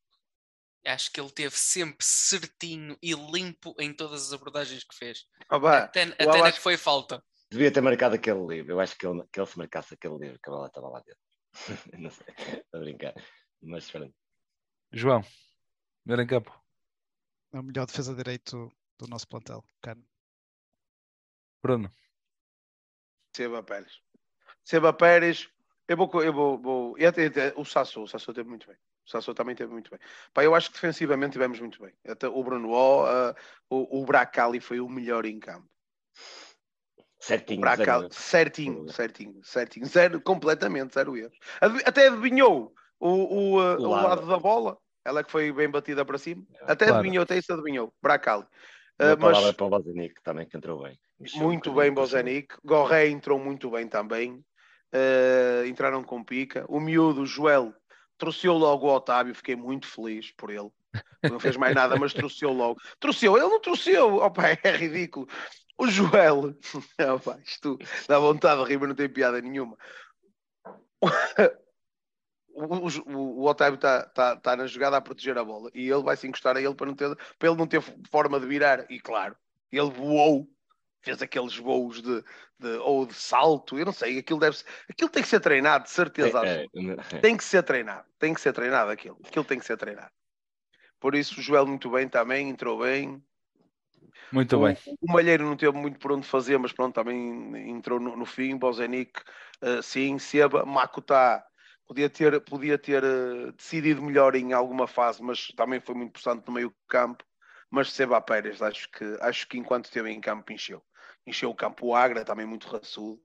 Acho que ele teve sempre certinho e limpo em todas as abordagens que fez. Pá, Até, até na Abas- que foi falta. Devia ter marcado aquele livro. Eu acho que ele, que ele se marcasse aquele livro, que a bola estava lá dentro. Não sei, estou a brincar. Mas pronto. João, melhor em campo. É o melhor defesa de direito do nosso plantel. Cano. Bruno, Seba Pérez. Seba Pérez, eu vou. Eu vou, vou e até, até o Sassou, o Sassou teve muito bem. O Sassou também teve muito bem. Pá, eu acho que defensivamente tivemos muito bem. Até o Bruno O, ah, o, o Bracali foi o melhor em campo. Certinho. Bracali, certinho, certinho, certinho. Zero, completamente, zero erros. Até adivinhou o, o, ah, O lado. da bola. Ela que foi bem batida para cima. Até Claro. adivinhou, até isso adivinhou. Bracali. Uma palavra mas para o Bozenic também, que entrou bem. Mexeu um muito bem. Bozenic. Gorré entrou muito bem também. Eh, entraram com pica. O miúdo, o Joel, trouxeu logo o Otávio. Fiquei muito feliz por ele. Não fez mais nada, mas trouxeu logo. Trouxeu, ele não trouxeu. Opa, é ridículo. O Joel, opa, isto dá vontade de rir, mas não tem piada nenhuma. O, o- o Otávio está tá, tá na jogada a proteger a bola e ele vai se encostar a ele para, não ter, para ele não ter forma de virar. E claro, ele voou, fez aqueles voos de, de- ou de salto, eu não sei, aquilo deve aquilo tem que ser treinado, de certeza É, é, é. Tem que ser treinado, tem que ser treinado aquilo, aquilo tem que ser treinado. Por isso o Joel muito bem também, entrou bem. muito o, bem. o Malheiro não teve muito por onde fazer, mas pronto, também entrou no, no fim. Bozenic, eh, sim. Seba, Makuta podia ter, podia ter eh, decidido melhor em alguma fase, mas também foi muito possante no meio campo. Mas Seba Pérez, acho que, acho que enquanto esteve em campo, encheu. Encheu o campo. O Agra também muito raçudo.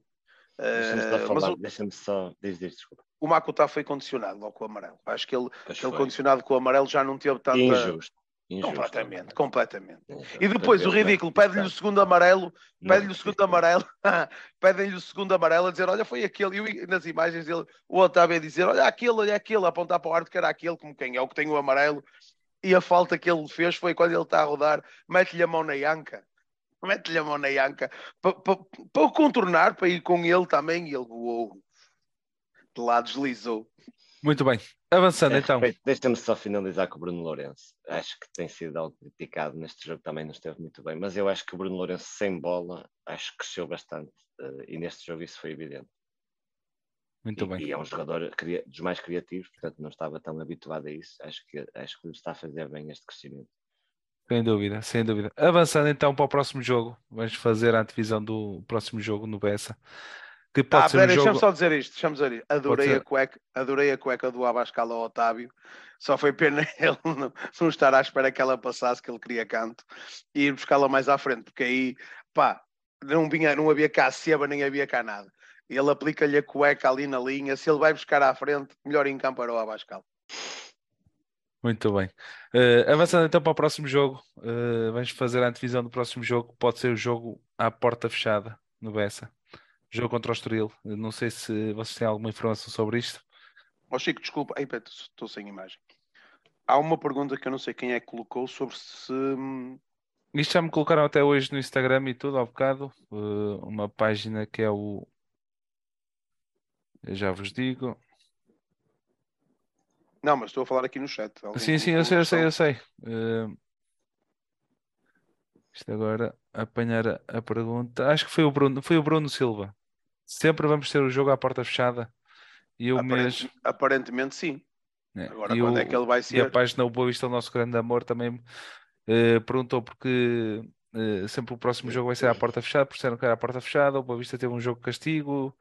Deixa-me só Eh, mas o, deixa-me só. Diz, diz, desculpa. o Makuta foi condicionado logo com o amarelo. Acho que ele, Pois foi. condicionado com o amarelo já não teve tanta. Injusto. Injusto. Completamente, completamente. Injusto. E depois o ridículo, pede-lhe o segundo amarelo pede-lhe o segundo amarelo, pedem-lhe o segundo amarelo a dizer, olha, foi aquele, e nas imagens ele, o Otávio a dizer, olha aquele, olha aquele, a apontar para o árbitro que era aquele, como quem é o que tem o amarelo, e a falta que ele fez foi quando ele está a rodar, mete-lhe a mão na anca, mete-lhe a mão na anca, para pa, pa o contornar, para ir com ele também, e ele voou, de lá deslizou. Muito bem. Avançando É, então. Deixa-me só finalizar com o Bruno Lourenço. Acho que tem sido algo criticado neste jogo, também não esteve muito bem, mas eu acho que o Bruno Lourenço sem bola, acho que cresceu bastante eh, e neste jogo isso foi evidente. Muito e, bem. e é um jogador dos mais criativos, portanto não estava tão habituado a isso. Acho que, acho que lhe está a fazer bem este crescimento. Sem dúvida, sem dúvida. Avançando então para o próximo jogo. Vamos fazer a antevisão do próximo jogo no Bessa. Que pode Ah, ser um jogo. deixa-me só dizer isto, deixa-me dizer isto. Adorei ser. a, cueca, adorei a cueca do Abascal ao Otávio. Só foi pena ele não, não estar à espera que ela passasse, que ele queria canto, e ir buscá-la mais à frente, porque aí, pá, não, vinha, não havia cá seba, nem havia cá nada. Ele aplica-lhe a cueca ali na linha, se ele vai buscar à frente, melhor em campo era o Abascal. Muito bem. Eh, avançando então para o próximo jogo. eh, vamos fazer a antevisão do próximo jogo. Pode ser o jogo à porta fechada no Bessa. Jogo contra o Estoril. Eu Não sei se vocês têm alguma informação sobre isto. Ó Chico, desculpa, pera, estou sem imagem. Há uma pergunta que eu não sei quem é que colocou sobre se. hum, Isto já me colocaram até hoje no Instagram e tudo, ao bocado. eh, uma página que é o. Eu já vos digo. Não, mas estou a falar aqui no chat. Alguém Sim, sim, eu sei, eu sei, eu sei. Eh, Isto agora, apanhar a, a pergunta. Acho que foi o Bruno, foi o Bruno Silva. Sempre vamos ter o jogo à porta fechada. E o mês. Aparente- Aparentemente sim. né, Agora e quando o- é que ele vai E a ser? página O Boa Vista, o nosso grande amor, também eh, perguntou porque eh, sempre o próximo jogo vai ser à porta fechada, por disseram que era à porta fechada. O Boa Vista teve um jogo castigo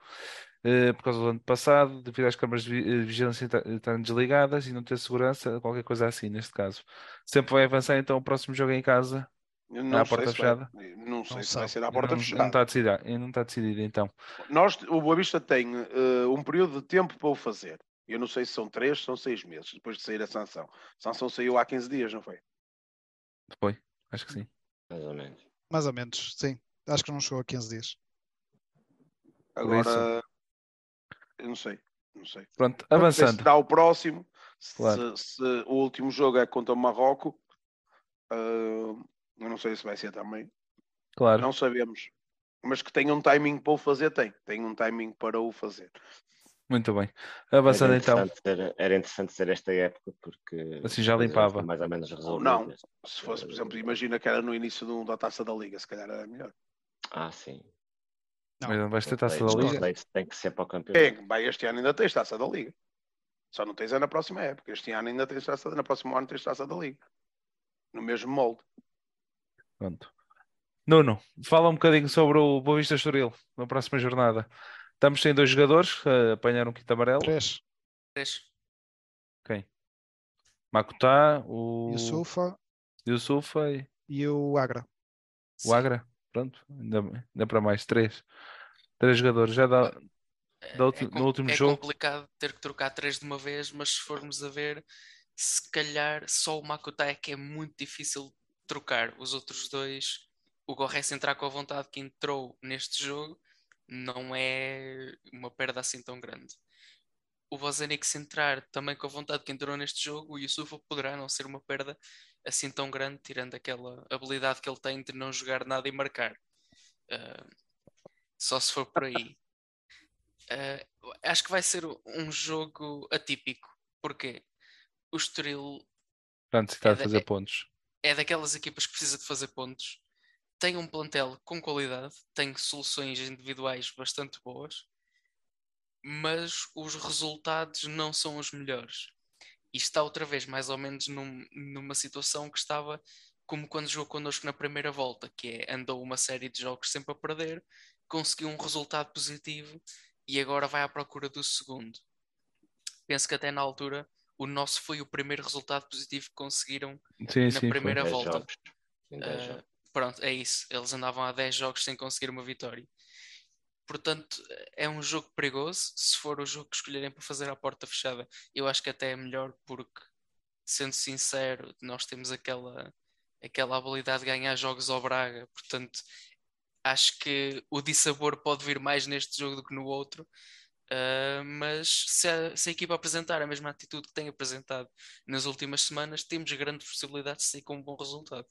por causa do ano passado, devido às câmaras de eh, vigilância estar- estarem desligadas e não ter segurança, qualquer coisa assim, neste caso. Sempre vai avançar, então o próximo jogo é em casa. À Não sei porta se vai- fechada? Não sei Não se vai sabe. ser à porta não, fechada. não está decidido, não está decidido, então. Nós, o Boa Vista tem eh, um período de tempo para o fazer. Eu não sei se são três, são seis meses depois de sair a sanção. A sanção saiu há 15 dias, não foi? Foi, acho que sim. Mais ou menos. Mais ou menos, sim. Acho que não chegou a 15 dias. Por isso. Agora, eu não sei. Não sei. Pronto, avançando. Se dá o próximo. Se, Claro. se o último jogo é contra o Marrocos, eh, eu não sei se vai ser também. Claro, Não sabemos. Mas que tem um timing para o fazer, tem. Tem um timing para o fazer. muito bem. Era Avançando então. interessante, ser, era interessante ser esta época porque Assim já limpava. mais ou menos Ou não. Se fosse, por exemplo, imagina que era no início do- da taça da Liga, se calhar era melhor. Ah, sim. Não. Mas não vais ter taça da Liga? têm que ser para o campeonato. É, vai, este ano ainda tens taça da Liga. Só não tens é na próxima época. Este ano ainda tens taça, na próxima ano tens taça da Liga. No mesmo molde. Pronto. Nuno, fala um bocadinho sobre o Boa Vista Estoril na próxima jornada. Estamos sem dois jogadores que apanharam um quinto amarelo. Três. Três. Quem? Makutá, o Yusufa Yusufa e e o Agra. o Sim. Agra. Pronto, ainda, ainda para mais três. Três jogadores. Já dá, É- Da ulti- é no último é jogo- complicado ter que trocar três de uma vez, mas se formos a ver, se calhar só o Makuta é que é muito difícil trocar. Os outros dois, o Gorres entrar com a vontade que entrou neste jogo, não é uma perda assim tão grande. O Bozenic se entrar também com a vontade que entrou neste jogo, o Yusufa poderá não ser uma perda assim tão grande, tirando aquela habilidade que ele tem de não jogar nada e marcar. Ah, só se for por aí. Ah, acho que vai ser um jogo atípico. Porquê? O Estoril para necessitar É de da- fazer pontos. é daquelas equipas que precisa de fazer pontos. Tem um plantel com qualidade, tem soluções individuais bastante boas, mas os resultados não são os melhores. E está outra vez mais ou menos num- numa situação que estava como quando jogou connosco na primeira volta, que é andou uma série de jogos sempre a perder, conseguiu um resultado positivo e agora vai à procura do segundo. Penso que até na altura o nosso foi o primeiro resultado positivo que conseguiram Sim, na sim, primeira volta. jogos. pronto, é isso. Eles andavam há 10 jogos sem conseguir uma vitória. Portanto, é um jogo perigoso. Se for o jogo que escolherem para fazer à porta fechada, eu acho que até é melhor, porque, sendo sincero, nós temos aquela, aquela habilidade de ganhar jogos ao Braga. Portanto, acho que o dissabor pode vir mais neste jogo do que no outro. Ah, mas se a, se a equipa apresentar a mesma atitude que tem apresentado nas últimas semanas, temos grande possibilidade de sair com um bom resultado.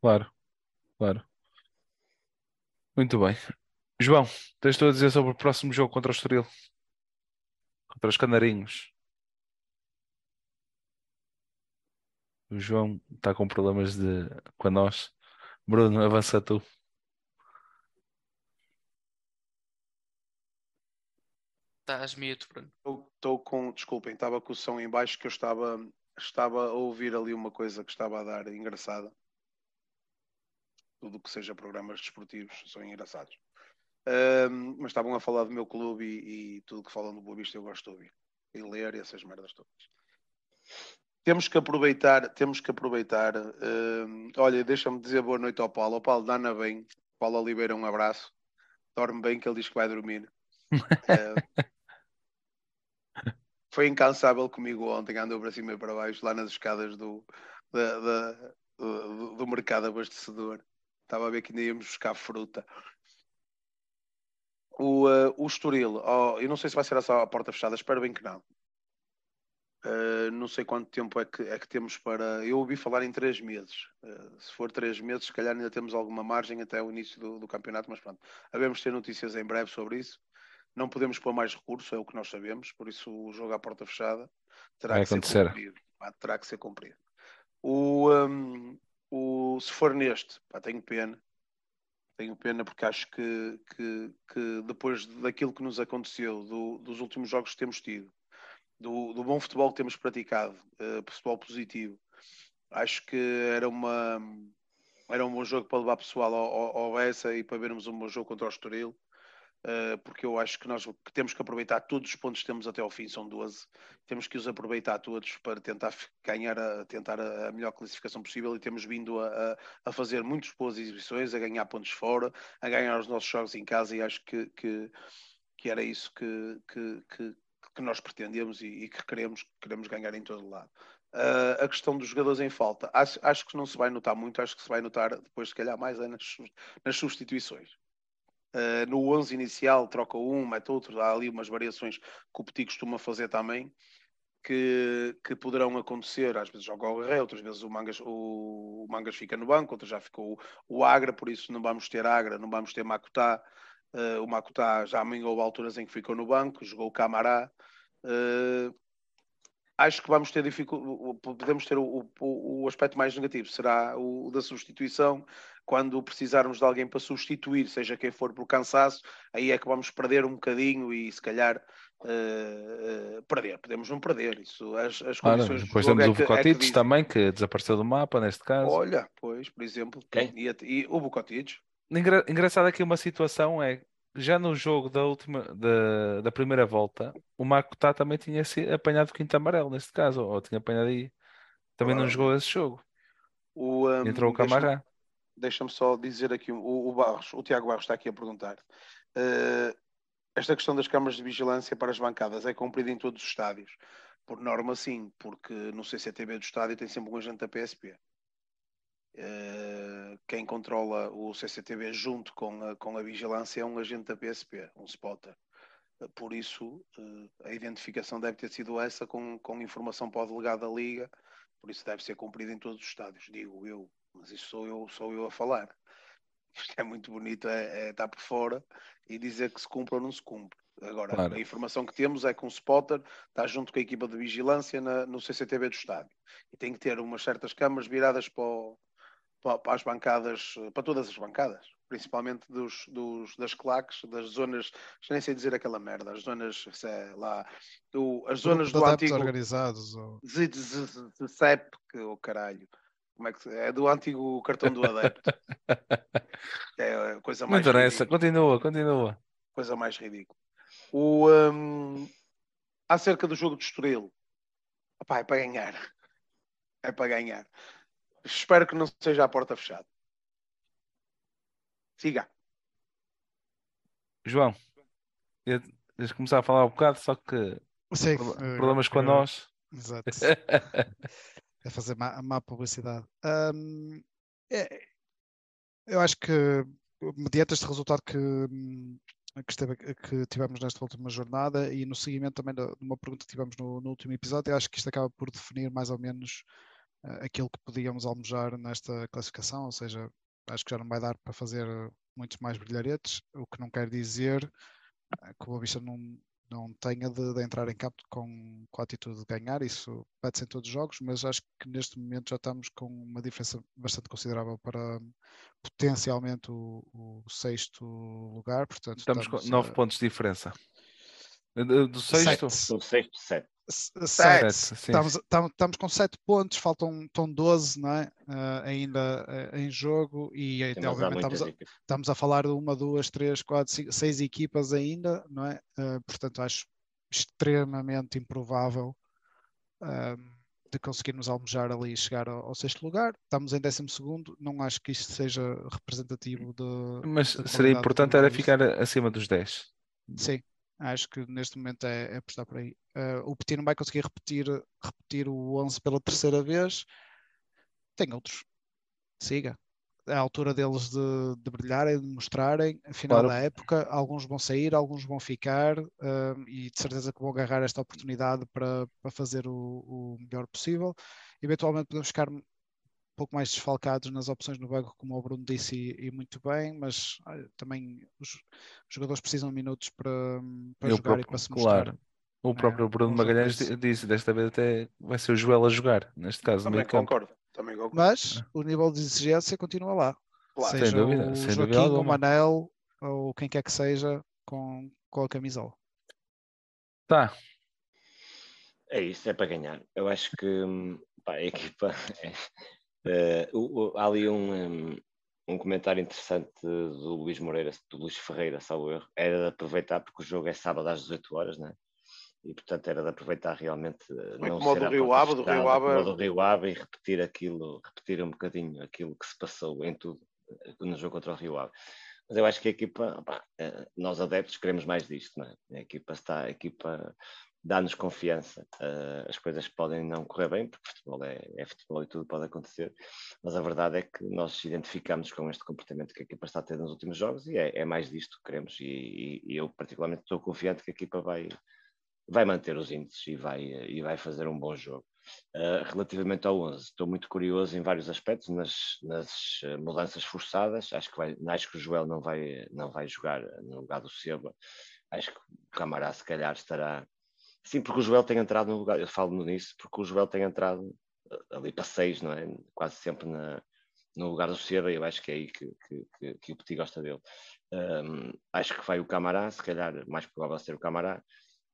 Claro, claro. Muito bem. João, tens tu a dizer sobre o próximo jogo contra o Estoril? Contra os Canarinhos. O João está com problemas de com a nós. Bruno, avança tu. Estás mute, Bruno. Estou com, desculpem, estava com o som em baixo que eu estava, estava a ouvir ali uma coisa que estava a dar engraçada. Tudo o que seja programas desportivos são engraçados. Ahm, mas estavam a falar do meu clube e, e tudo que falam do Boa Vista eu gosto de ouvir. E ler e essas merdas todas. Temos que aproveitar, temos que aproveitar. ahm, olha, deixa-me dizer boa noite ao Paulo. Ao Paulo, dá-na bem. Paulo Oliveira, um abraço. Dorme bem que ele diz que vai dormir. Ah, foi incansável comigo ontem, andou para cima e para baixo, lá nas escadas do, da- da- do, do mercado abastecedor. Estava a ver que ainda íamos buscar fruta. O, eh, o Estoril, oh, eu não sei se vai ser só a porta fechada, espero bem que não. Eh, não sei quanto tempo é que, é que temos para. Eu ouvi falar em três meses. Eh, se for três meses, se calhar ainda temos alguma margem até o início do, do campeonato, mas pronto. Havemos ter notícias em breve sobre isso. Não podemos pôr mais recursos, é o que nós sabemos, por isso o jogo à porta fechada terá Vai que ser acontecer. cumprido. Ah, Terá que ser cumprido. O, hum, o, se for neste, pá, tenho pena. Tenho pena porque acho que, que, que depois daquilo que nos aconteceu, do, dos últimos jogos que temos tido, do, do bom futebol que temos praticado, uh, futebol positivo, acho que era uma era um bom jogo para levar pessoal ao, ao, ao Bessa e para vermos um bom jogo contra o Estoril. Uh, porque eu acho que nós temos que aproveitar todos os pontos que temos até ao fim, são 12, temos que os aproveitar todos para tentar ganhar a, tentar a, melhor classificação possível e temos vindo a, a, fazer muitas boas exibições, a ganhar pontos fora, a ganhar os nossos jogos em casa e acho que, que, que era isso que, que, que, que nós pretendemos e, e, que queremos, queremos ganhar em todo lado. Uh, a questão dos jogadores em falta, acho, acho que não se vai notar muito, acho que se vai notar depois, se calhar, mais é nas, nas substituições. Uh, no 11 inicial troca um, mete outro, há ali umas variações que o Petit costuma fazer também, que, que poderão acontecer, às vezes joga o Guerreiro, outras vezes o Mangas, o, o Mangas fica no banco, outras já ficou o, o, Agra, por isso não vamos ter Agra, não vamos ter Makutá, uh, o Makutá já houve alturas em que ficou no banco, jogou o Camará, uh, acho que vamos ter dificuldade, podemos ter o, o, o, aspecto mais negativo, será o da substituição, quando precisarmos de alguém para substituir, seja quem for por cansaço, aí é que vamos perder um bocadinho e se calhar uh, uh, perder. Podemos não perder. Isso, as, as condições depois temos é o Bucotides é também, que desapareceu do mapa neste caso. Olha, pois, por exemplo, Quem? E, e o Bucotides. Engra, engraçado aqui uma situação é já no jogo da última da, da primeira volta, o Makutá também tinha sido apanhado quinto amarelo neste caso, ou tinha apanhado aí. Também não jogou esse jogo. O, um, Entrou o Camará deixa-me só dizer aqui, o, o, Barros, o Tiago Barros está aqui a perguntar. Uh, esta questão das câmaras de vigilância para as bancadas é cumprida em todos os estádios? Por norma, sim, porque no CCTV do estádio tem sempre um agente da PSP. Eh, quem controla o CCTV junto com a, com a vigilância é um agente da PSP, um spotter. Uh, por isso, a identificação deve ter sido essa, com, com informação para o delegado da Liga, por isso deve ser cumprida em todos os estádios, digo eu, mas isso sou eu, sou eu a falar. Isto é muito bonito, é, é estar por fora e dizer que se cumpre ou não se cumpre. Agora, claro. a informação que temos é que um spotter está junto com a equipa de vigilância na, no CCTV do estádio e tem que ter umas certas câmaras viradas para, o, para, as bancadas, para todas as bancadas, principalmente dos, dos, das claques, das zonas, nem sei dizer aquela merda, as zonas, sei lá, do, as zonas do, antigo. organizados. Ou... ZEP, que o caralho como é que é do antigo cartão do adepto. é a coisa mais. Não interessa, continua, continua. Coisa mais ridícula. O, um, acerca do jogo de Estoril, Opá, é para ganhar. É para ganhar. Espero que não seja a porta fechada. Siga. João, deixa começar a falar um bocado, só que Sim, problemas com a nós. Exato. a fazer má, má publicidade. Um, é, eu acho que, mediante este resultado que, que, esteve, que, tivemos nesta última jornada e no seguimento também de uma pergunta que tivemos no, no último episódio, acho que isto acaba por definir mais ou menos uh, aquilo que podíamos almejar nesta classificação, ou seja, acho que já não vai dar para fazer muitos mais brilharetes, o que não quer dizer uh, que o Boa Vista não, não tenha de, de, entrar em campo com, com a atitude de ganhar, isso pede-se em todos os jogos, mas acho que neste momento já estamos com uma diferença bastante considerável para potencialmente o, o sexto lugar. Portanto, estamos, estamos com nove pontos de diferença. Do sexto? Do sexto, sete. Sete. Estamos, estamos, estamos, com sete pontos, faltam estão 12 não é? Uh, ainda uh, em jogo e Sim, obviamente estamos a, estamos a, falar de uma, duas, três, quatro, cinco, seis equipas ainda, não é? Uh, portanto, acho extremamente improvável de conseguirmos almejar ali e chegar ao, ao, sexto lugar. Estamos em décimo segundo, não acho que isto seja representativo de. Mas seria importante era ficar acima dos 10. Sim, Acho que neste momento é, é apostar por aí. Uh, o Petit não vai conseguir repetir, repetir o 11 pela terceira vez. Tem outros. Siga. É a altura deles de, de brilharem, de mostrarem. A final claro. da época, alguns vão sair, alguns vão ficar uh, e de certeza que vão agarrar esta oportunidade para, para fazer o, o melhor possível. Eventualmente podemos ficar pouco mais desfalcados nas opções no banco, como o Bruno disse, e, e muito bem, mas olha, também os, os, jogadores precisam de minutos para, para jogar próprio, e para se mostrar. Claro. O próprio é, Bruno Magalhães disse, desta vez até vai ser o Joel a jogar, neste caso, também concordo. Também concordo. Mas o nível de exigência continua lá. Claro. seja Sem dúvida, o sem dúvida Joaquim, o alguma. Manel ou quem quer que seja com, com a camisola. Tá, É isso, é para ganhar. Eu acho que hum, pá, a equipa. é, o- há ali um, um comentário interessante do Luís Moreira, do Luís Ferreira, salvo erro. Era de aproveitar, porque o jogo é sábado às 18 horas, né? E portanto era de aproveitar realmente. eh, Foi não como o ser do Rio Ave, do Rio Ave- do Rio Ave e repetir aquilo, repetir um bocadinho aquilo que se passou em tudo eh, no jogo contra o Rio Ave. Mas eu acho que a equipa, pá, nós adeptos queremos mais disto, não é? A equipa está, a equipa dá-nos confiança. Eh, as coisas podem não correr bem, porque futebol é, é futebol e tudo pode acontecer, mas a verdade é que nós identificamos com este comportamento que a equipa está a ter nos últimos jogos e é, é mais disto que queremos. E, e- e eu, particularmente, estou confiante que a equipa vai, vai manter os índices e vai, e vai fazer um bom jogo. Uh, relativamente ao 11, estou muito curioso em vários aspectos, nas, nas uh, mudanças forçadas. Acho que, vai, acho que o Joel não vai, não vai jogar no lugar do Seba. Acho que o Camará, se calhar, estará. Sim, porque o Joel tem entrado no lugar. Eu falo nisso porque o Joel tem entrado uh, ali para 6, não é? Quase sempre na, no lugar do Seba. E eu acho que é aí que, que, que, que o Petit gosta dele. Um, acho que vai o Camará, se calhar, mais provável ser o Camará.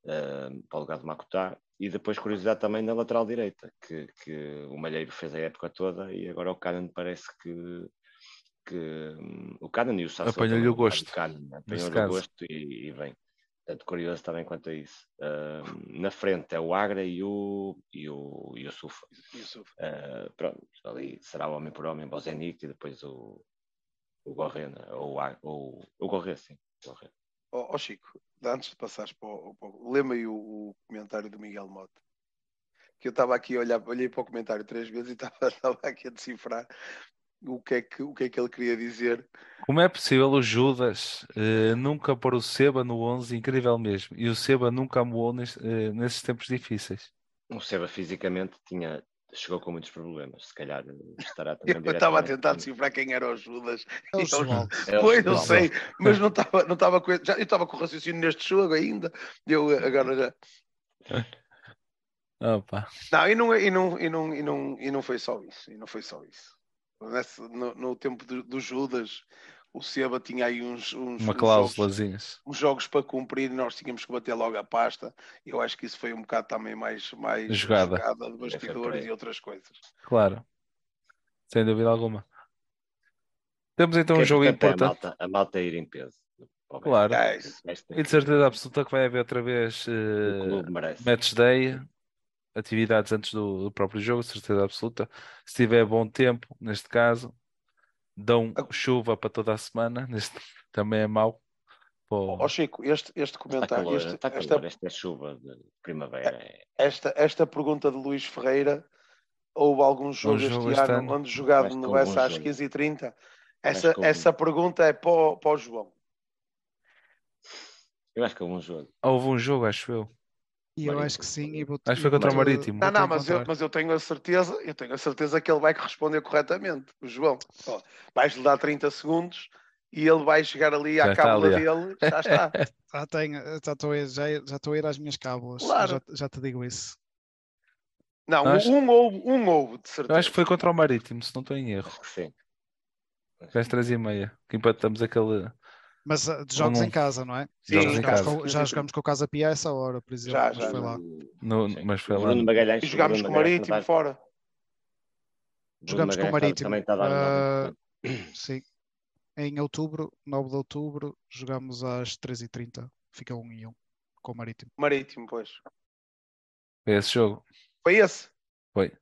Uh, para o lugar do Macutá e depois curiosidade também na lateral direita que, que o Malheiro fez a época toda e agora o Canan parece que, que hum, o Canan e o Sassou Apanhou-lhe também, o gosto, Canan, nesse apanhou-lhe o gosto e, e vem portanto curioso também quanto a isso Uh, na frente é o Agra e o e o, e o Sufa. Uh, pronto, ali será o homem por homem Bozenic e depois o o Gorrena ou o, Ag- ou, o Gorré, sim Gorré. Ó ó, Chico, antes de passares para o. para o- Lê-me aí o, o comentário do Miguel Mota. Que eu estava aqui a olhar, olhei para o comentário três vezes e estava aqui a decifrar o que, é que, o que é que ele queria dizer. Como é possível o Judas eh, nunca pôr o Seba no 11? Incrível mesmo. E o Seba nunca amou nes- eh, nesses tempos difíceis. O Seba fisicamente tinha, chegou com muitos problemas. Se calhar estará também Eu estava a tentar decifrar quem era o Judas. É o E João. É Pois, eu João. sei, mas não estava não estava com, já, eu estava com o raciocínio neste jogo ainda. Eu agora já. Opa. Não, e não, e não, e não, e não, e não foi só isso. E não foi só isso. Nesse- no, no tempo do, do Judas, o Seba tinha aí uns, uns, Uma uns jogos, cláusulazinhas. uns jogos para cumprir e nós tínhamos que bater logo a pasta. Eu acho que isso foi um bocado também mais, mais Jogada. de fair bastidores e outras coisas. Claro. Sem dúvida alguma. Temos então O que um é jogo importante é a malta, a malta ir em peso. Claro. É é E de certeza absoluta que vai haver outra vez O clube merece. match day, atividades antes do, do próprio jogo, certeza absoluta. Se tiver bom tempo, neste caso, dão chuva para toda a semana, neste também é mau. Ó Chico, este, este Está comentário, calor, este- está esta, calor. Esta é chuva de primavera. É- esta, esta pergunta de Luís Ferreira, houve algum jogo, jogo este, este ano, ano? onde jogado no Bessa às jogo. 15h30? Acho Essa, um. essa pergunta é para o, para o João. Eu acho que houve um jogo. houve um jogo, acho eu. E eu acho que sim. E vou Acho que foi contra o Marítimo. Não, não, mas eu, mas eu tenho a certeza, eu tenho a certeza que ele vai responder corretamente, o João. Ó, vais-lhe dar 30 segundos e ele vai chegar ali Já à cábula dele, já está. Já, tenho, já, estou a ir, já, já estou a ir às minhas cábulas. Claro. Já, já te digo isso. Não, Acho- um houve, um houve, de Eu certeza. acho que foi contra o Marítimo, se não estou em erro. Sim. Às três e meia. Que empatamos aquele. Mas ah, de jogos não- em casa, não é? Sim, já, jogos em jogamos casa. com, já jogamos com o Casa Pia a essa hora, por exemplo. Já, mas já, foi já. lá. No, Sim. mas foi lá. Bruno Magalhães. E jogámos Bruno com o Magalhães Marítimo está- fora. Bruno Jogamos com o Magalhães Marítimo. Também está a um importante. sim. Em outubro, 9 de outubro, jogamos às 13h30. Fica 1 e 1 com o Marítimo. Marítimo, pois. Foi esse jogo. Foi esse?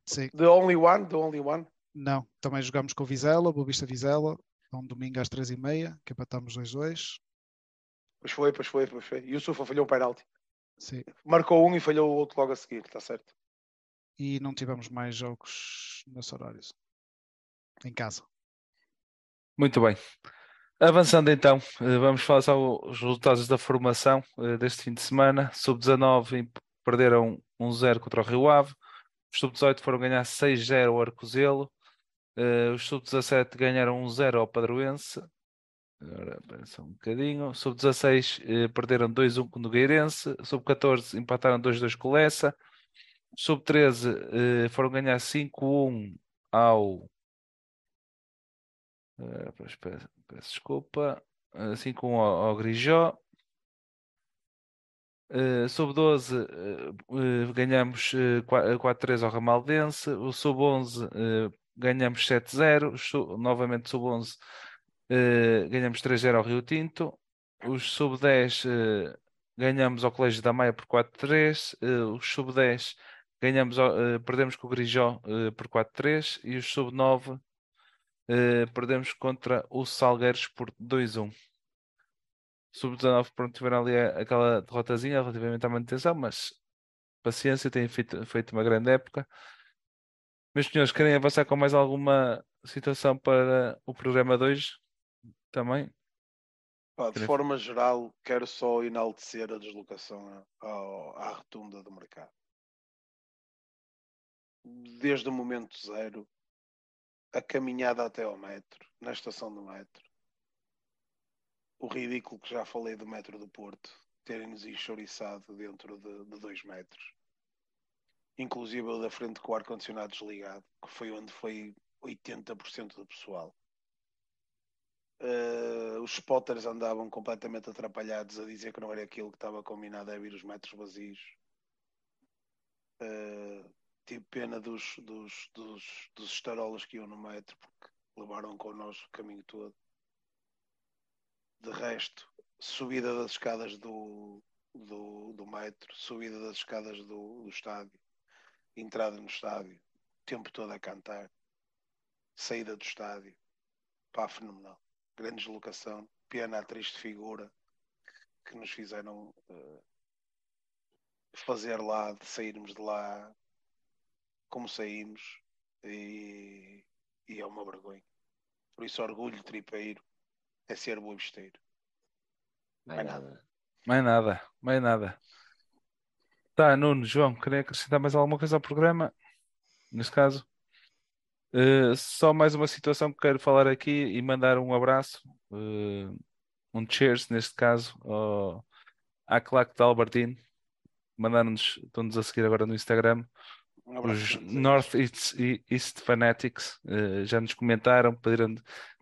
Sim. The only one? The only one? Não, também jogamos com o Vizela, Boa Vista Vizela, é um domingo às 3h30, que empatamos 2-2. Pois foi, pois foi, pois foi. E o Sufa falhou um penalti. Sim. Marcou um e falhou o outro logo a seguir, está certo. E não tivemos mais jogos nesse horário. Em casa. Muito bem. Avançando então, eh, vamos falar só os resultados da formação eh, deste fim de semana. Sub-19 em- perderam 1-0 contra o Rio Ave. Os Sub-18 foram ganhar 6-0 ao Arcozelo. Eh, Os Sub-17 ganharam 1-0 ao Padroense. Agora, só um bocadinho. Sub-16 eh, perderam 2-1 com o Nogueirense. Sub-14 empataram 2-2 com o Lessa. Sub-13 eh, foram ganhar 5-1 ao. peço, peço- desculpa. eh, 5-1 ao, ao Grijó. Eh, Sub-12 eh, eh, ganhamos eh, qua- eh, 4-3 ao Ramaldense. O Sub-11 eh, ganhamos 7-0. Su- Novamente Sub-11 eh, ganhamos 3-0 ao Rio Tinto. Os Sub-10 eh, ganhamos ao Colégio da Maia por 4-3. eh, os Sub-10 ganhamos perdemos com o Grijó por 4-3 e os Sub-9 eh, perdemos contra o Salgueiros por 2-1. Sub-19 pronto, tiveram ali aquela derrotazinha relativamente à manutenção, mas paciência, têm feito, feito uma grande época. Meus senhores, querem avançar com mais alguma situação para o programa de hoje? Também? Pá, de forma geral, quero só enaltecer a deslocação ao- à rotunda do mercado. Desde o momento zero, a caminhada até ao metro, na estação do metro, o ridículo que já falei do metro do Porto, terem-nos enxoriçado dentro de, de dois metros. Inclusive da frente com o ar-condicionado desligado, que foi onde foi 80% do pessoal. Eh, os spotters andavam completamente atrapalhados a dizer que não era aquilo que estava combinado a vir os metros vazios. Eh, tive pena dos, dos, dos, dos estarolas que iam no metro porque levaram connosco o caminho todo. De resto, subida das escadas do, do, do metro, subida das escadas do, do estádio, entrada no estádio, o tempo todo a cantar, saída do estádio, pá, fenomenal grande deslocação, pena a triste figura que nos fizeram eh, fazer lá, de sairmos de lá como saímos e, e é uma vergonha. Por isso, orgulho tripeiro é ser boavisteiro. Mais nada. Mais nada, mais nada. Tá, Nuno, João, querem acrescentar mais alguma coisa ao programa? Nesse caso? Uh, só mais uma situação que quero falar aqui e mandar um abraço, uh, um cheers neste caso, ao, à claque de Albertine. Mandaram-nos, estão-nos a seguir agora no Instagram, Um abraço os. North East, East Fanatics uh, já nos comentaram, pediram,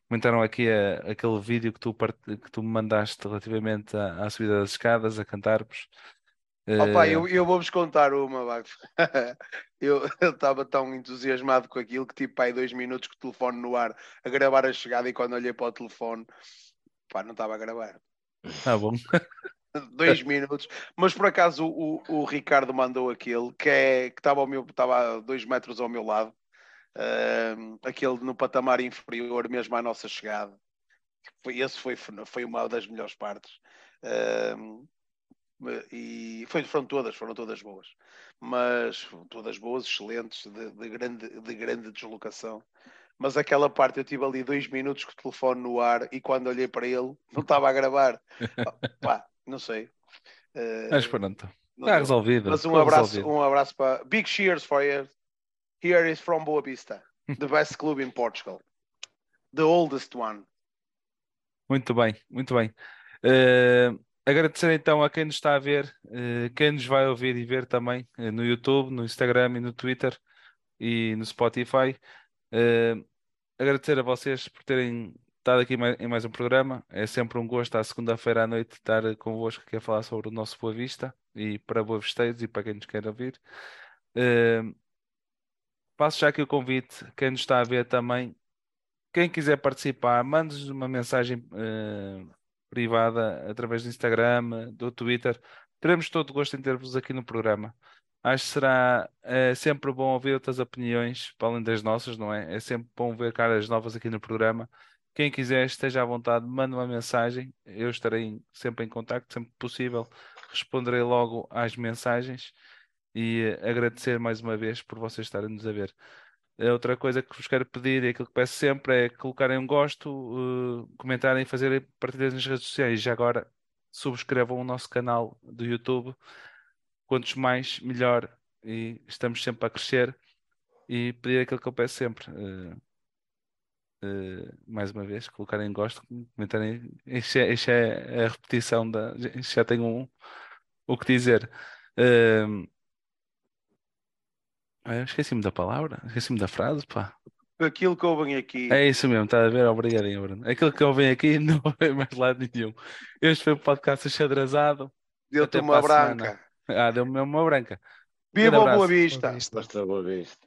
comentaram aqui a- aquele vídeo que tu, part- que tu me mandaste relativamente à, à subida das escadas, a cantarmos. Opa, Uh, eu, eu vou-vos contar uma, vai. eu estava tão entusiasmado com aquilo que tive aí dois minutos com o telefone no ar a gravar a chegada e quando olhei para o telefone, pá, não estava a gravar. tá bom. dois minutos, mas por acaso o, o, Ricardo mandou aquele que é que estava ao meu estava a dois metros ao meu lado, ahm, aquele no patamar inferior, mesmo à nossa chegada. Esse foi, foi uma das melhores partes. Ahm, e foi, foram todas, foram todas boas, mas todas boas, excelentes, de, de grande, de grande deslocação. Mas aquela parte eu tive ali dois minutos com o telefone no ar e quando olhei para ele não estava a gravar. Pá, não sei. Eh, Mas pronto, está resolvido. Mas um abraço, resolvido. um abraço para Big cheers for you. Here is from Boa Vista, the best club in Portugal, the oldest one. Muito bem, muito bem. Eh, agradecer então a quem nos está a ver, eh, quem nos vai ouvir e ver também eh, no YouTube, no Instagram e no Twitter e no Spotify. Eh, agradecer a vocês por terem estado aqui em mais um programa. É sempre um gosto à segunda-feira à noite estar convosco aqui a falar sobre o nosso Boa Vista e para Boa Visteiros e para quem nos quer ouvir. Passo já aqui o convite, quem nos está a ver também. Quem quiser participar, mande-nos uma mensagem privada através do Instagram, do Twitter. Teremos todo o gosto em ter-vos aqui no programa. Acho que será eh, sempre bom ouvir outras opiniões, para além das nossas, não é? É sempre bom ver caras novas aqui no programa. Quem quiser, esteja à vontade, mande uma mensagem. Eu estarei em- sempre em contacto, sempre que possível. Responderei logo às mensagens e eh, agradecer mais uma vez por vocês estarem nos a ver. A outra coisa que vos quero pedir e aquilo que peço sempre é colocarem um gosto, eh, comentarem e fazerem partilhas nas redes sociais. Já agora, subscrevam o nosso canal do YouTube. Quantos mais, melhor. E estamos sempre a crescer. E pedir aquilo que eu peço sempre. eh, eh, mais uma vez, colocarem gosto, comentarem. Isto é, isto é a repetição da. Já tenho um, o que dizer. Ah, eu esqueci-me da palavra, esqueci-me da frase, pá. Aquilo que ouvem aqui. É isso mesmo, está a ver? Obrigadinho, Bruno. Aquilo que eu venho aqui não vai mais lado nenhum. Este foi o podcast achadrazado. Deu-te uma para a semana. branca. Ah, deu-me uma branca. Viva o Boa. Vista! Vista. Basta boa vista.